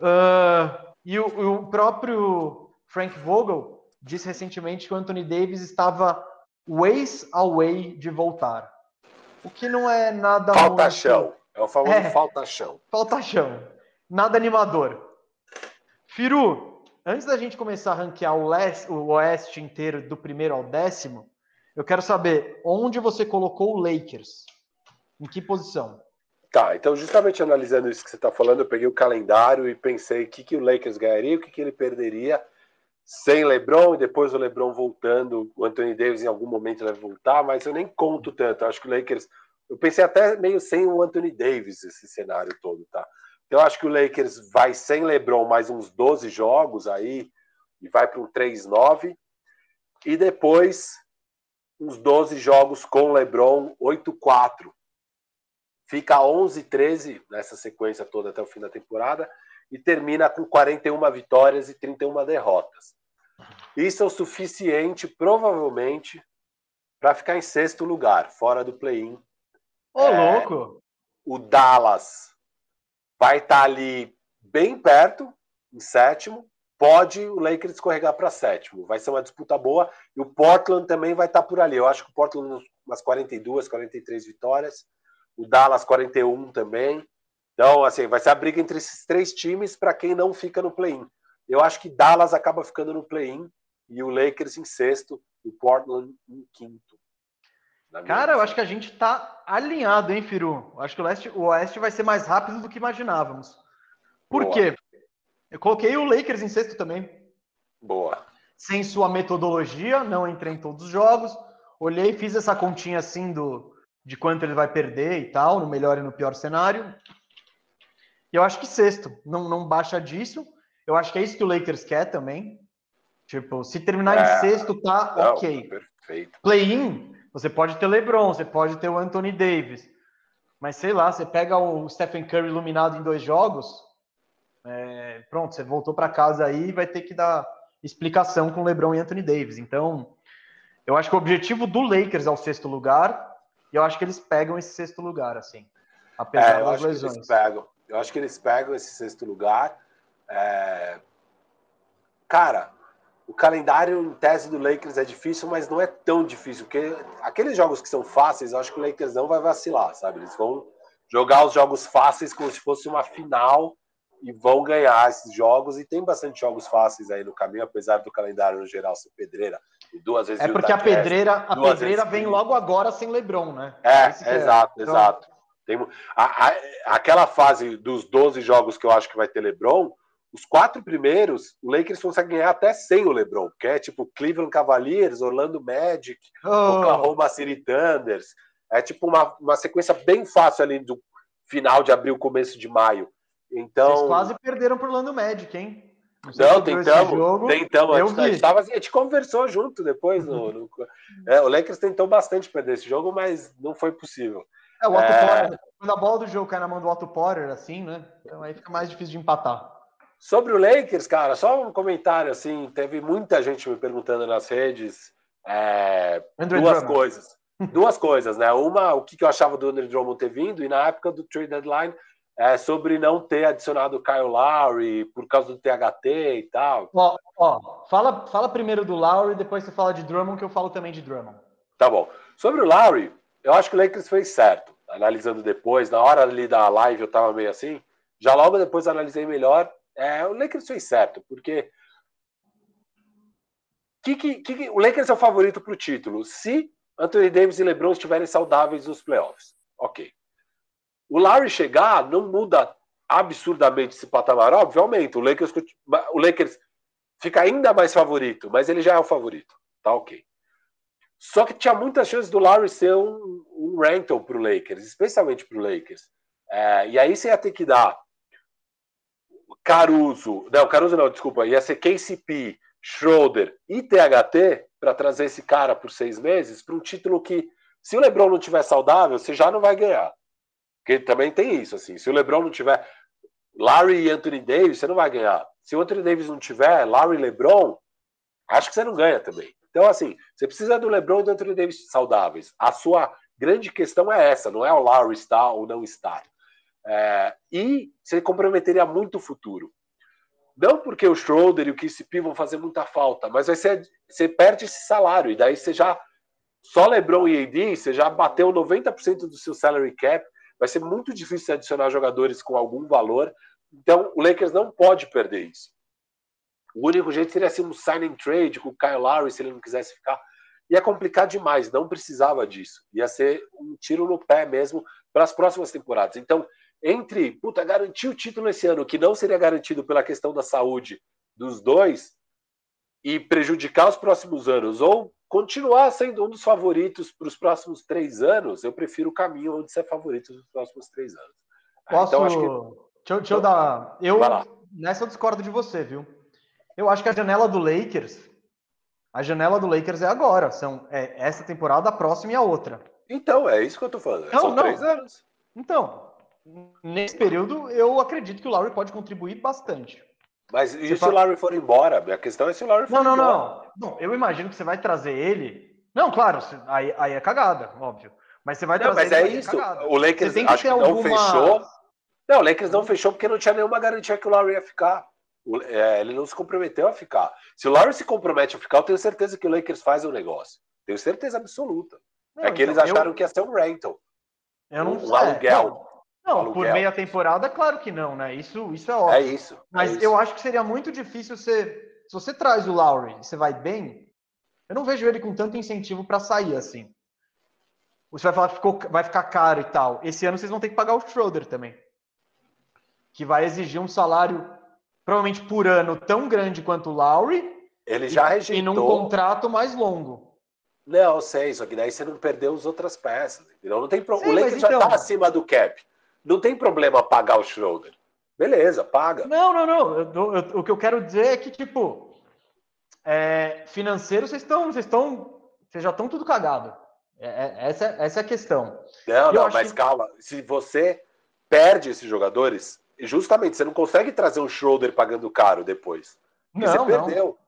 Uh, e o, o próprio Frank Vogel disse recentemente que o Anthony Davis estava ways away de voltar. O que não é nada Falta muito... chão. É o famoso é, falta chão. Falta chão. Nada animador. Firu, antes da gente começar a ranquear o, leste, o oeste inteiro do primeiro ao décimo, eu quero saber onde você colocou o Lakers. Em que posição? Tá, então justamente analisando isso que você está falando, eu peguei o calendário e pensei o que, que o Lakers ganharia, o que, que ele perderia sem LeBron e depois o LeBron voltando, o Anthony Davis em algum momento vai voltar, mas eu nem conto tanto. Acho que o Lakers, eu pensei até meio sem o Anthony Davis esse cenário todo, tá? Então eu acho que o Lakers vai sem LeBron mais uns 12 jogos aí e vai para um 3-9 e depois uns 12 jogos com LeBron 8-4. Fica 11-13 nessa sequência toda até o fim da temporada e termina com 41 vitórias e 31 derrotas. Isso é o suficiente, provavelmente, para ficar em sexto lugar, fora do play-in. Ô, é, louco! O Dallas vai estar tá ali bem perto, em sétimo. Pode o Lakers escorregar para sétimo. Vai ser uma disputa boa. E o Portland também vai estar tá por ali. Eu acho que o Portland umas 42, 43 vitórias. O Dallas 41 também. Então, assim, vai ser a briga entre esses três times para quem não fica no play-in. Eu acho que Dallas acaba ficando no play-in e o Lakers em sexto e o Portland em quinto. Cara, eu acho que a gente está alinhado, hein, Firu? Eu acho que o, leste, o Oeste vai ser mais rápido do que imaginávamos. Por Boa. quê? Eu coloquei o Lakers em sexto também. Boa. Sem sua metodologia, não entrei em todos os jogos. Olhei, fiz essa continha assim do de quanto ele vai perder e tal, no melhor e no pior cenário. E eu acho que sexto, não, não baixa disso. Eu acho que é isso que o Lakers quer também. Tipo, se terminar é, em sexto, tá não, ok. Perfeito. Play-in, você pode ter LeBron, você pode ter o Anthony Davis. Mas sei lá, você pega o Stephen Curry iluminado em dois jogos, é, pronto, você voltou para casa aí e vai ter que dar explicação com LeBron e Anthony Davis. Então, eu acho que o objetivo do Lakers é o sexto lugar, e eu acho que eles pegam esse sexto lugar, assim, apesar é, das lesões. pegam. Eu acho que eles pegam esse sexto lugar. É... Cara, o calendário em tese do Lakers é difícil, mas não é tão difícil, porque aqueles jogos que são fáceis, eu acho que o Lakers não vai vacilar, sabe? Eles vão jogar os jogos fáceis como se fosse uma final e vão ganhar esses jogos. E tem bastante jogos fáceis aí no caminho, apesar do calendário no geral ser pedreira. E duas vezes é porque a pedreira, a pedreira vem logo agora sem LeBron, né? É, é exato, é. exato. Tem, a, a, aquela fase dos 12 jogos que eu acho que vai ter LeBron, os quatro primeiros, o Lakers consegue ganhar até sem o LeBron, que é tipo Cleveland Cavaliers, Orlando Magic, oh. Oklahoma City Thunders. É tipo uma, uma sequência bem fácil ali do final de abril, começo de maio. Então. Vocês quase perderam pro Orlando Magic, hein? Não, não tentamos. Tentamos. A gente, a, gente tava, a gente conversou junto depois. No, no é, o Lakers tentou bastante perder esse jogo, mas não foi possível. É, o Otto é... Porter, quando a bola do jogo cai na mão do Otto Porter, assim, né? Então aí fica mais difícil de empatar. Sobre o Lakers, cara, só um comentário assim. Teve muita gente me perguntando nas redes é, duas Drummond. coisas. Duas coisas, né? Uma, o que eu achava do Andrew Drummond ter vindo, e na época do trade deadline, é, sobre não ter adicionado o Kyle Lowry por causa do THT e tal. Ó, ó, fala, fala primeiro do Lowry, depois você fala de Drummond, que eu falo também de Drummond. Tá bom. Sobre o Lowry, eu acho que o Lakers fez certo. Analisando depois, na hora ali da live eu tava meio assim. Já logo depois analisei melhor. É, o Lakers fez certo, porque que, que, que, o Lakers é o favorito para o título se Anthony Davis e LeBron estiverem saudáveis nos playoffs. Ok. O Larry chegar não muda absurdamente esse patamar. Obviamente, o Lakers, o Lakers fica ainda mais favorito, mas ele já é o favorito. Tá ok. Só que tinha muitas chances do Larry ser um, um rental para o Lakers, especialmente para o Lakers. É, e aí você ia ter que dar Caruso, não, Caruso não, desculpa, ia ser KCP, Schroeder e THT para trazer esse cara por seis meses para um título que, se o LeBron não tiver saudável, você já não vai ganhar. Porque também tem isso, assim. Se o LeBron não tiver Larry e Anthony Davis, você não vai ganhar. Se o Anthony Davis não tiver Larry e LeBron, acho que você não ganha também. Então, assim, você precisa do LeBron e do Anthony Davis saudáveis. A sua grande questão é essa, não é o Larry estar ou não estar. É, e você comprometeria muito o futuro. Não porque o Schroeder e o KCP vão fazer muita falta, mas vai ser, você perde esse salário, e daí você já. Só LeBron e AD, você já bateu 90% do seu salary cap, vai ser muito difícil adicionar jogadores com algum valor. Então, o Lakers não pode perder isso. O único jeito seria ser um signing trade com o Kyle Lowry, se ele não quisesse ficar. Ia é complicar demais, não precisava disso. Ia ser um tiro no pé mesmo para as próximas temporadas. Então, entre, puta, garantir o título esse ano, que não seria garantido pela questão da saúde dos dois, e prejudicar os próximos anos, ou continuar sendo um dos favoritos para os próximos três anos, eu prefiro o caminho onde ser favorito nos próximos três anos. Posso... Então, acho que... deixa, deixa eu dar. Eu, nessa eu discordo de você, viu? Eu acho que a janela do Lakers, a janela do Lakers é agora. São é essa temporada, a próxima e a outra. Então, é isso que eu tô falando. Não, São não. três anos. Então, nesse período, eu acredito que o Lowry pode contribuir bastante. Mas e se fala... o Larry for embora? A questão é se o Larry for não, não, embora. Não, não. Eu imagino que você vai trazer ele. Não, claro, aí, aí é cagada, óbvio. Mas você vai não, trazer mas é ele. Mas é isso. O Lakers acho que alguma... não fechou. Não, o Lakers não fechou porque não tinha nenhuma garantia que o Lowry ia ficar. O, é, ele não se comprometeu a ficar. Se o Lowry se compromete a ficar, eu tenho certeza que o Lakers faz o negócio. Tenho certeza absoluta. Não, é que então, eles acharam eu... que ia ser um rental. Eu não um, um aluguel. Não, aluguel. por meia temporada, claro que não, né? Isso, isso é óbvio. É isso. Mas é isso. eu acho que seria muito difícil você. Se você traz o Lowry e você vai bem, eu não vejo ele com tanto incentivo para sair assim. Você vai falar que ficou, vai ficar caro e tal. Esse ano vocês vão ter que pagar o Schroeder também. Que vai exigir um salário, provavelmente por ano, tão grande quanto o Lowry. Ele já rejeitou. E num contrato mais longo. Não, eu sei, só que daí você não perdeu as outras peças. Entendeu? Não tem pro... Sim, o Lakers então... já está acima do cap. Não tem problema pagar o Schroeder. Beleza, paga. Não, não, não. Eu, eu, o que eu quero dizer é que, tipo, é, financeiro, vocês estão, vocês estão, vocês já estão tudo cagado. É, é, essa, essa é a questão. Não, não, mas que... calma. Se você perde esses jogadores, justamente você não consegue trazer um Schroeder pagando caro depois. Não, você perdeu. Não.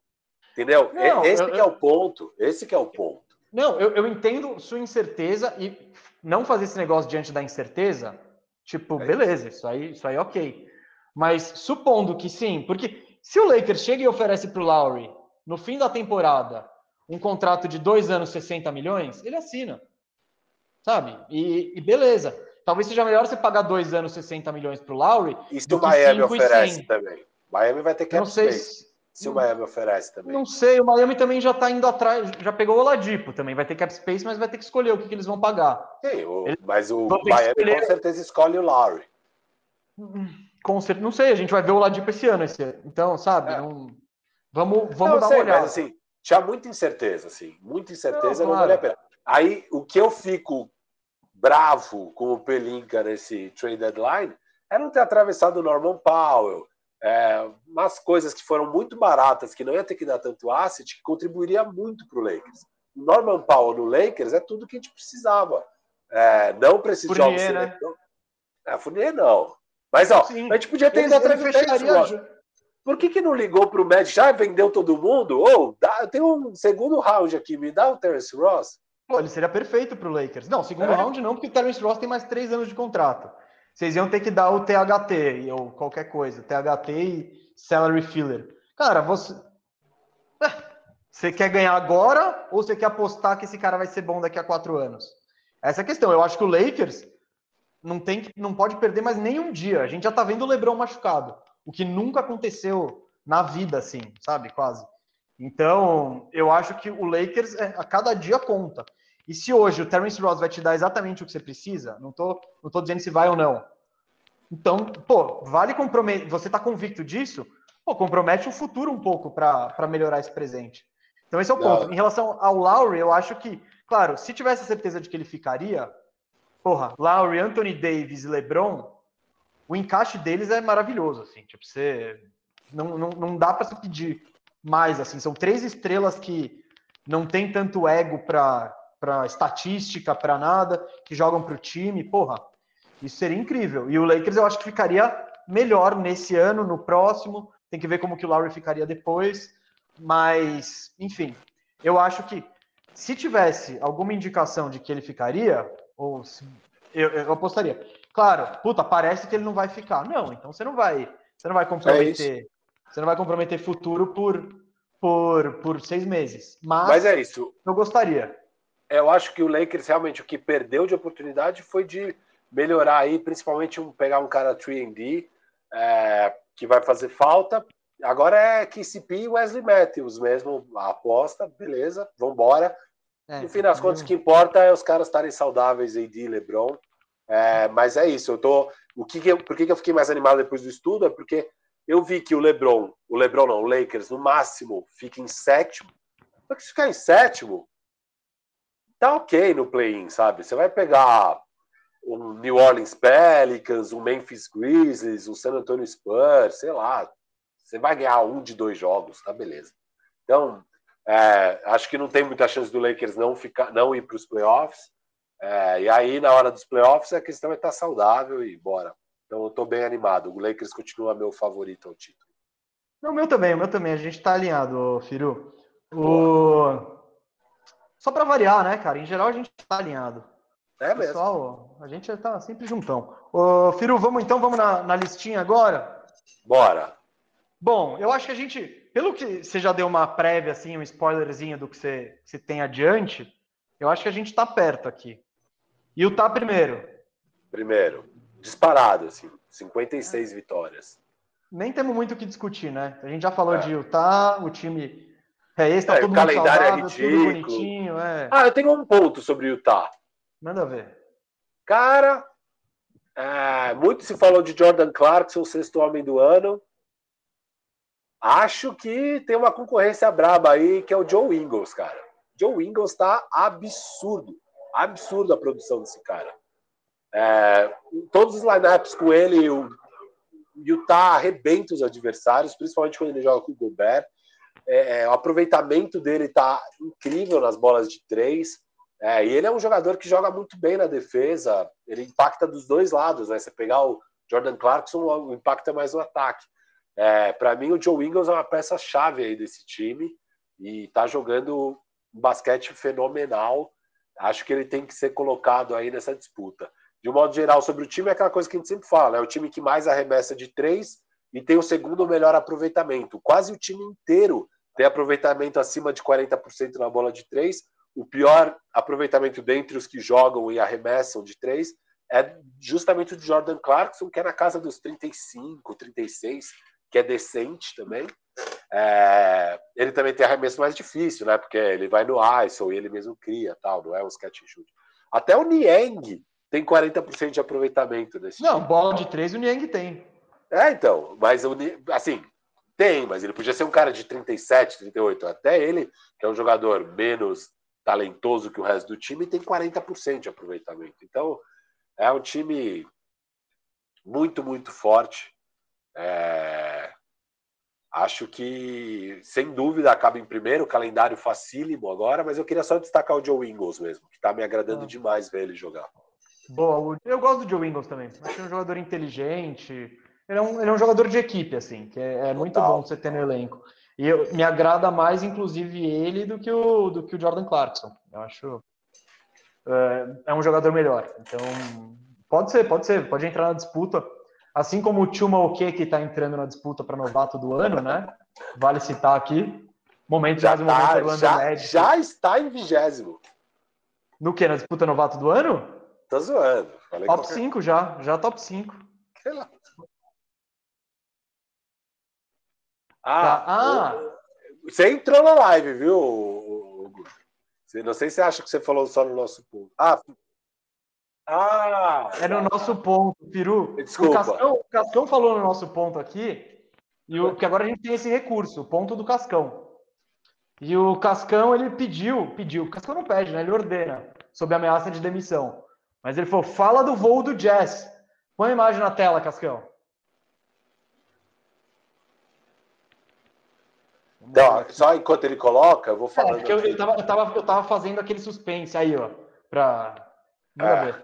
Entendeu? Não, esse eu, que é o ponto. Esse que é o ponto. Não, eu, eu entendo sua incerteza e não fazer esse negócio diante da incerteza, tipo, é beleza, isso aí, isso aí ok. Mas supondo que sim, porque se o Lakers chega e oferece para o Lowry no fim da temporada um contrato de dois anos, 60 milhões, ele assina. Sabe? E, e beleza. Talvez seja melhor você pagar dois anos, 60 milhões para o Lowry. Isso o Miami oferece também. Miami vai ter que não sei se, se o Miami oferece também. Não sei, o Miami também já está indo atrás, já pegou o Oladipo também, vai ter cap space, mas vai ter que escolher o que, que eles vão pagar. Sim, o, mas o Miami escolher... com certeza escolhe o Lowry. Com certeza, não sei, a gente vai ver o Oladipo esse ano, esse, então, sabe? É. Não, vamos vamos não, dar sei, uma olhada. Mas, assim, tinha muita incerteza, assim, muita incerteza, não, não vale a pena. Aí, o que eu fico bravo com o Pelinka nesse trade deadline é não ter atravessado o Norman Powell, é, umas coisas que foram muito baratas, que não ia ter que dar tanto asset, que contribuiria muito para o Lakers. Norman Powell no Lakers é tudo que a gente precisava. É, não precisa de jogos né? É, Fournier não. Mas, ó, Sim. a gente podia ter ido atrás do por que, que não ligou para o Magic? Já vendeu todo mundo? Ou oh, dá, tem um segundo round aqui, me dá o Terence Ross. Pô, ele seria perfeito para o Lakers. Não, segundo é. round não, porque o Terence Ross tem mais três anos de contrato. Vocês iam ter que dar o THT ou qualquer coisa, THT e salary filler. Cara, você você quer ganhar agora ou você quer apostar que esse cara vai ser bom daqui a quatro anos? Essa é a questão. Eu acho que o Lakers não tem não pode perder mais nem um dia. A gente já tá vendo o LeBron machucado o que nunca aconteceu na vida, assim, sabe? Quase. Então, eu acho que o Lakers, é, a cada dia conta. E se hoje o Terence Ross vai te dar exatamente o que você precisa, não tô, não tô dizendo se vai ou não. Então, pô, vale comprometer. Você tá convicto disso? Pô, compromete o futuro um pouco para melhorar esse presente. Então, esse é o ponto. Não. Em relação ao Lowry, eu acho que, claro, se tivesse a certeza de que ele ficaria, porra, Lowry, Anthony Davis e LeBron, o encaixe deles é maravilhoso, assim, tipo, você não, não, não dá para se pedir mais, assim, são três estrelas que não tem tanto ego para para estatística, para nada, que jogam para o time, porra, isso seria incrível. E o Lakers eu acho que ficaria melhor nesse ano, no próximo, tem que ver como que o Lowry ficaria depois, mas, enfim, eu acho que se tivesse alguma indicação de que ele ficaria, ou se, eu, eu apostaria. Claro, puta, parece que ele não vai ficar. Não, então você não vai, você não vai comprometer, é você não vai comprometer futuro por, por, por seis meses. Mas, Mas é isso. Eu gostaria. Eu acho que o Lakers realmente o que perdeu de oportunidade foi de melhorar aí, principalmente um, pegar um cara 3D é, que vai fazer falta. Agora é KCP e Wesley Matthews mesmo, a aposta, beleza, vambora. É, no fim das contas, o que importa é os caras estarem saudáveis, AD, LeBron. É, mas é isso, eu tô. O que, que eu, por que, que eu fiquei mais animado depois do estudo? É porque eu vi que o LeBron, o LeBron não, o Lakers, no máximo, fica em sétimo. Só que se ficar em sétimo, tá ok no play-in, sabe? Você vai pegar um New Orleans Pelicans, um Memphis Grizzlies, um San Antonio Spurs, sei lá. Você vai ganhar um de dois jogos, tá beleza. Então, é, acho que não tem muita chance do Lakers não ficar, não ir para os playoffs. É, e aí, na hora dos playoffs, a questão é estar saudável e bora. Então, eu estou bem animado. O Lakers continua meu favorito ao título. O meu também, o meu também. A gente está alinhado, Firu. O... Só para variar, né, cara? Em geral, a gente está alinhado. É mesmo. Pessoal, a gente tá sempre juntão. Ô, Firu, vamos então, vamos na, na listinha agora? Bora. Bom, eu acho que a gente, pelo que você já deu uma prévia, assim, um spoilerzinho do que você, você tem adiante, eu acho que a gente está perto aqui. E o tá primeiro? Primeiro. Disparado, assim. 56 é. vitórias. Nem temos muito o que discutir, né? A gente já falou é. de Utah, o time é esse, tá é, todo o calendário é ridículo. bonitinho. É. Ah, eu tenho um ponto sobre o Utah. Manda ver. Cara, é, muito se falou de Jordan Clarkson, sexto homem do ano. Acho que tem uma concorrência braba aí, que é o Joe Ingles, cara. Joe Ingles tá absurdo. Absurdo a produção desse cara. É, todos os lineups com ele, o Utah arrebenta os adversários, principalmente quando ele joga com o Gobert. É, é, o aproveitamento dele tá incrível nas bolas de três. É, e ele é um jogador que joga muito bem na defesa. Ele impacta dos dois lados, né? Você pegar o Jordan Clarkson, o impacto é mais no ataque. É, Para mim, o Joe Ingles é uma peça-chave aí desse time e tá jogando um basquete fenomenal. Acho que ele tem que ser colocado aí nessa disputa de um modo geral, sobre o time, é aquela coisa que a gente sempre fala, é o time que mais arremessa de três e tem o segundo melhor aproveitamento. Quase o time inteiro tem aproveitamento acima de 40% na bola de três. O pior aproveitamento dentre os que jogam e arremessam de três é justamente o de Jordan Clarkson, que é na casa dos 35, 36, que é decente também. É... ele também tem arremesso mais difícil, né? Porque ele vai no ISO e ele mesmo cria, tal, não é um catch shoot. Até o Niang, tem 40% de aproveitamento desse Não, time. bola de três o Niang tem. É, então, mas o assim, tem, mas ele podia ser um cara de 37, 38. Até ele, que é um jogador menos talentoso que o resto do time, tem 40% de aproveitamento. Então, é um time muito, muito forte. É... Acho que, sem dúvida, acaba em primeiro, calendário facílimo agora, mas eu queria só destacar o Joe Ingles mesmo, que está me agradando ah. demais ver ele jogar. Boa, eu gosto do Joe Ingles também. Acho é um jogador inteligente. Ele é um, ele é um jogador de equipe, assim, que é, é muito bom você ter no elenco. E eu, me agrada mais, inclusive, ele do que o, do que o Jordan Clarkson. Eu acho. É, é um jogador melhor. Então, pode ser, pode ser, pode entrar na disputa. Assim como o Chuma Oke, que está entrando na disputa para novato do ano, né? Vale citar aqui. Momento já, tá, momento já, já está em vigésimo. No que? Na disputa novato do ano? Tô zoando. Falei top qualquer... 5 já, já top 5. Ah, tá. Ah. você entrou na live, viu, Hugo? Não sei se você acha que você falou só no nosso ponto. Ah, ah é no nosso ponto, Peru. Desculpa. O Cascão, o Cascão falou no nosso ponto aqui, e o, que agora a gente tem esse recurso, o ponto do Cascão. E o Cascão, ele pediu, pediu, o Cascão não pede, né? Ele ordena, sob ameaça de demissão. Mas ele falou: fala do voo do Jazz. Põe a imagem na tela, Cascão. Então, só enquanto ele coloca, eu vou é, falando. É, eu, eu, tava, eu, tava, eu tava fazendo aquele suspense aí, ó, pra. É,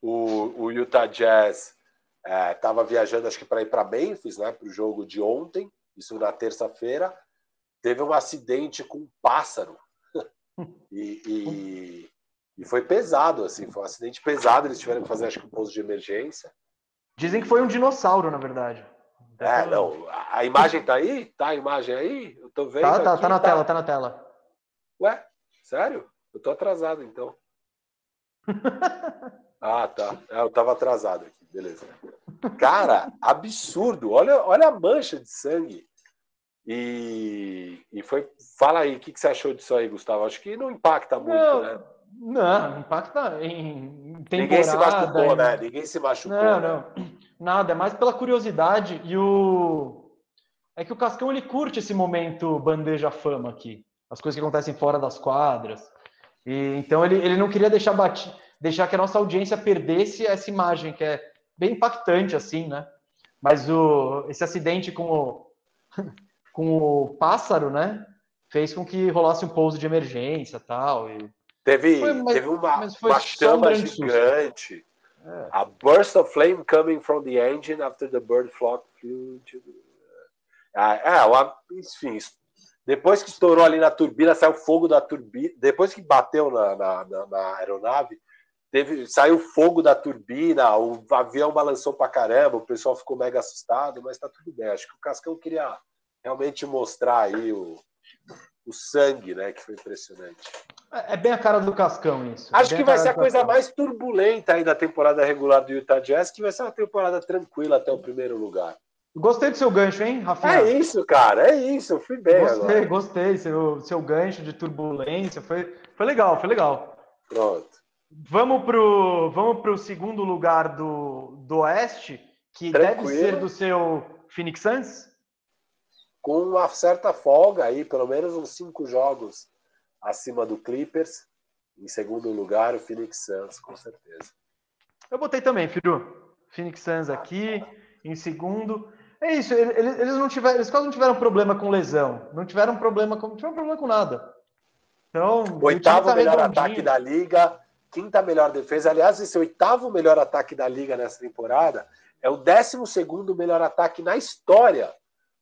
o, o Utah Jazz estava é, viajando, acho que para ir para Memphis, né, para o jogo de ontem, isso na terça-feira. Teve um acidente com um pássaro. e, e e foi pesado, assim, foi um acidente pesado. Eles tiveram que fazer, acho que, um pouso de emergência. Dizem que foi um dinossauro, na verdade. É, não. A imagem tá aí? Tá a imagem aí? Eu tô vendo. Tá, tá, aqui, tá na tá... tela, tá na tela. Ué, sério? Eu tô atrasado, então. ah, tá. É, eu tava atrasado aqui, beleza. Cara, absurdo. Olha, olha a mancha de sangue. E, e foi. Fala aí, o que, que você achou disso aí, Gustavo? Acho que não impacta muito, não. né? Não, impacta em temporada. Ninguém se machucou, né? Ninguém se machucou. Não, né? Nada, é mais pela curiosidade. E o. É que o Cascão ele curte esse momento bandeja fama aqui. As coisas que acontecem fora das quadras. E, então ele, ele não queria deixar, bate... deixar que a nossa audiência perdesse essa imagem, que é bem impactante, assim, né? Mas o... esse acidente com o... com o pássaro, né? Fez com que rolasse um pouso de emergência tal. E Teve, foi, mas, teve uma, uma chama gigante. É. A burst of flame coming from the engine after the bird flock flew to the... É, enfim, depois que estourou ali na turbina, saiu fogo da turbina, depois que bateu na, na, na, na aeronave, teve, saiu fogo da turbina, o avião balançou pra caramba, o pessoal ficou mega assustado, mas tá tudo bem. Acho que o Cascão queria realmente mostrar aí o, o sangue, né? Que foi impressionante. É, bem a cara do Cascão isso. Acho é que vai ser a coisa mais turbulenta aí da temporada regular do Utah Jazz, que vai ser uma temporada tranquila até o primeiro lugar. Gostei do seu gancho, hein, Rafael? É isso, cara, é isso. Eu fui bem gostei, agora. Gostei, seu, seu gancho de turbulência. Foi, foi legal, foi legal. Pronto. Vamos pro, vamos pro segundo lugar do, do Oeste, que Tranquilo. deve ser do seu Phoenix Suns? Com uma certa folga aí, pelo menos uns cinco jogos acima do Clippers. Em segundo lugar, o Phoenix Suns, com certeza. Eu botei também, Firu. Phoenix Suns aqui, em segundo. É isso, eles, eles não tiveram, eles quase não tiveram problema com lesão, não tiveram problema com, não tiveram problema com nada. Então, oitavo tá melhor ataque da liga, quinta melhor defesa. Aliás, esse oitavo melhor ataque da liga nessa temporada é o décimo segundo melhor ataque na história.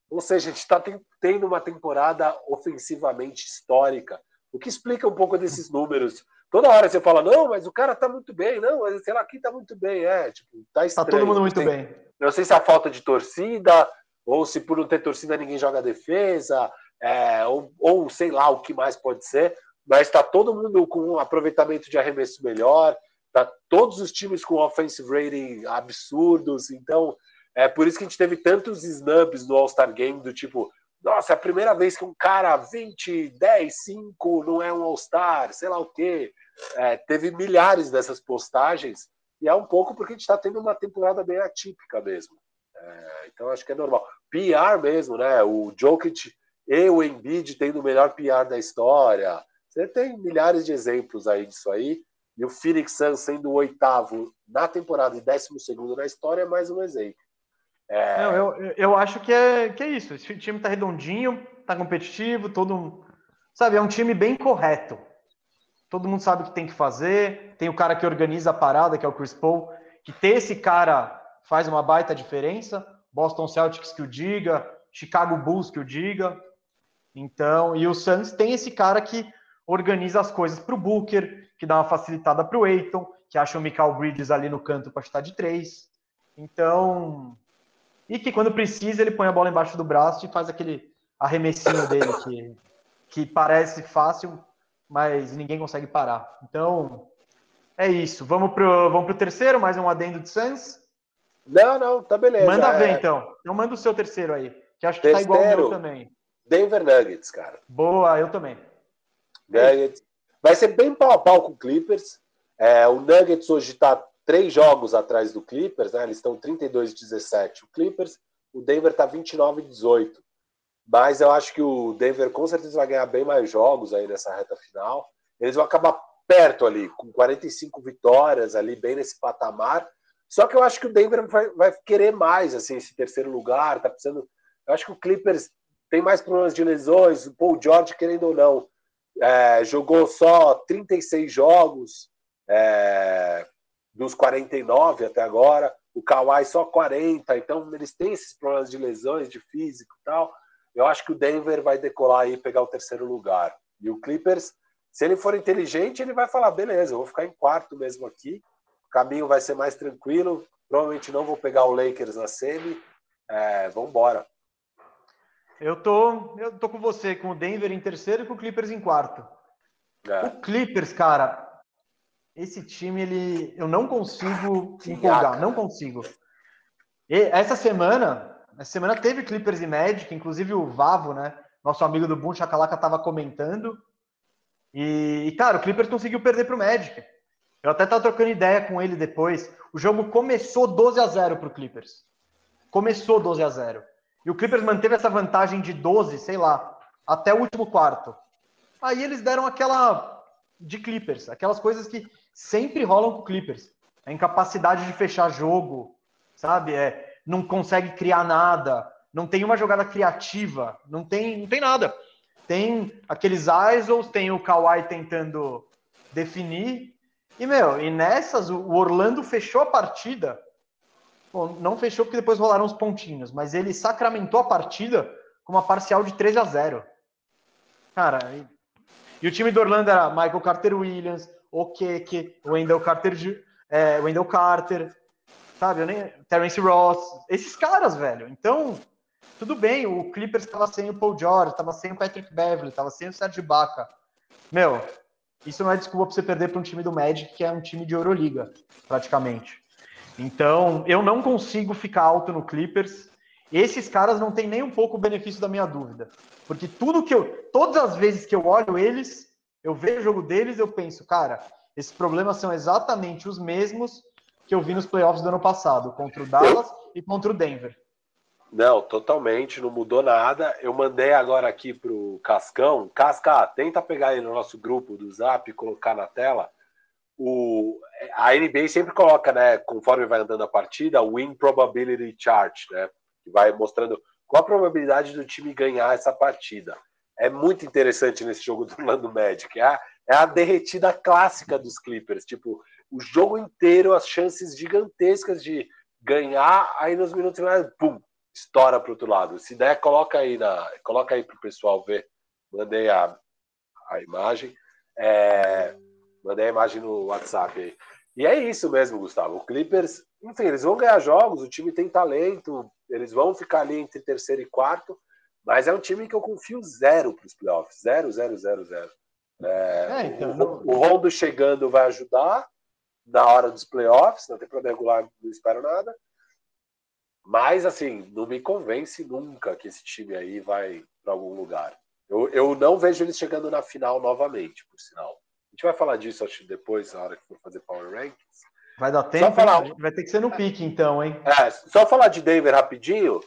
Ou seja, a gente está tendo uma temporada ofensivamente histórica, o que explica um pouco desses números. Toda hora você fala, não, mas o cara tá muito bem, não, mas sei lá, aqui tá muito bem, é, tipo, tá estranho. Tá todo mundo muito tem, bem. Não sei se é a falta de torcida, ou se por não ter torcida ninguém joga defesa, é, ou, ou sei lá o que mais pode ser, mas está todo mundo com um aproveitamento de arremesso melhor, tá todos os times com offensive rating absurdos, então é por isso que a gente teve tantos snubs no All-Star Game do tipo, nossa, é a primeira vez que um cara 20, 10, 5 não é um All-Star, sei lá o quê. É, teve milhares dessas postagens, e é um pouco porque a gente está tendo uma temporada bem atípica mesmo. É, então acho que é normal. PR mesmo, né? O Jokic e o Embiid tendo o melhor PR da história. Você tem milhares de exemplos aí disso aí. E o Phoenix Suns sendo o oitavo na temporada e décimo segundo na história é mais um exemplo. É... Não, eu, eu acho que é, que é isso. Esse time tá redondinho, tá competitivo, todo. Sabe, é um time bem correto. Todo mundo sabe o que tem que fazer. Tem o cara que organiza a parada, que é o Chris Paul. Que ter esse cara faz uma baita diferença. Boston Celtics que o diga, Chicago Bulls que o diga. Então, e o Suns tem esse cara que organiza as coisas para o Booker, que dá uma facilitada para o Aiton, que acha o Michael Bridges ali no canto para chutar de três. Então, e que quando precisa ele põe a bola embaixo do braço e faz aquele arremessinho dele que, que parece fácil, mas ninguém consegue parar. Então, é isso. Vamos pro, vamos pro terceiro, mais um adendo de Suns? Não, não, tá beleza. Manda é... ver então. Então manda o seu terceiro aí, que acho que Terceiro, tá igual o meu também. Denver Nuggets, cara. Boa, eu também. Nuggets. Vai ser bem pau a pau com o Clippers. É, o Nuggets hoje está três jogos atrás do Clippers, né? Eles estão 32 e 17. O Clippers, o Denver está 29 e 18. Mas eu acho que o Denver com certeza vai ganhar bem mais jogos aí nessa reta final. Eles vão acabar perto ali, com 45 vitórias ali, bem nesse patamar. Só que eu acho que o Denver vai, vai querer mais, assim, esse terceiro lugar. Tá precisando. Eu acho que o Clippers tem mais problemas de lesões, o Paul George, querendo ou não, é, jogou só 36 jogos é, dos 49 até agora, o Kawhi só 40, então eles têm esses problemas de lesões, de físico e tal. Eu acho que o Denver vai decolar e pegar o terceiro lugar. E o Clippers, se ele for inteligente, ele vai falar: beleza, eu vou ficar em quarto mesmo aqui, o caminho vai ser mais tranquilo, provavelmente não vou pegar o Lakers na semi, é, vamos embora. Eu tô, eu tô com você, com o Denver em terceiro e com o Clippers em quarto. É. O Clippers, cara, esse time, ele, eu não consigo empolgar, não consigo. E essa semana, essa semana teve Clippers e Magic, inclusive o Vavo, né? Nosso amigo do Boom Chacalaca tava comentando. E, cara, o Clippers conseguiu perder pro Magic. Eu até tava trocando ideia com ele depois. O jogo começou 12 a 0 pro Clippers. Começou 12 a 0. E o Clippers manteve essa vantagem de 12, sei lá, até o último quarto. Aí eles deram aquela de Clippers, aquelas coisas que sempre rolam com Clippers. A incapacidade de fechar jogo, sabe? É, não consegue criar nada, não tem uma jogada criativa, não tem, não tem nada. Tem aqueles isols, tem o Kawhi tentando definir. E, meu, e nessas, o Orlando fechou a partida Bom, não fechou porque depois rolaram os pontinhos, mas ele sacramentou a partida com uma parcial de 13 a 0. Cara, e, o time do Orlando era Michael Carter Williams, o Keke, o Wendell Carter, é, Wendell Carter, sabe? Eu nem, Terence Ross, esses caras, velho. Então, tudo bem, o Clippers estava sem o Paul George, estava sem o Patrick Beverly, estava sem o Serge Ibaka. Meu, isso não é desculpa para você perder para um time do Magic, que é um time de Euroliga, praticamente. Então, eu não consigo ficar alto no Clippers. Esses caras não têm nem um pouco o benefício da minha dúvida. Porque tudo que eu. Todas as vezes que eu olho eles, eu vejo o jogo deles, eu penso, cara, esses problemas são exatamente os mesmos que eu vi nos playoffs do ano passado, contra o Dallas e contra o Denver. Não, totalmente, não mudou nada. Eu mandei agora aqui pro Cascão. Casca, tenta pegar aí no nosso grupo do Zap colocar na tela. O, a NBA sempre coloca, né, conforme vai andando a partida, o win probability chart, né, que vai mostrando qual a probabilidade do time ganhar essa partida. É muito interessante nesse jogo do Orlando Magic. É a, é a derretida clássica dos Clippers. Tipo, o jogo inteiro, as chances gigantescas de ganhar, aí nos minutos finais, pum, estoura para outro lado. Se der, coloca aí na, coloca aí para o pessoal ver. Mandei a, a imagem. É, mandei a imagem no WhatsApp aí. E é isso mesmo, Gustavo. O Clippers, enfim, eles vão ganhar jogos, o time tem talento, eles vão ficar ali entre terceiro e quarto, mas é um time que eu confio zero para os playoffs. Zero, zero, zero, zero. É, é, então, o, o Rondo chegando vai ajudar na hora dos playoffs, na temporada regular não espero nada. Mas, assim, não me convence nunca que esse time aí vai para algum lugar. Eu, eu não vejo eles chegando na final novamente, por sinal. A gente vai falar disso, acho, depois, na hora que for fazer Power Rankings. Vai dar tempo, falar... vai ter que ser no pique, então, hein? É, só falar de Denver rapidinho.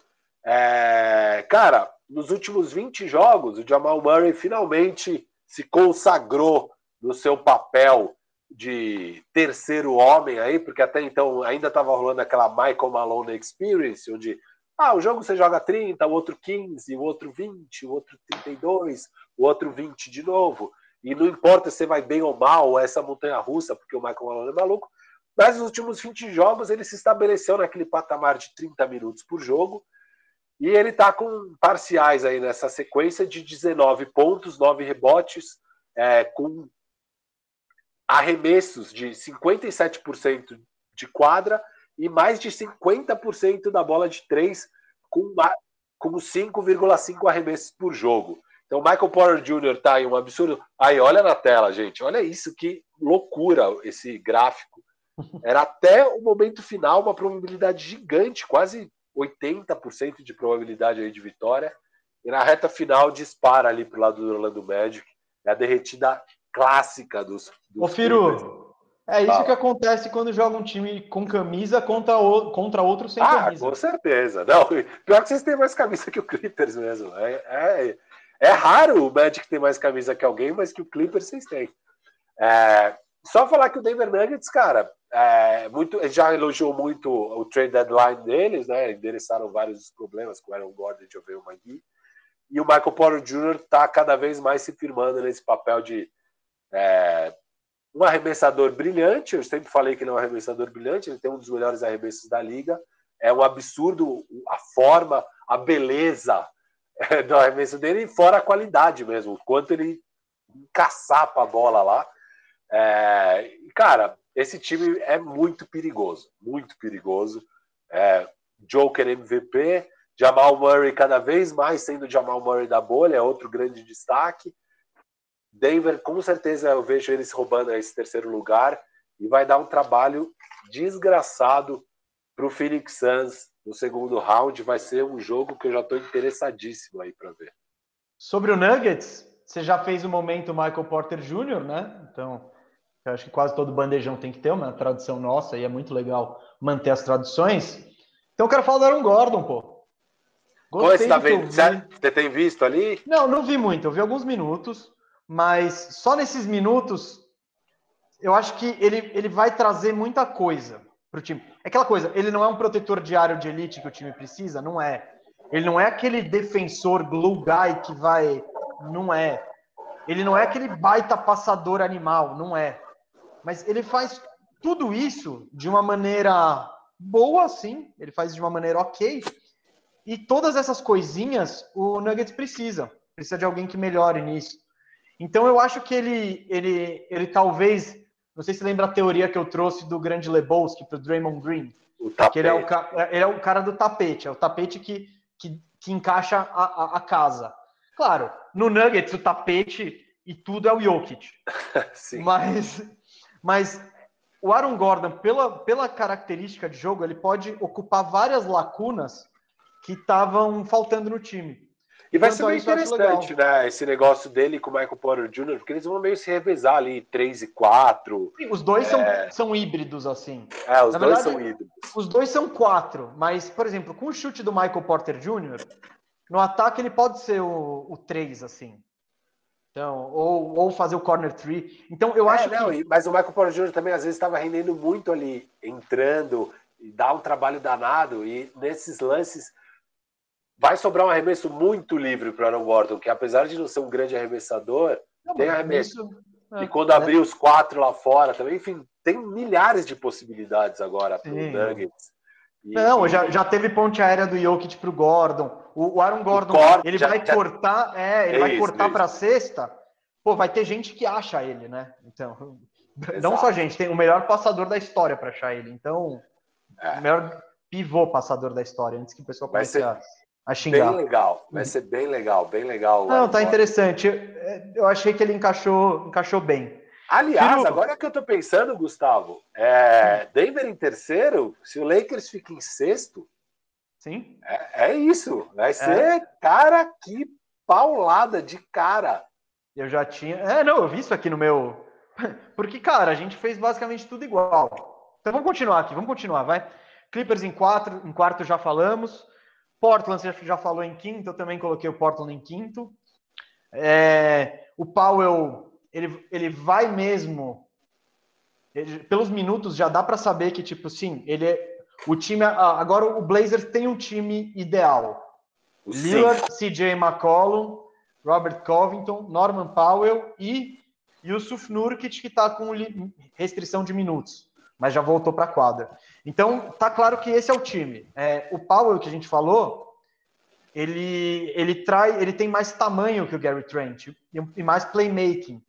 É... Cara, nos últimos 20 jogos, o Jamal Murray finalmente se consagrou no seu papel de terceiro homem aí, porque até então ainda estava rolando aquela Michael Malone Experience, onde ah, o jogo você joga 30, o outro 15, o outro 20, o outro 32, o outro 20 de novo. E não importa se vai bem ou mal essa montanha russa, porque o Michael Malone é maluco. Mas nos últimos 20 jogos ele se estabeleceu naquele patamar de 30 minutos por jogo. E ele está com parciais aí nessa sequência de 19 pontos, 9 rebotes, é, com arremessos de 57% de quadra e mais de 50% da bola de três com, com 5,5 arremessos por jogo. Então, Michael Porter Jr. tá aí um absurdo. Aí, olha na tela, gente. Olha isso, que loucura esse gráfico. Era até o momento final uma probabilidade gigante, quase 80% de probabilidade aí de vitória. E na reta final dispara ali pro lado do Orlando Magic. É a derretida clássica dos. dos Ô, Firo, é isso que acontece quando joga um time com camisa contra, o, contra outro sem ah, camisa. Com certeza. Não, pior que vocês têm mais camisa que o Clippers mesmo. É, é, é raro o Magic ter mais camisa que alguém, mas que o Clippers vocês têm. É, só falar que o Denver Nuggets, cara, é, muito, já elogiou muito o trade deadline deles, né? Endereçaram vários problemas com o Aaron Gordon e o Magui. E o Michael Porter Jr. está cada vez mais se firmando nesse papel de é, um arremessador brilhante, eu sempre falei que ele é um arremessador brilhante, ele tem um dos melhores arremessos da liga. É um absurdo a forma, a beleza é, do arremesso dele, e fora a qualidade mesmo, o quanto ele caçapa a bola lá. É, cara, esse time é muito perigoso, muito perigoso. É, Joker MVP, Jamal Murray cada vez mais sendo Jamal Murray da bolha, é outro grande destaque. Denver, com certeza, eu vejo eles roubando esse terceiro lugar e vai dar um trabalho desgraçado para o Phoenix Suns no segundo round. Vai ser um jogo que eu já estou interessadíssimo aí para ver. Sobre o Nuggets, você já fez o momento Michael Porter Jr., né? Então, eu acho que quase todo bandejão tem que ter uma tradição nossa e é muito legal manter as tradições. Então, eu quero falar do Aaron Gordon, pô. Gostei você, tá vendo? você tem visto ali? Não, não vi muito. Eu vi alguns minutos mas só nesses minutos eu acho que ele, ele vai trazer muita coisa para o time. É aquela coisa, ele não é um protetor diário de elite que o time precisa, não é. Ele não é aquele defensor glue guy que vai. Não é. Ele não é aquele baita passador animal, não é. Mas ele faz tudo isso de uma maneira boa, sim. Ele faz de uma maneira ok. E todas essas coisinhas o Nuggets precisa. Precisa de alguém que melhore nisso. Então eu acho que ele, ele, ele talvez Não sei se lembra a teoria que eu trouxe do grande Lebowski para o Draymond Green. O tapete. Que ele, é o, ele é o cara do tapete, é o tapete que, que, que encaixa a, a, a casa. Claro, no Nuggets o tapete e tudo é o Jokic. mas, mas o Aaron Gordon, pela, pela característica de jogo, ele pode ocupar várias lacunas que estavam faltando no time. E vai ser bem interessante, né? Esse negócio dele com o Michael Porter Jr., porque eles vão meio se revezar ali, 3 e 4. Sim, os dois é... são, são híbridos, assim. É, os Na dois verdade, são híbridos. Os dois são quatro, mas, por exemplo, com o chute do Michael Porter Jr., no ataque ele pode ser o, o 3, assim. Então, ou, ou fazer o corner tree. Então, eu é, acho não, que. Mas o Michael Porter Jr. também, às vezes, estava rendendo muito ali, entrando, e dá um trabalho danado, e nesses lances vai sobrar um arremesso muito livre para o Aaron Gordon, que apesar de não ser um grande arremessador, não, tem arremesso. É, e quando é, abrir os quatro lá fora também, enfim, tem milhares de possibilidades agora para o Nuggets. E, não, já, já teve ponte aérea do Jokic para o Gordon. O Aaron Gordon, ele vai já... cortar, é, ele é vai isso, cortar para sexta. Pô, vai ter gente que acha ele, né? Então, Exato. não só gente, tem o melhor passador da história para achar ele. Então, é. o melhor pivô passador da história, antes que o pessoal comece a a xingar. Bem legal, vai ser bem legal, bem legal. Não, tá interessante. Eu, eu, achei que ele encaixou, encaixou bem. Aliás, agora que eu tô pensando, Gustavo, é, Denver em terceiro, se o Lakers fica em sexto, Sim. É, é isso. Vai é. ser, cara, que paulada de cara. Eu já tinha. É, não, eu vi isso aqui no meu. Porque, cara, a gente fez basicamente tudo igual. Então vamos continuar aqui, vamos continuar, vai. Clippers em quatro, em quarto já falamos. Portland você já falou em quinto, eu também coloquei o Portland em quinto. É, o Powell, ele, ele vai mesmo. Ele, pelos minutos já dá para saber que, tipo, sim, ele é. O time. Agora o Blazers tem um time ideal. O Lillard, CJ McCollum, Robert Covington, Norman Powell e Yusuf Nurkic, que está com restrição de minutos, mas já voltou para a quadra. Então, tá claro que esse é o time. É, o Powell que a gente falou, ele, ele trai, ele tem mais tamanho que o Gary Trent e, mais playmaking.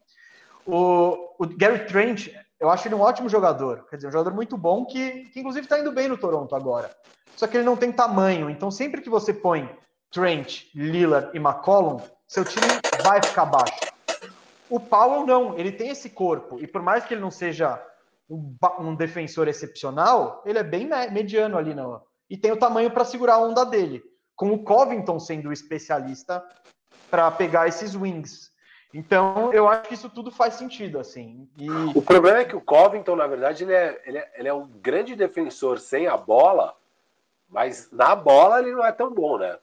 O, o Gary Trent, eu acho ele um ótimo jogador, quer dizer, um jogador muito bom que, que inclusive está indo bem no Toronto agora. Só que ele não tem tamanho, então sempre que você põe Trent, Lillard e McCollum, seu time vai ficar baixo. O Powell não, ele tem esse corpo e por mais que ele não seja um, um defensor excepcional, ele é bem mediano ali não. E tem o tamanho para segurar a onda dele, com o Covington sendo o especialista para pegar esses wings. Então, eu acho que isso tudo faz sentido, assim. E... O problema é que o Covington, na verdade, ele é, ele, é, ele é um grande defensor sem a bola, mas na bola ele não é tão bom, né?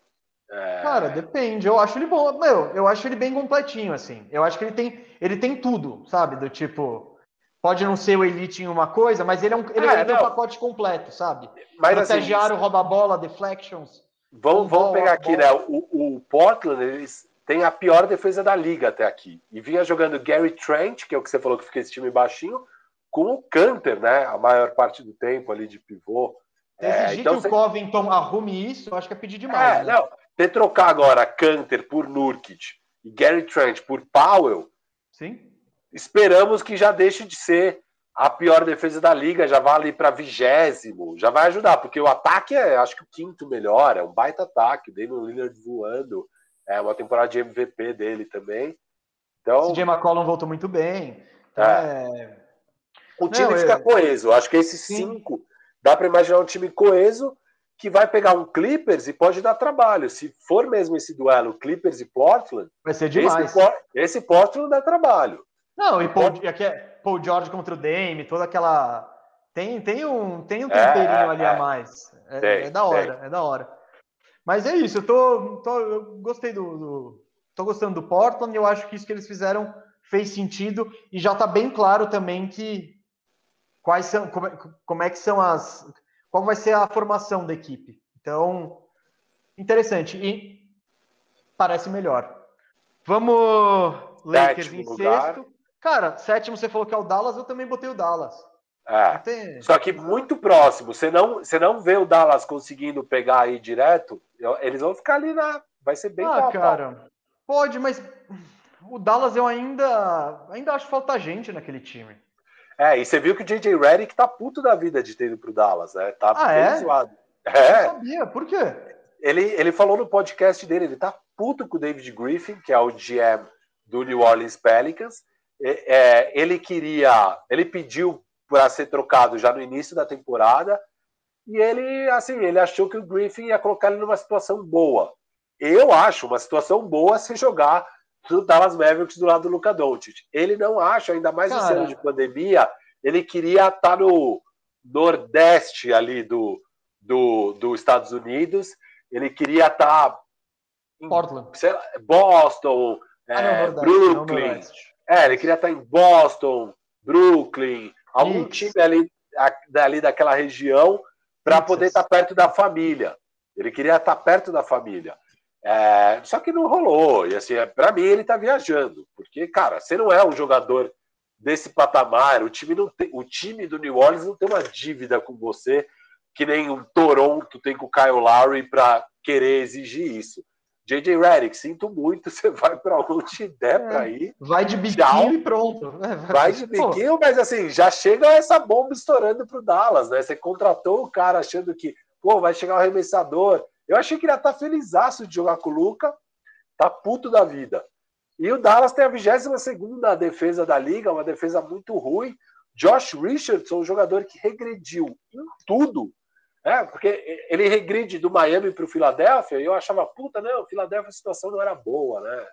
É... Cara, depende. Eu acho ele bom. Meu, eu acho ele bem completinho, assim. Eu acho que ele tem, ele tem tudo, sabe? Do tipo, Pode não ser o Elite em uma coisa, mas ele é um, ele é, é um pacote completo, sabe? Mas, Protege assim, rouba bola, deflections. Vamos, vamos pegar aqui, né? O, o Portland, eles têm a pior defesa da liga até aqui. E vinha jogando Gary Trent, que é o que você falou que fica esse time baixinho, com o Canter, né? A maior parte do tempo ali de pivô. É, Exigir então, que você... o Covington arrume isso, eu acho que é pedir demais. É, né? não. Ter trocar agora Canter por Nurkic e Gary Trent por Powell. Sim esperamos que já deixe de ser a pior defesa da liga, já vá ali para vigésimo, já vai ajudar, porque o ataque é, acho que o quinto melhor, é um baita ataque, o Damian Lillard voando, é uma temporada de MVP dele também. Então, CJ McCollum voltou muito bem. Então, é. É... O time Não, fica é... coeso. Acho que esses Sim. cinco dá para imaginar um time coeso que vai pegar um Clippers e pode dar trabalho. Se for mesmo esse duelo Clippers e Portland, vai ser demais. Esse, esse Portland dá trabalho. Não, e Paul, aqui é Paul George contra o Dame, toda aquela. Tem, tem um, tem um temperinho é, ali é, a mais. É, tem, é, da hora, tem. é da hora. Mas é isso, eu tô. tô eu gostei do, do. tô gostando do Portland, eu acho que isso que eles fizeram fez sentido e já tá bem claro também que quais são. Como é, como é que são as. Qual vai ser a formação da equipe. Então, interessante. E parece melhor. Vamos, Lakers em sexto. Cara, sétimo você falou que é o Dallas, eu também botei o Dallas. É. Tem... Só que muito próximo. Você não, você não vê o Dallas conseguindo pegar aí direto, eles vão ficar ali na. Vai ser bem Ah, cara. Pode, mas o Dallas eu ainda. Ainda acho que falta gente naquele time. É, e você viu que o J.J. Redick tá puto da vida de ter ido pro Dallas, né? Tá ah, bem é? zoado. É. Eu sabia, por quê? Ele, ele falou no podcast dele, ele tá puto com o David Griffin, que é o GM do New Orleans Pelicans. É, ele queria, ele pediu para ser trocado já no início da temporada, e ele, assim, ele achou que o Griffin ia colocar ele numa situação boa. Eu acho uma situação boa se jogar do Dallas Mavericks do lado do Luca Doncic. Ele não acha, ainda mais no ano de pandemia, ele queria estar tá no nordeste ali do, do, dos Estados Unidos, ele queria estar tá em Portland. Lá, Boston, ah, é, não, Brooklyn. É, ele queria estar tá em Boston, Brooklyn, algum time ali, ali daquela região para poder estar perto da família. Ele queria estar perto da família. É, só que não rolou. E assim, é, para mim ele está viajando, porque cara, você não é um jogador desse patamar. O time não tem, o time do New Orleans não tem uma dívida com você que nem o Toronto tem com o Kyle Lowry para querer exigir isso. JJ Redick, sinto muito, você vai para onde der é, para ir. Vai de biquinho e pronto. Vai de biquinho, mas assim, já chega essa bomba estourando pro Dallas, né? Você contratou o cara achando que, pô, vai chegar o arremessador, eu achei que ele ia estar tá felizaço de jogar com o Luca, tá puto da vida. E o Dallas tem a 22 segunda defesa da liga, uma defesa muito ruim. Josh Richardson, um jogador que regrediu em tudo. É, porque ele regride do Miami para o Filadélfia e eu achava, puta, não, Filadélfia a situação não era boa, né?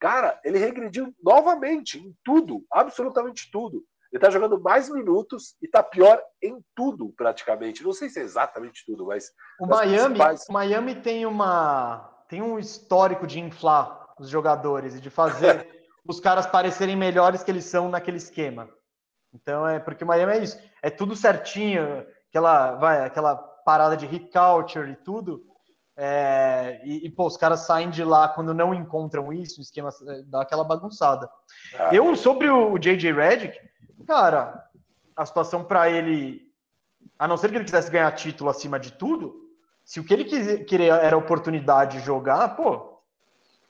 Cara, ele regrediu novamente em tudo, absolutamente tudo. Ele tá jogando mais minutos e tá pior em tudo, praticamente. Não sei se é exatamente tudo, mas. O Miami, principais... o Miami tem uma. tem um histórico de inflar os jogadores e de fazer os caras parecerem melhores que eles são naquele esquema. Então é porque o Miami é isso. É tudo certinho, aquela, vai, aquela parada de hit culture e tudo. É, e, e, pô, os caras saem de lá quando não encontram isso, o esquema dá aquela bagunçada. Ah, eu, sobre o J.J. Redick, cara, a situação para ele, a não ser que ele quisesse ganhar título acima de tudo, se o que ele queria era oportunidade de jogar, pô,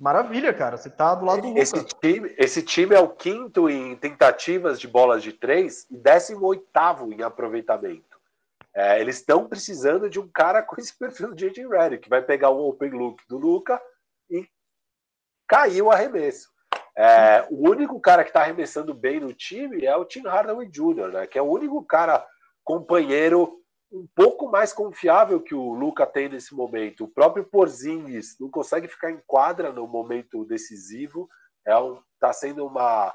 maravilha, cara. Você tá do lado do esse time, esse time é o quinto em tentativas de bolas de três e décimo oitavo em aproveitamento. É, eles estão precisando de um cara com esse perfil do J.J. Redick, que vai pegar o open look do Luca e cair o arremesso. É, o único cara que está arremessando bem no time é o Tim Hardaway Jr., né? Que é o único cara companheiro um pouco mais confiável que o Luca tem nesse momento. O próprio Porzingis não consegue ficar em quadra no momento decisivo. É um, tá sendo uma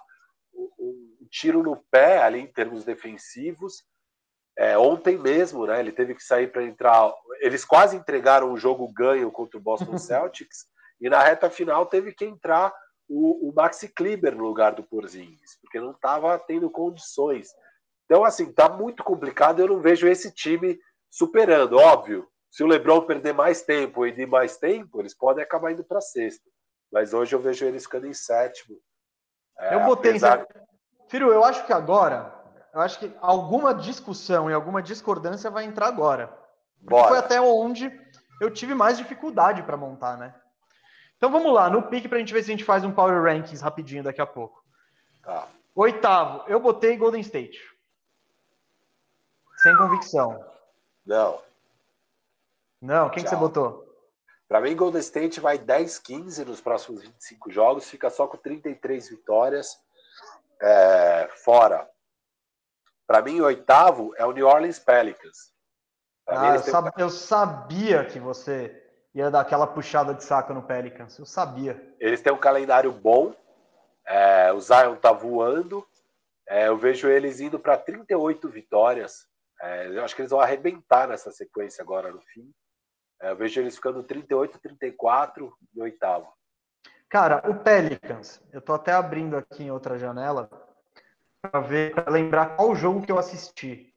um, um tiro no pé ali em termos defensivos. É, ontem mesmo, né? Ele teve que sair para entrar. Eles quase entregaram o jogo ganho contra o Boston Celtics e na reta final teve que entrar o, o Maxi Kleber no lugar do Porzingis, porque não estava tendo condições. Então, assim, tá muito complicado. Eu não vejo esse time superando. Óbvio, se o LeBron perder mais tempo e de mais tempo, eles podem acabar indo para sexto. Mas hoje eu vejo eles ficando em sétimo. É, eu botei. Apesar... Firo, eu acho que agora, eu acho que alguma discussão e alguma discordância vai entrar agora. Foi até onde eu tive mais dificuldade para montar, né? Então vamos lá, no pique para a gente ver se a gente faz um Power Rankings rapidinho daqui a pouco. Tá. Oitavo, eu botei Golden State. Sem convicção. Não. Não, quem que você botou? Para mim, Golden State vai 10-15 nos próximos 25 jogos, fica só com 33 vitórias é, fora. Para mim, oitavo é o New Orleans Pelicans. Ah, eu, sab... eu sabia que você ia dar aquela puxada de saco no Pelicans. Eu sabia. Eles têm um calendário bom. É, o Zion tá voando. É, eu vejo eles indo para 38 vitórias. É, eu acho que eles vão arrebentar nessa sequência agora no fim. É, eu vejo eles ficando 38, 34 e oitavo. Cara, o Pelicans, eu tô até abrindo aqui em outra janela para ver, lembrar qual jogo que eu assisti.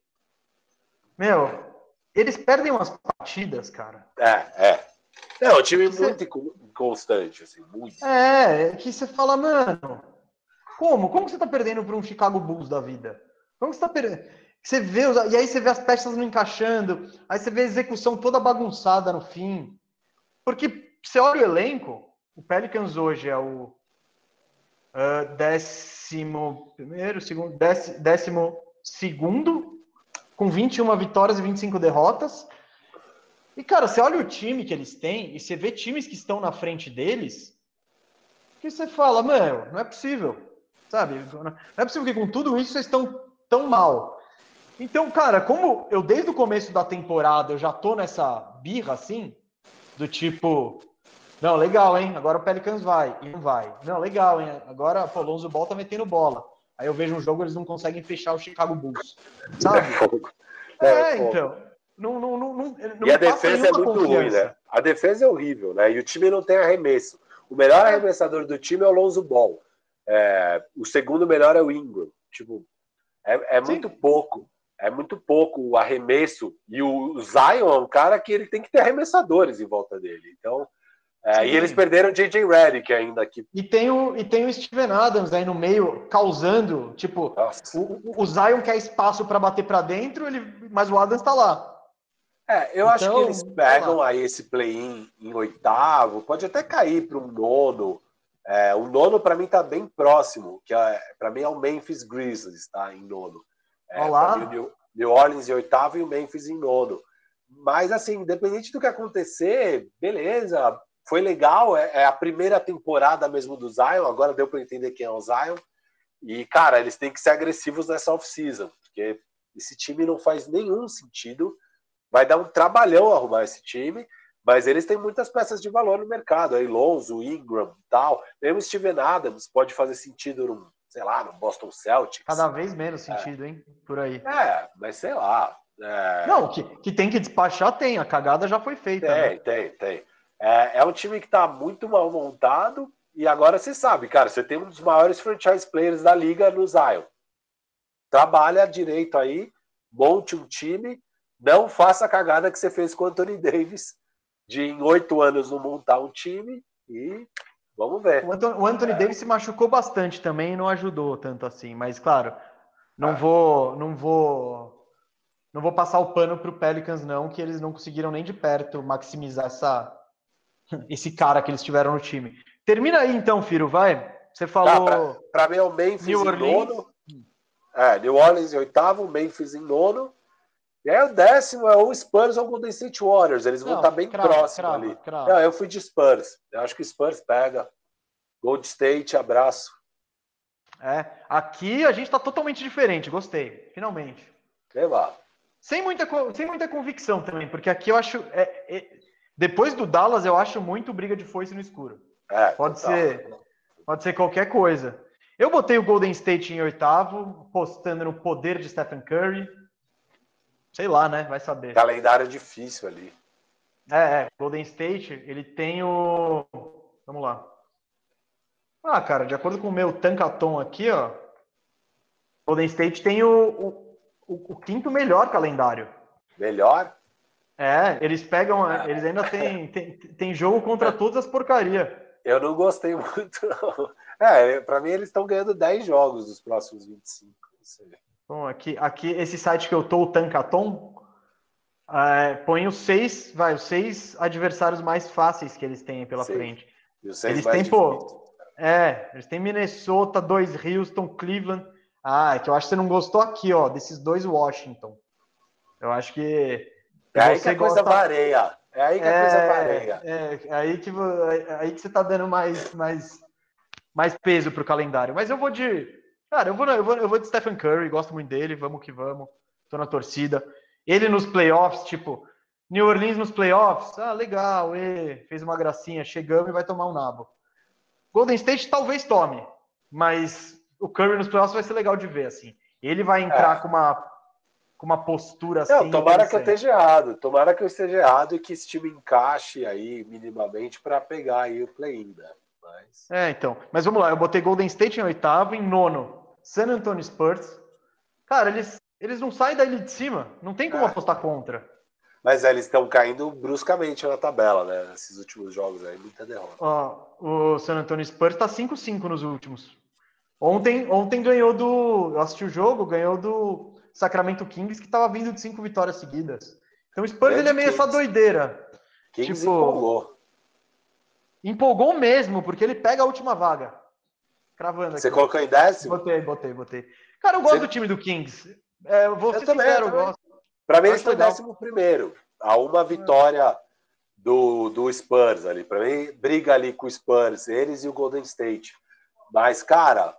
Meu, eles perdem umas partidas, cara. É, é. É, um time muito constante, assim, muito. É, que você fala, mano, como? Como você tá perdendo para um Chicago Bulls da vida? Como você tá perdendo? Você vê, e aí você vê as peças não encaixando, aí você vê a execução toda bagunçada no fim. Porque você olha o elenco, o Pelicans hoje é o Uh, décimo primeiro, segundo, décimo, décimo segundo, com 21 vitórias e 25 derrotas. E, cara, você olha o time que eles têm e você vê times que estão na frente deles, que você fala, mano, não é possível, sabe? Não é possível que com tudo isso vocês estão tão mal. Então, cara, como eu desde o começo da temporada eu já tô nessa birra assim, do tipo, não, legal, hein? Agora o Pelicans vai e não vai. Não, legal, hein? Agora pô, o Lonzo Ball tá metendo bola. Aí eu vejo um jogo eles não conseguem fechar o Chicago Bulls, sabe? É, é, é então. Não, não, não, não, e a defesa é muito confiança. ruim, né? A defesa é horrível, né? E o time não tem arremesso. O melhor arremessador do time é o Lonzo Ball. É, o segundo melhor é o Ingram. Tipo, é, é muito pouco é muito pouco o arremesso. E o Zion é um cara que ele tem que ter arremessadores em volta dele. Então, é, e eles perderam o J.J. Redick ainda aqui. E tem, o, e tem o Steven Adams aí no meio, causando. Tipo, o, o, Zion quer espaço para bater para dentro, ele, mas o Adams está lá. É, eu então, acho que então, eles pegam aí esse play-in em oitavo, pode até cair para um nono. É, o nono, para mim, está bem próximo, que é, para mim é o Memphis Grizzlies, tá? Em nono. É, Olá. O New Orleans em oitavo e o Memphis em nono. Mas, assim, independente do que acontecer, beleza, foi legal. É, é a primeira temporada mesmo do Zion, agora deu para entender quem é o Zion. E, cara, eles têm que ser agressivos nessa off-season, porque esse time não faz nenhum sentido. Vai dar um trabalhão arrumar esse time, mas eles têm muitas peças de valor no mercado. Aí Lonzo, Ingram e tal. Mesmo Steven Adams pode fazer sentido num sei lá, no Boston Celtics. Cada vez menos é. sentido, é. hein? Por aí. É, mas sei lá. É... Não, que, que tem que despachar, tem. A cagada já foi feita. Tem, né? tem, tem. É, é um time que tá muito mal montado. E agora você sabe, cara, você tem um dos maiores franchise players da liga no Zion. Trabalha direito aí, monte um time, não faça a cagada que você fez com o Anthony Davis, de em oito anos não montar um time e Vamos ver. O Anthony, o Anthony é. Davis se machucou bastante também e não ajudou tanto assim. Mas, claro, não é. vou. Não vou. Não vou passar o pano para o Pelicans, não, que eles não conseguiram nem de perto maximizar essa, esse cara que eles tiveram no time. Termina aí então, Firo, vai. Você falou. Ah, para mim é o Memphis New em nono. É, New Orleans em oitavo, Memphis em nono. E aí o décimo é o Spurs ou o Golden State Warriors. Eles vão estar bem próximos ali. Não, eu fui de Spurs. Eu acho que o Spurs pega. Gold State, abraço. É, aqui a gente está totalmente diferente. Gostei, finalmente. Legal. Sem muita, sem muita convicção também, porque aqui eu acho. É, é, depois do Dallas, eu acho muito briga de foice no escuro. É, pode total. ser, pode ser qualquer coisa. Eu botei o Golden State em oitavo, postando no poder de Stephen Curry. Sei lá, né? Vai saber. Calendário difícil ali. É, é, Golden State, ele tem o. Vamos lá. Ah, cara, de acordo com o meu Tankaton aqui, ó. Golden State tem o, o, o, o quinto melhor calendário. Melhor? É, eles pegam. Ah. Eles ainda têm tem, tem jogo contra todas as porcarias. Eu não gostei muito, não. É, pra mim eles estão ganhando 10 jogos dos próximos 25. Não sei. Bom, aqui, aqui esse site que eu tô, o Tankaton, é, põe os seis, vai, os seis adversários mais fáceis que eles têm pela Sim. frente. eles têm, pô, é, eles têm Minnesota, dois Houston, Cleveland. Ah, é que eu acho que você não gostou aqui, ó, desses dois Washington. Eu acho que. É aí que a gosta... coisa vareia. É aí que a é, coisa vareia. É, é aí que, é aí que você tá dando mais, mais, mais peso pro calendário. Mas eu vou de Cara, eu vou, eu vou, eu vou de Stephen Curry, gosto muito dele, vamos que vamos. Tô na torcida. Ele nos playoffs, tipo, New Orleans nos playoffs, ah, legal, e, fez uma gracinha, chegamos e vai tomar um nabo. Golden State talvez tome, mas o Curry nos playoffs vai ser legal de ver, assim. Ele vai entrar é. com uma com uma postura assim. Não, tomara que eu esteja errado, tomara que eu esteja errado e que esse time encaixe aí minimamente para pegar aí o play-in, né? Mas... É, então. Mas vamos lá, eu botei Golden State em oitavo, em nono. San Antonio Spurs. Cara, eles, eles não saem daí de cima. Não tem como é. apostar contra. Mas é, eles estão caindo bruscamente na tabela, né? Nesses últimos jogos aí, muita derrota. Ó, o San Antonio Spurs tá 5-5 nos últimos. Ontem, ontem ganhou do. Eu assisti o jogo, ganhou do Sacramento Kings, que tava vindo de cinco vitórias seguidas. Então o Spurs ele é meio Kings. essa doideira. Kings tipo, empolgou. Empolgou mesmo, porque ele pega a última vaga. Cravando aqui. Você colocou em décimo? Botei, botei, botei. Cara, eu gosto Você... do time do Kings. É, eu vou eu ser também, sincero, eu, eu gosto. Pra mim, eles estão décimo primeiro. Há uma vitória do, do Spurs ali. Pra mim, briga ali com o Spurs, eles e o Golden State. Mas, cara.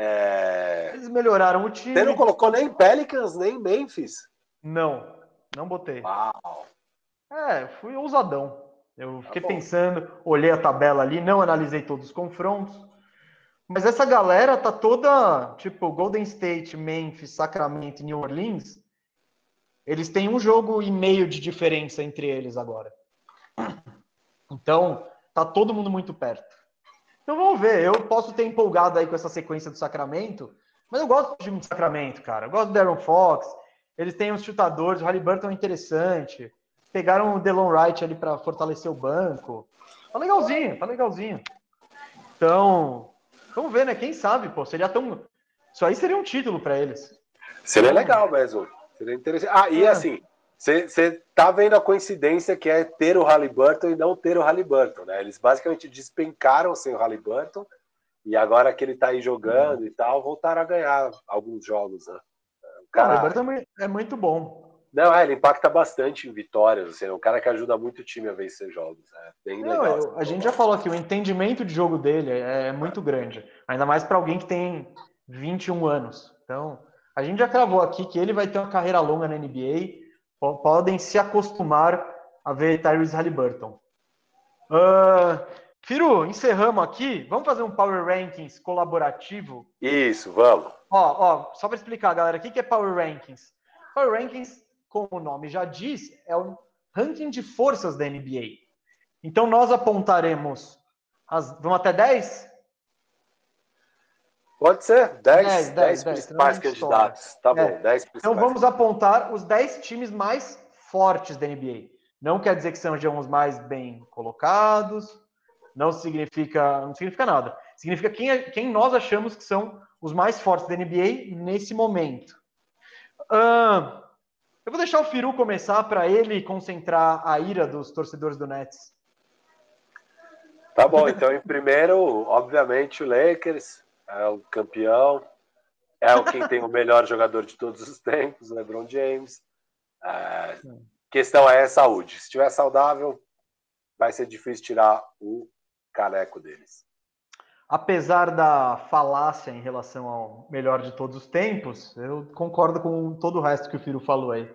É... Eles melhoraram o time. Você não colocou nem Pelicans, nem Memphis? Não, não botei. Uau. É, fui ousadão. Eu fiquei tá pensando, olhei a tabela ali, não analisei todos os confrontos. Mas essa galera tá toda, tipo, Golden State, Memphis, Sacramento e New Orleans. Eles têm um jogo e meio de diferença entre eles agora. Então, tá todo mundo muito perto. Então vamos ver. Eu posso ter empolgado aí com essa sequência do Sacramento, mas eu gosto do time do Sacramento, cara. Eu gosto do Darren Fox. Eles têm os chutadores, o Halliburton é interessante. Pegaram o Delon Wright ali para fortalecer o banco. Tá legalzinho, tá legalzinho. Então, vamos ver, né? Quem sabe, pô, seria tão. Isso aí seria um título para eles. Seria legal mesmo. Seria interessante. Ah, e é. assim, você tá vendo a coincidência que é ter o Halliburton e não ter o Halliburton, né? Eles basicamente despencaram sem o Halliburton e agora que ele tá aí jogando uhum. e tal, voltaram a ganhar alguns jogos, né? Cara... O Halliburton é, é muito bom. Não, é, ele impacta bastante em vitórias, assim, é um cara que ajuda muito o time a vencer jogos. É bem não, legal. Eu, a gente já falou aqui, o entendimento de jogo dele é, é muito grande, ainda mais para alguém que tem 21 anos. Então, a gente já cravou aqui que ele vai ter uma carreira longa na NBA, podem se acostumar a ver Tyrese Halliburton. Uh, Firu, encerramos aqui. Vamos fazer um Power Rankings colaborativo? Isso, vamos. Ó, ó só para explicar, galera, o que é Power Rankings? Power Rankings, como o nome já diz, é um ranking de forças da NBA. Então nós apontaremos as. Vamos até 10? Pode ser, 10, 10, 10, 10 principais candidatos. Tá bom, é. 10 Então vamos apontar os 10 times mais fortes da NBA. Não quer dizer que sejam os mais bem colocados, não significa, não significa nada. Significa quem, quem nós achamos que são os mais fortes da NBA nesse momento. Uh, eu vou deixar o Firu começar para ele concentrar a ira dos torcedores do Nets. Tá bom, então em primeiro, obviamente, o Lakers é o campeão, é o quem tem o melhor jogador de todos os tempos, LeBron James. É, questão é saúde. Se estiver saudável, vai ser difícil tirar o caneco deles. Apesar da falácia em relação ao melhor de todos os tempos, eu concordo com todo o resto que o Firo falou aí.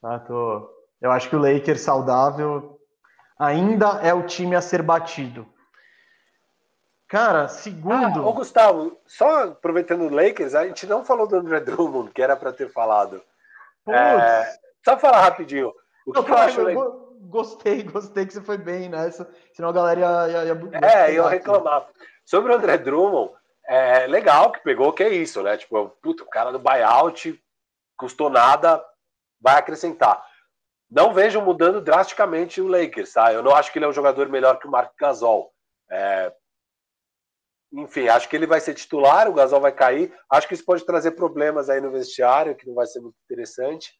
Tá? Tô... Eu acho que o Lakers saudável ainda é o time a ser batido. Cara, segundo. Ah, ô Gustavo, só aproveitando o Lakers, a gente não falou do André Drummond, que era para ter falado. É, só falar rapidinho. O que eu, eu acho legal. Gostei, gostei que você foi bem nessa, senão a galera ia. ia, ia é, eu reclamar. Sobre o André Drummond, é legal que pegou, que é isso, né? Tipo, puto, o cara do buyout custou nada, vai acrescentar. Não vejo mudando drasticamente o Lakers, tá? Eu não acho que ele é um jogador melhor que o Mark Gasol. É, enfim, acho que ele vai ser titular, o Gasol vai cair. Acho que isso pode trazer problemas aí no vestiário, que não vai ser muito interessante.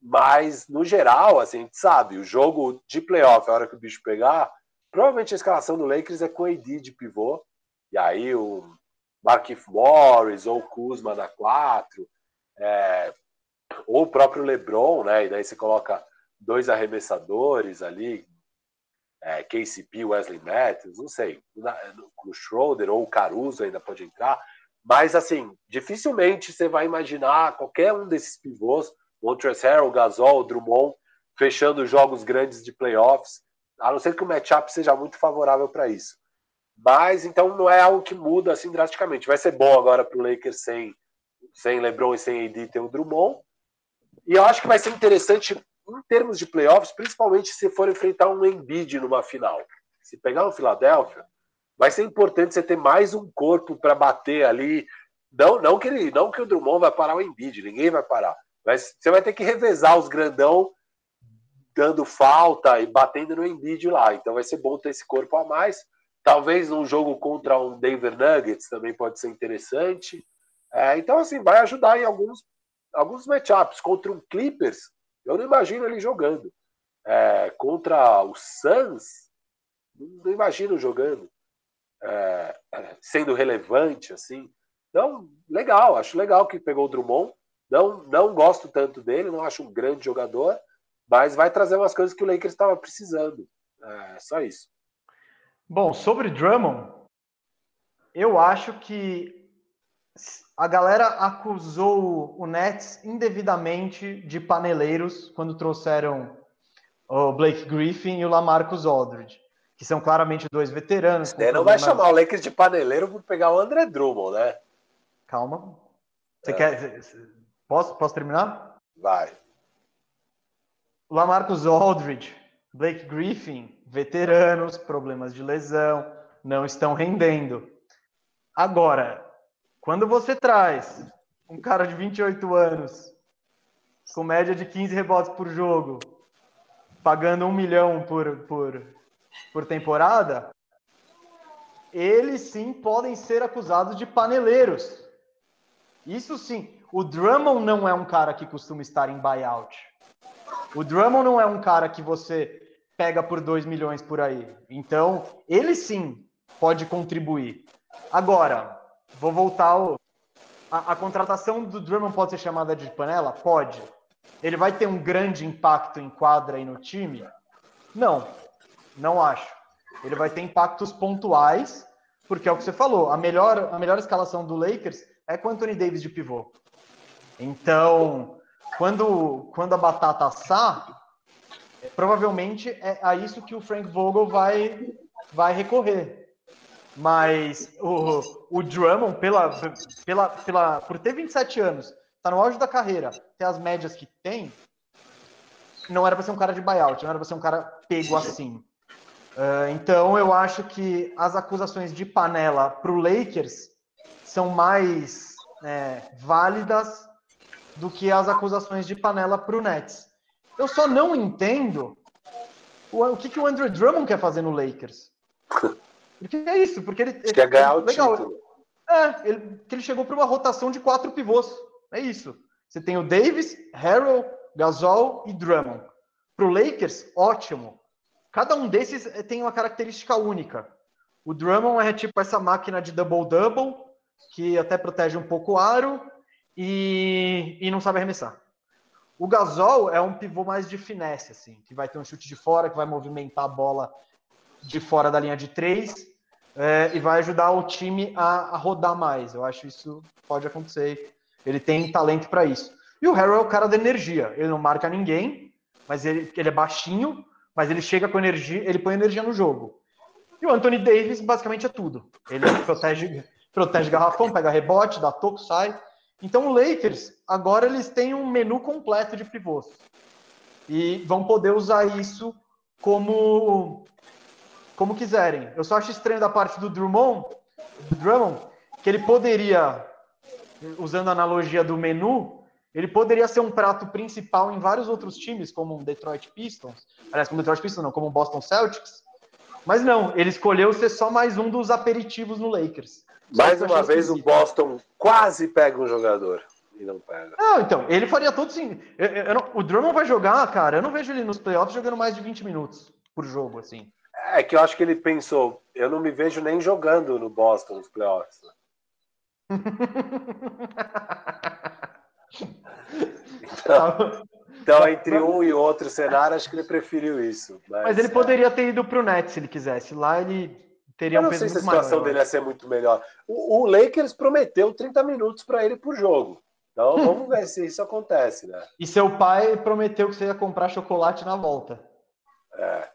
Mas, no geral, assim, a gente sabe, o jogo de playoff, a hora que o bicho pegar, provavelmente a escalação do Lakers é com AD de pivô. E aí o Markif Morris ou o Kuzma na 4, é, ou o próprio LeBron, né? E daí você coloca dois arremessadores ali, é, KCP, Wesley Matthews, não sei, o Schroeder ou o Caruso ainda pode entrar, mas assim, dificilmente você vai imaginar qualquer um desses pivôs, Montrezl Harrell, Gasol, Drummond, fechando jogos grandes de playoffs, a não ser que o matchup seja muito favorável para isso. Mas então não é algo que muda assim drasticamente. Vai ser bom agora para o Lakers sem, sem LeBron e sem AD ter o Drummond. E eu acho que vai ser interessante em termos de playoffs, principalmente se for enfrentar um Embiid numa final. Se pegar um Philadelphia, vai ser importante você ter mais um corpo para bater ali. Não, não que ele, não que o Drummond vai parar o Embiid, ninguém vai parar. Mas você vai ter que revezar os grandão dando falta e batendo no Embiid lá. Então vai ser bom ter esse corpo a mais. Talvez num jogo contra um Denver Nuggets também pode ser interessante. É, então, assim, vai ajudar em alguns, alguns matchups. Contra um Clippers, eu não imagino ele jogando. É, contra o Suns, não imagino jogando. é, sendo relevante, assim. Então, legal, acho legal que pegou o Drummond. Não, não gosto tanto dele, não acho um grande jogador, mas vai trazer umas coisas que o Lakers estava precisando. É só isso. Bom, sobre Drummond, eu acho que a galera acusou o Nets indevidamente de paneleiros quando trouxeram o Blake Griffin e o Lamarcus Aldridge, que são claramente dois veteranos. Você não vai chamar o Lakers de paneleiro por pegar o André Drummond, né? Calma. Você é. quer. Posso, posso terminar? Vai. Lamarcus Aldridge, Blake Griffin, veteranos, problemas de lesão, não estão rendendo. Agora, quando você traz um cara de 28 anos, com média de 15 rebotes por jogo, pagando um milhão por, por, por temporada, eles sim podem ser acusados de paneleiros. Isso sim. O Drummond não é um cara que costuma estar em buyout. O Drummond não é um cara que você pega por 2 milhões por aí. Então, ele sim pode contribuir. Agora, vou voltar ao. A, a contratação do Drummond pode ser chamada de panela? Pode. Ele vai ter um grande impacto em quadra e no time? Não, não acho. Ele vai ter impactos pontuais, porque é o que você falou, a melhor, a melhor escalação do Lakers é com Anthony Davis de pivô. Então, quando, quando a batata assar, provavelmente é a isso que o Frank Vogel vai, vai recorrer. Mas o, o Drummond, pela, pela, pela, por ter 27 anos, tá no auge da carreira, ter as médias que tem, não era para ser um cara de buyout, não era para ser um cara pego assim. Uh, então eu acho que as acusações de panela para o Lakers são mais é, válidas do que as acusações de panela para o Nets. Eu só não entendo o, o que, que o Andrew Drummond quer fazer no Lakers. Porque é isso, porque ele. ele quer ganhar o legal, título. É, ele, que ele chegou para uma rotação de quatro pivôs. É isso. Você tem o Davis, Harrell, Gasol e Drummond. Para o Lakers, ótimo. Cada um desses eh, tem uma característica única. O Drummond é tipo essa máquina de double-double, que até protege um pouco o aro e, e não sabe arremessar. O Gasol é um pivô mais de finesse, assim, que vai ter um chute de fora, que vai movimentar a bola de fora da linha de três é, e vai ajudar o time a, a, rodar mais. Eu acho isso pode acontecer. Ele tem talento para isso. E o Harrell é o cara da energia. Ele não marca ninguém, mas ele, ele é baixinho, mas ele chega com energia, ele põe energia no jogo. E o Anthony Davis basicamente é tudo. Ele protege, protege garrafão, pega rebote, dá toco, sai. Então o Lakers, agora eles têm um menu completo de pivôs. E vão poder usar isso como como quiserem. Eu só acho estranho da parte do Drummond, do Drummond que ele poderia, usando a analogia do menu, ele poderia ser um prato principal em vários outros times, como o Detroit Pistons, aliás, como o Detroit Pistons não, como o Boston Celtics, mas não, ele escolheu ser só mais um dos aperitivos no Lakers. Mais uma vez o Boston quase pega um jogador e não pega. Não, então, ele faria tudo sim. Eu, eu não, o Drummond vai jogar, cara, eu não vejo ele nos playoffs jogando mais de 20 minutos por jogo, assim. É que eu acho que ele pensou, eu não me vejo nem jogando no Boston nos playoffs. então, então, entre um e outro cenário, acho que ele preferiu isso. Mas, mas ele é... poderia ter ido para o Nets se ele quisesse. Lá ele teria eu não sei se a situação maior, dele ia ser muito melhor. O, o Lakers prometeu 30 minutos para ele por jogo. Então vamos ver se isso acontece, né? E seu pai prometeu que você ia comprar chocolate na volta. É.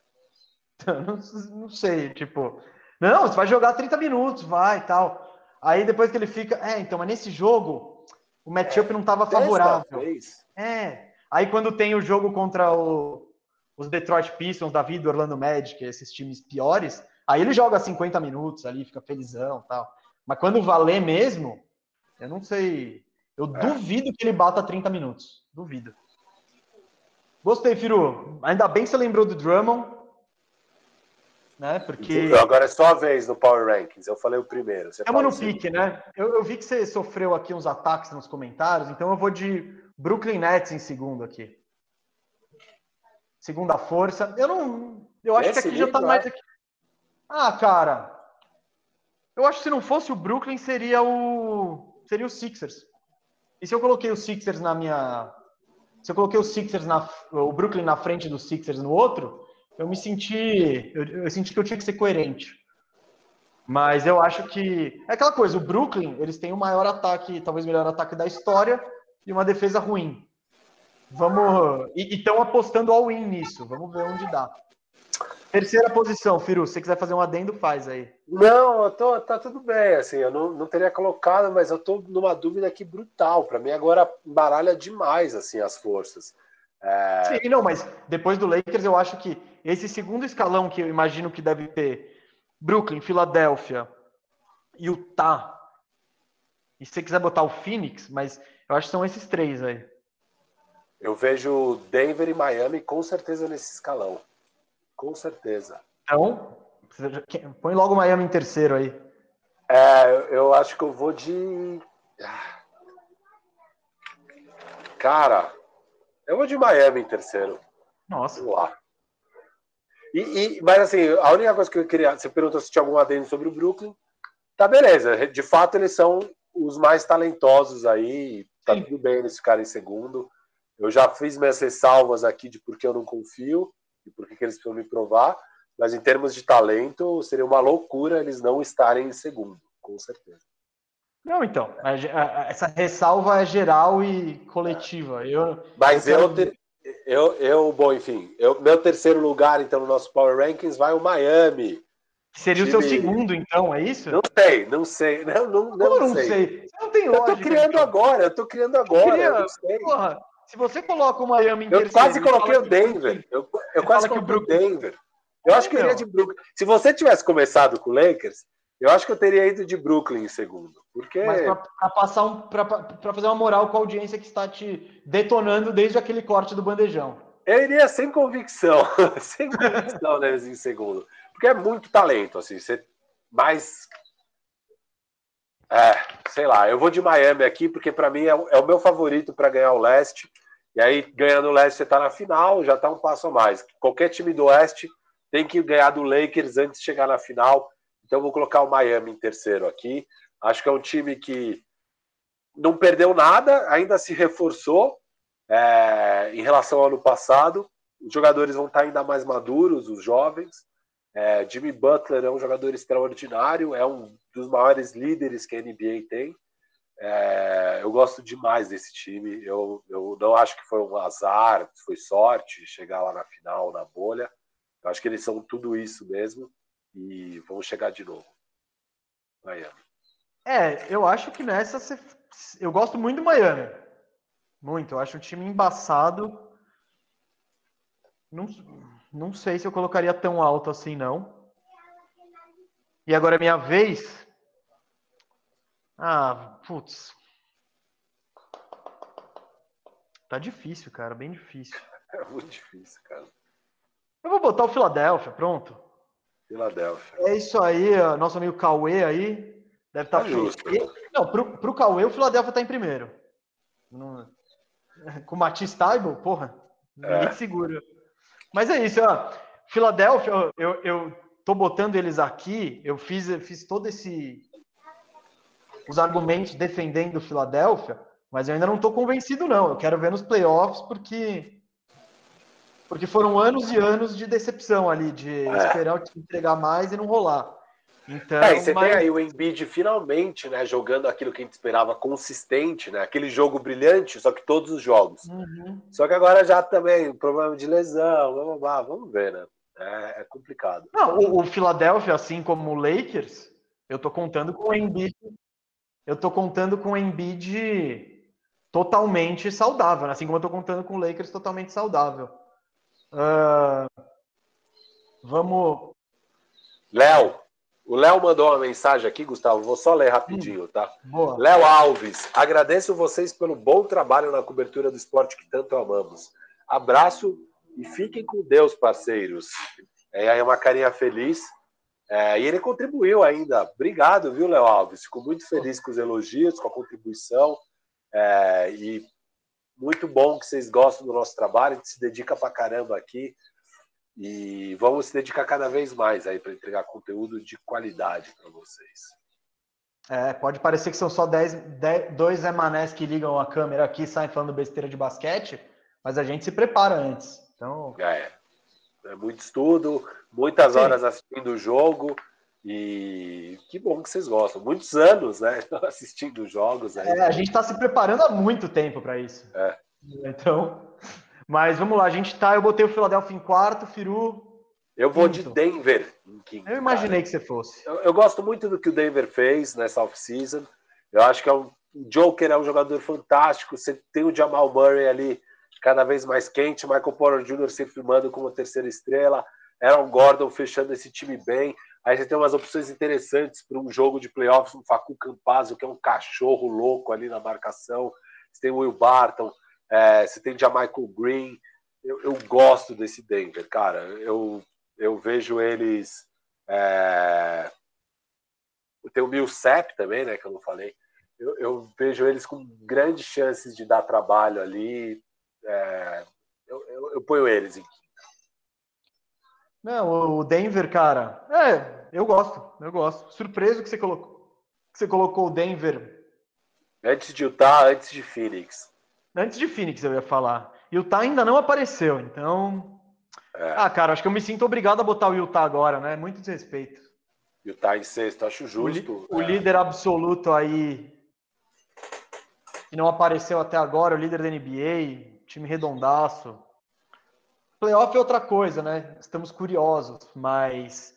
Então, não, não sei, tipo, não, você vai jogar 30 minutos, vai tal. Aí depois que ele fica, é, então, mas nesse jogo o matchup é, não estava favorável. Vez. É. Aí quando tem o jogo contra o, os Detroit Pistons da vida, Orlando Magic, esses times piores, Aí ele joga 50 minutos ali, fica felizão tal. Mas quando valer mesmo, eu não sei. Eu é. duvido que ele bata 30 minutos. Duvido. Gostei, Firu. Ainda bem que você lembrou do Drummond. Né? Porque. Agora é só a vez no Power Rankings. Eu falei o primeiro. Estamos no pique, né? Eu, eu vi que você sofreu aqui uns ataques nos comentários, então eu vou de Brooklyn Nets em segundo aqui. Segunda força. Eu não. Eu acho Esse que aqui já tá mais. Aqui. Ah, cara, Eu acho que se não fosse o Brooklyn, seria o. Seria o Sixers. E se eu coloquei o Sixers na minha. Se eu coloquei o Sixers na. O Brooklyn na frente do Sixers no outro, eu me senti. Eu, eu senti que eu tinha que ser coerente. Mas eu acho que. É aquela coisa, o Brooklyn, eles têm o maior ataque, talvez o melhor ataque da história, e uma defesa ruim. Vamos. E estão apostando all-in nisso. Vamos ver onde dá. Terceira posição, Firu. Se você quiser fazer um adendo, faz aí. Não, tô, tá tudo bem. Assim, eu não, não teria colocado, mas eu tô numa dúvida aqui brutal. Para mim, agora baralha demais assim as forças. É... Sim, não, mas depois do Lakers, eu acho que esse segundo escalão que eu imagino que deve ter Brooklyn, Filadélfia, Utah. E se você quiser botar o Phoenix, mas eu acho que são esses três aí. Eu vejo Denver e Miami com certeza nesse escalão. Com certeza. Então, põe logo Miami em terceiro aí. É, eu acho que eu vou de. Cara, eu vou de Miami em terceiro. Nossa. Vamos lá. E, e, mas assim, a única coisa que eu queria. Você perguntou se tinha algum adendo sobre o Brooklyn. Tá beleza. De fato, eles são os mais talentosos aí. Tá Sim. tudo bem eles ficarem em segundo. Eu já fiz minhas ressalvas aqui de por que eu não confio e por que eles precisam me provar. Mas em termos de talento, seria uma loucura eles não estarem em segundo, com certeza. Não, então, essa ressalva é geral e coletiva. Eu, Mas eu, eu, ter, eu, eu, bom, enfim, eu, meu terceiro lugar, então, no nosso Power Rankings vai o Miami. Seria time... o seu segundo, então, é isso? Não sei, não sei. Não, não, não, não, não sei. sei. Você não tem lógica. Eu tô criando então. agora, eu tô criando agora. Não sei. Porra, se você coloca o Miami em Eu quase coloquei o Denver. Eu, eu quase coloquei o Denver. Eu acho que eu iria de Brooklyn. Se você tivesse começado com o Lakers, eu acho que eu teria ido de Brooklyn em segundo. Porque... Mas para passar um, para fazer uma moral com a audiência que está te detonando desde aquele corte do bandejão. Eu iria sem convicção, sem convicção neles em segundo. Porque é muito talento, assim. Você mais. É, sei lá, eu vou de Miami aqui, porque para mim é, é, o meu favorito para ganhar o leste. E aí, ganhando o leste, você está na final, já está um passo a mais. Qualquer time do oeste tem que ganhar do Lakers antes de chegar na final. Então, vou colocar o Miami em terceiro aqui. Acho que é um time que não perdeu nada, ainda se reforçou é, em relação ao ano passado. Os jogadores vão estar ainda mais maduros, os jovens. É, Jimmy Butler é um jogador extraordinário, é um dos maiores líderes que a NBA tem. É, eu gosto demais desse time. Eu, eu não acho que foi um azar, foi sorte chegar lá na final, na bolha. Eu acho que eles são tudo isso mesmo e vamos chegar de novo. Miami. É, eu acho que nessa você... eu gosto muito do Miami. Muito. Eu acho o time embaçado. Não, não sei se eu colocaria tão alto assim, não. E agora é minha vez. Ah, putz. Tá difícil, cara. Bem difícil. É muito difícil, cara. Eu vou botar o Filadélfia, pronto. Filadélfia. É isso aí, nosso amigo Cauê aí. Deve estar tá é justo. Não, pro, pro Cauê, o Philadelphia está em primeiro. Com o Matisse Taibo, porra, ninguém é. segura. Mas é isso, ó. Philadelphia, eu, eu tô botando eles aqui, eu fiz, fiz todo esse. os argumentos defendendo o Philadelphia, mas eu ainda não tô convencido, não. Eu quero ver nos playoffs, porque. Porque foram anos e anos de decepção ali, de é. esperar o time entregar mais e não rolar. Então, é, e você mas... tem aí o Embiid finalmente, né, jogando aquilo que a gente esperava consistente, né, aquele jogo brilhante, só que todos os jogos. Uhum. Só que agora já também problema de lesão, blá, blá, blá, vamos ver, né? É, é complicado. Não, o, o, Philadelphia, assim como o Lakers, eu tô contando com o Embiid, eu tô contando com o Embiid totalmente saudável, né? assim como eu tô contando com o Lakers totalmente saudável. Uh, vamos. Léo, o Léo mandou uma mensagem aqui, Gustavo, vou só ler rapidinho, tá? Léo Alves, agradeço vocês pelo bom trabalho na cobertura do esporte que tanto amamos. Abraço e fiquem com Deus, parceiros. É aí uma carinha feliz. É, e ele contribuiu ainda. Obrigado, viu, Léo Alves? Fico muito feliz com os elogios, com a contribuição. É, e muito bom que vocês gostam do nosso trabalho, a gente se dedica pra caramba aqui. E vamos se dedicar cada vez mais aí para entregar conteúdo de qualidade para vocês. É, pode parecer que são só 10, 10, dois Emanés que ligam a câmera aqui e saem falando besteira de basquete, mas a gente se prepara antes. Então... É, é muito estudo, muitas Sim. horas assistindo o jogo. E que bom que vocês gostam. Muitos anos, né? Assistindo jogos. Aí. É, a gente está se preparando há muito tempo para isso. É. Então, mas vamos lá, a gente tá. Eu botei o Philadelphia em quarto, Firu. Eu vou quinto. de Denver em quinto. Eu imaginei cara. que você fosse. Eu, eu, gosto muito do que o Denver fez nessa off-season. Eu acho que é um. O Joker é um jogador fantástico. Você tem o Jamal Murray ali cada vez mais quente, Michael Porter Jr. se firmando como terceira estrela, Aaron Gordon fechando esse time bem. Aí você tem umas opções interessantes para um jogo de playoffs, um Facu Campazzo, que é um cachorro louco ali na marcação. Você tem o Will Barton, é, você tem Jamaica Green. Eu, eu, gosto desse Denver, cara. Eu, eu vejo eles. É... Tem o Millsap também, né? Que eu não falei. Eu, eu, vejo eles com grandes chances de dar trabalho ali. É... Eu, eu, eu ponho eles em não, o Denver, cara, é, eu gosto, eu gosto. Surpreso que você colocou, que você colocou o Denver. Antes de Utah, antes de Phoenix. Antes de Phoenix, eu ia falar. E o Utah ainda não apareceu, então. É. Ah, cara, acho que eu me sinto obrigado a botar o Utah agora, né? Muito desrespeito. Utah em sexto, acho justo. O, o é. líder absoluto aí. Que não apareceu até agora, o líder da NBA, time redondaço. Playoff é outra coisa, né? Estamos curiosos, mas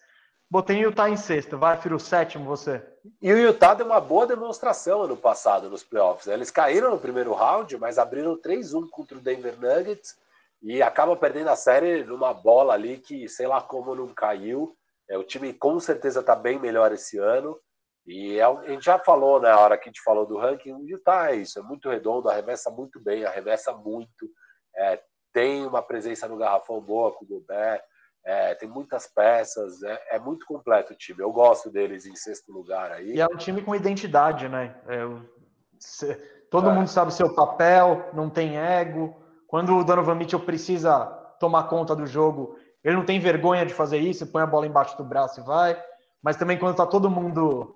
botei o Utah em sexto. Vai, Firo, sétimo você. E o Utah deu uma boa demonstração ano passado nos playoffs. Né? Eles caíram no primeiro round, mas abriram 3-1 contra o Denver Nuggets e acabam perdendo a série numa bola ali que, sei lá como, não caiu. É, o time com certeza está bem melhor esse ano. E é, a gente já falou na né, hora que a gente falou do ranking, o Utah é isso, é muito redondo, arremessa muito bem, arremessa muito, é, tem uma presença no garrafão boa com o Gobert, é, tem muitas peças, é, é, muito completo o time. Eu gosto deles em sexto lugar aí. E é um time com identidade, né? É, todo é. mundo sabe o seu papel, não tem ego. Quando o Donovan Mitchell precisa tomar conta do jogo, ele não tem vergonha de fazer isso, põe a bola embaixo do braço e vai. Mas também quando tá todo mundo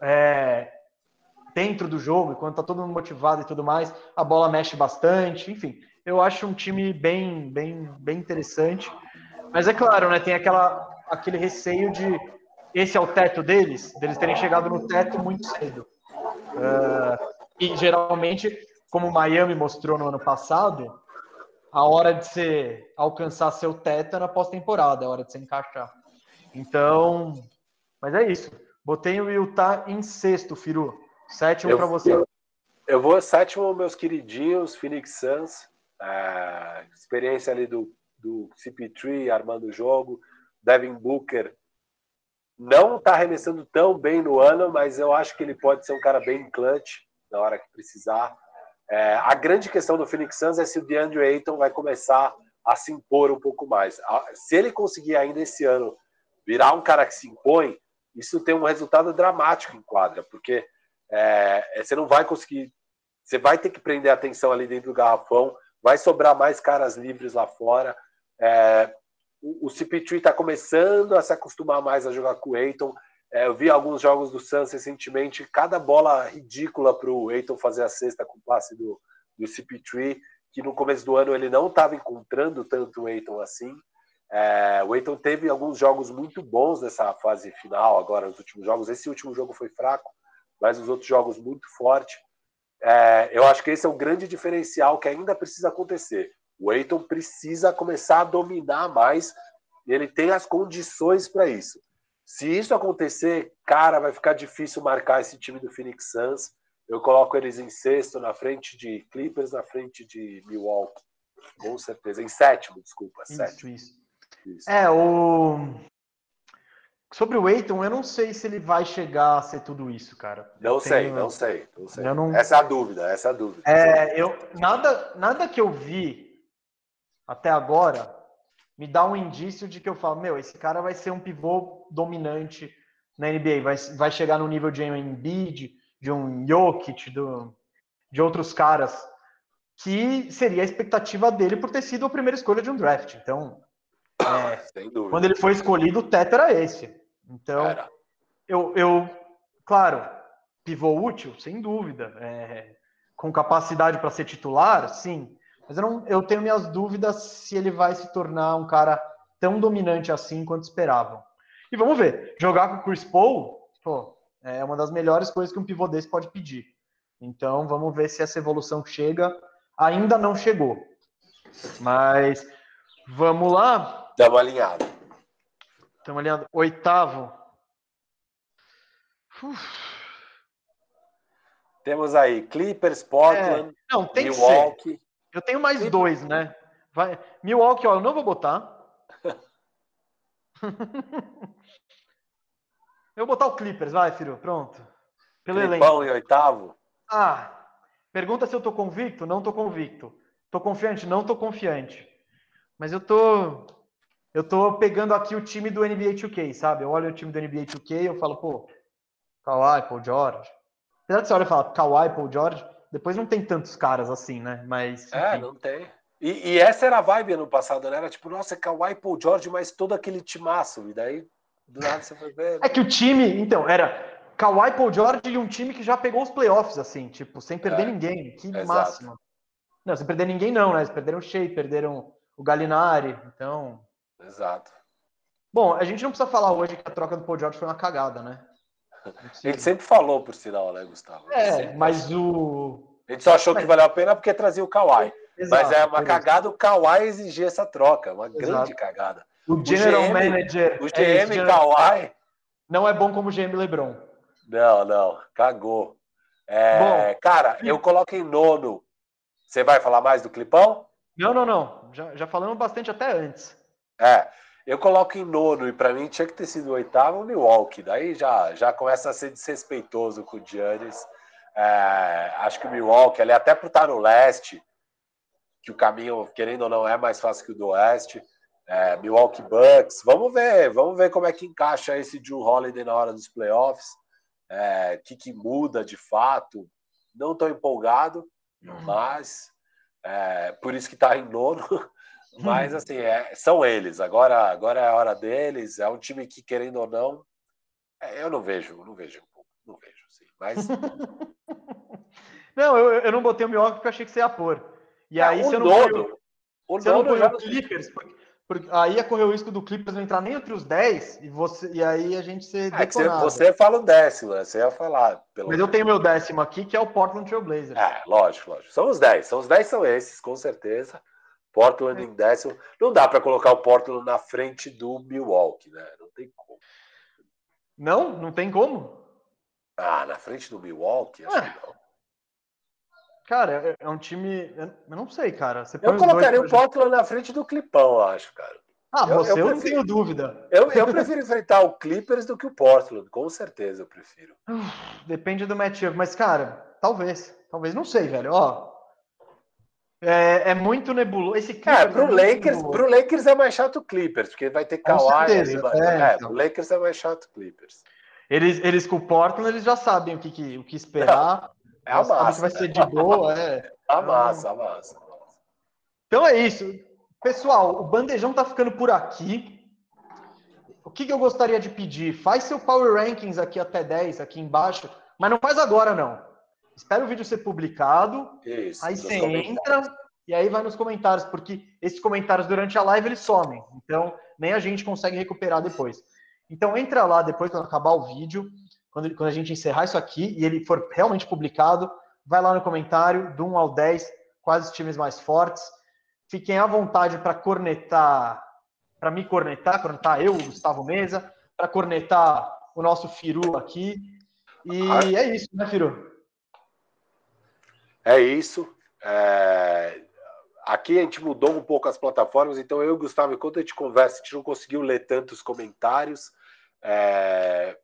é, dentro do jogo, quando tá todo mundo motivado e tudo mais, a bola mexe bastante, enfim eu acho um time bem, bem, bem interessante. Mas é claro, né? Tem aquela, aquele receio de esse é o teto deles, deles terem chegado no teto muito cedo. Uh, e geralmente, como Miami mostrou no ano passado, a hora de você alcançar seu teto é na pós-temporada, é a hora de você encaixar. Então, mas é isso. Botei o Utah em sexto, Firu. Sétimo para você. Eu, eu vou sétimo, meus queridinhos, Phoenix Suns a experiência ali do, do CP3 armando o jogo, Devin Booker não está arremessando tão bem no ano, mas eu acho que ele pode ser um cara bem clutch na hora que precisar. É, a grande questão do Phoenix Suns é se o DeAndre Ayton vai começar a se impor um pouco mais. Se ele conseguir ainda esse ano virar um cara que se impõe, isso tem um resultado dramático em quadra, porque é, você não vai conseguir, você vai ter que prender atenção ali dentro do garrafão, vai sobrar mais caras livres lá fora. É, o, o CP3 está começando a se acostumar mais a jogar com o Eiton. É, eu vi alguns jogos do Suns recentemente, cada bola ridícula para o Eiton fazer a cesta com o passe do, do CP3, que no começo do ano ele não estava encontrando tanto o Eiton assim. É, o Eiton teve alguns jogos muito bons nessa fase final, agora nos últimos jogos. Esse último jogo foi fraco, mas os outros jogos muito forte. É, eu acho que esse é o grande diferencial que ainda precisa acontecer. O Eiton precisa começar a dominar mais e ele tem as condições para isso. Se isso acontecer, cara, vai ficar difícil marcar esse time do Phoenix Suns. Eu coloco eles em sexto, na frente de Clippers, na frente de Milwaukee. Com certeza. Em sétimo, desculpa. Isso, sétimo. Isso. isso. É, o. Sobre o Eiton, eu não sei se ele vai chegar a ser tudo isso, cara. Não eu sei, não sei, não sei. Não... Essa é a dúvida, essa é a dúvida. É, eu, nada, nada que eu vi até agora me dá um indício de que eu falo, meu, esse cara vai ser um pivô dominante na NBA, vai, vai chegar no nível de um Embiid, de um Jokic, do, de outros caras, que seria a expectativa dele por ter sido a primeira escolha de um draft. Então, é, quando ele foi escolhido, o teto era esse. Então, eu, eu, claro, pivô útil? Sem dúvida. É, com capacidade para ser titular? Sim. Mas eu, não, eu tenho minhas dúvidas se ele vai se tornar um cara tão dominante assim quanto esperavam. E vamos ver. Jogar com o Chris Paul, pô, é uma das melhores coisas que um pivô desse pode pedir. Então vamos ver se essa evolução chega. Ainda não chegou. Mas vamos lá. Dá uma alinhada. Estamos alinhando. Oitavo. Uf. Temos aí Clippers, Portland, é, não, tem Milwaukee. Que ser. Eu tenho mais Clippers. dois, né? Vai. Milwaukee, ó, eu não vou botar. eu vou botar o Clippers, vai, filho. Pronto. Pelo Clipão em oitavo? Ah, pergunta se eu tô convicto? Não tô convicto. Tô confiante? Não tô confiante. Mas eu tô eu tô pegando aqui o time do NBA 2K, sabe? Eu olho o time do NBA 2K e eu falo, pô, Kawhi, Paul George. Apesar de você olhar e falar Kawhi, Paul George, depois não tem tantos caras assim, né? Mas. É, não tem. E, e, essa era a vibe ano passado, né? Era tipo, nossa, Kawhi, Paul George, mas todo aquele timaço. E daí, do nada você foi ver. É que o time, então, era Kawhi, Paul George e um time que já pegou os playoffs, assim, tipo, sem perder é, ninguém. Que exato. máximo. Não, sem perder ninguém, não, né? Eles perderam o Shea, perderam o Galinari, então. Exato. Bom, a gente não precisa falar hoje que a troca do Paul George foi uma cagada, né? Ele sempre falou, por sinal, né, Gustavo? É, mas o. A gente só achou que valeu a pena porque trazia o Kawhi. Exato, mas é uma cagada o Kawhi exigir essa troca, uma Exato. grande cagada. O General o GM, Manager. O GM é Kawhi. Não é bom como o GM LeBron. Não, não, cagou. É, bom, cara, eu coloco em nono. Você vai falar mais do clipão? Não, não, não. Já, já falamos bastante até antes. É, eu coloco em nono e para mim tinha que ter sido o oitavo o Milwaukee. Daí já, já começa a ser desrespeitoso com o Giannis. É, acho que o Milwaukee, ele até por estar no leste, que o caminho, querendo ou não, é mais fácil que o do oeste. É, Milwaukee Bucks, vamos ver, vamos ver como é que encaixa esse Drew Holiday na hora dos playoffs. O é, que, que muda de fato. Não estou empolgado, uhum. mas é, por isso que está em nono. Mas assim, é, são eles. Agora, agora é a hora deles. É um time que, querendo ou não, é, eu não vejo, não vejo, não vejo, sim. Mas. não, eu, eu não botei o Milwaukee porque eu achei que você ia pôr. E é, aí o você não dono, o você não põe o Clippers, porque, porque, aí ia correr o risco do Clippers não entrar nem entre os 10 e, você, e aí a gente ser é você, você, fala o décimo, né? Você ia falar. Mas menos. eu tenho meu décimo aqui, que é o Portland Trail Blazers. É, lógico, lógico. São os 10. São os 10 são esses, com certeza. Portland em décimo. Não dá para colocar o Portland na frente do Milwaukee, né? Não tem como. Não? Não tem como? Ah, na frente do Milwaukee? Acho é. que não. Cara, é, é um time. Eu não sei, cara. eu colocaria o Portland na frente do Clipão, eu acho, cara. Ah, eu, você eu, eu prefiro... não tenho dúvida. Eu, eu prefiro enfrentar o Clippers do que o Portland, com certeza eu prefiro. Depende do matchup, mas, cara, talvez. Talvez, não sei, velho. Ó, é, é muito nebuloso. Esse é, pro, é Lakers, pro Lakers é mais chato o Clippers, porque vai ter Kawhi ali. É, é então. pro Lakers é mais chato o Clippers. Eles, eles com o Portland, eles já sabem o que, que o que esperar. É a massa. Que vai ser de boa, é. A massa, a massa. Então é isso. Pessoal, o bandejão tá ficando por aqui. O que, que eu gostaria de pedir? Faz seu Power Rankings aqui até 10, aqui embaixo, mas não faz agora, não espera o vídeo ser publicado, Isso, aí você entra e aí vai nos comentários, porque esses comentários durante a live eles somem, então nem a gente consegue recuperar depois. Então entra lá depois quando acabar o vídeo, quando, quando a gente encerrar isso aqui e ele for realmente publicado, vai lá no comentário do 1 ao 10, quais os times mais fortes. Fiquem à vontade para cornetar, para me cornetar, cornetar eu, Gustavo Mesa, para cornetar o nosso Firu aqui. E é isso, né, Firu? É isso. É... Aqui a gente mudou um pouco as plataformas, então eu e o Gustavo, enquanto a gente conversa, a gente não conseguiu ler tantos comentários. É...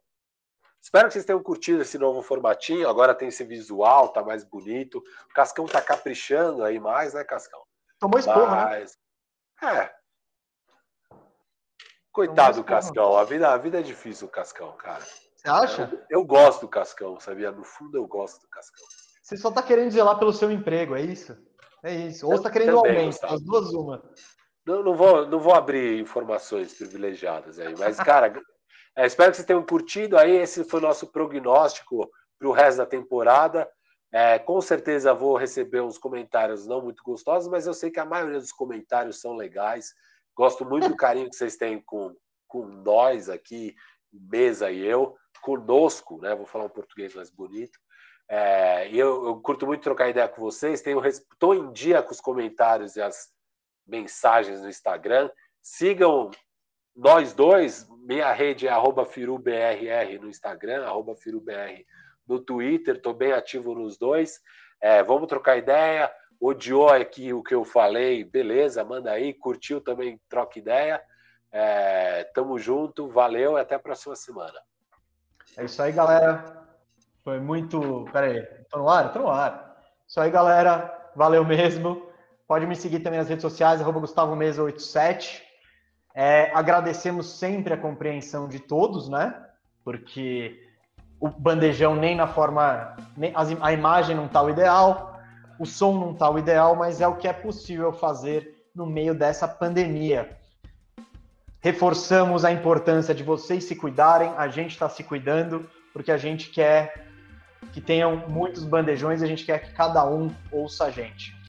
Espero que vocês tenham curtido esse novo formatinho. Agora tem esse visual, tá mais bonito. O Cascão tá caprichando aí mais, né, Cascão? Tomou esporra, né? Mas... né? É. Coitado do Cascão. A vida, a vida é difícil, o Cascão, cara. Você acha? Eu, eu gosto do Cascão, sabia? No fundo, eu gosto do Cascão. Você só tá querendo zelar pelo seu emprego, é isso? É isso. Ou você tá querendo Também, aumento, as duas uma. Não, não, vou, não vou abrir informações privilegiadas aí, mas, cara, é, espero que vocês tenham curtido aí. Esse foi o nosso prognóstico para o resto da temporada. É, com certeza vou receber uns comentários não muito gostosos, mas eu sei que a maioria dos comentários são legais. Gosto muito do carinho que vocês têm com, com nós aqui, mesa e eu, conosco, né? Vou falar um português mais bonito. É, eu, eu, curto muito trocar ideia com vocês. Estou em dia com os comentários e as mensagens no Instagram. Sigam nós dois. Minha rede é FiruBRR no Instagram, FiruBR no Twitter. Estou bem ativo nos dois. É, vamos trocar ideia. Odiou aqui o que eu falei, beleza, manda aí. Curtiu também, troca ideia. É, tamo junto, valeu e até a próxima semana. É isso aí, galera. Foi muito. Pera aí, tô no ar? Tô no ar. Isso aí, galera. Valeu mesmo. Pode me seguir também nas redes sociais, arroba Gustavo Mesa 87. É, agradecemos sempre a compreensão de todos, né? Porque o bandejão nem na forma. Nem, a imagem não tá o ideal, o som não tá o ideal, mas é o que é possível fazer no meio dessa pandemia. Reforçamos a importância de vocês se cuidarem, a gente está se cuidando, porque a gente quer que tenham muitos bandejões e a gente quer que cada um ouça a gente.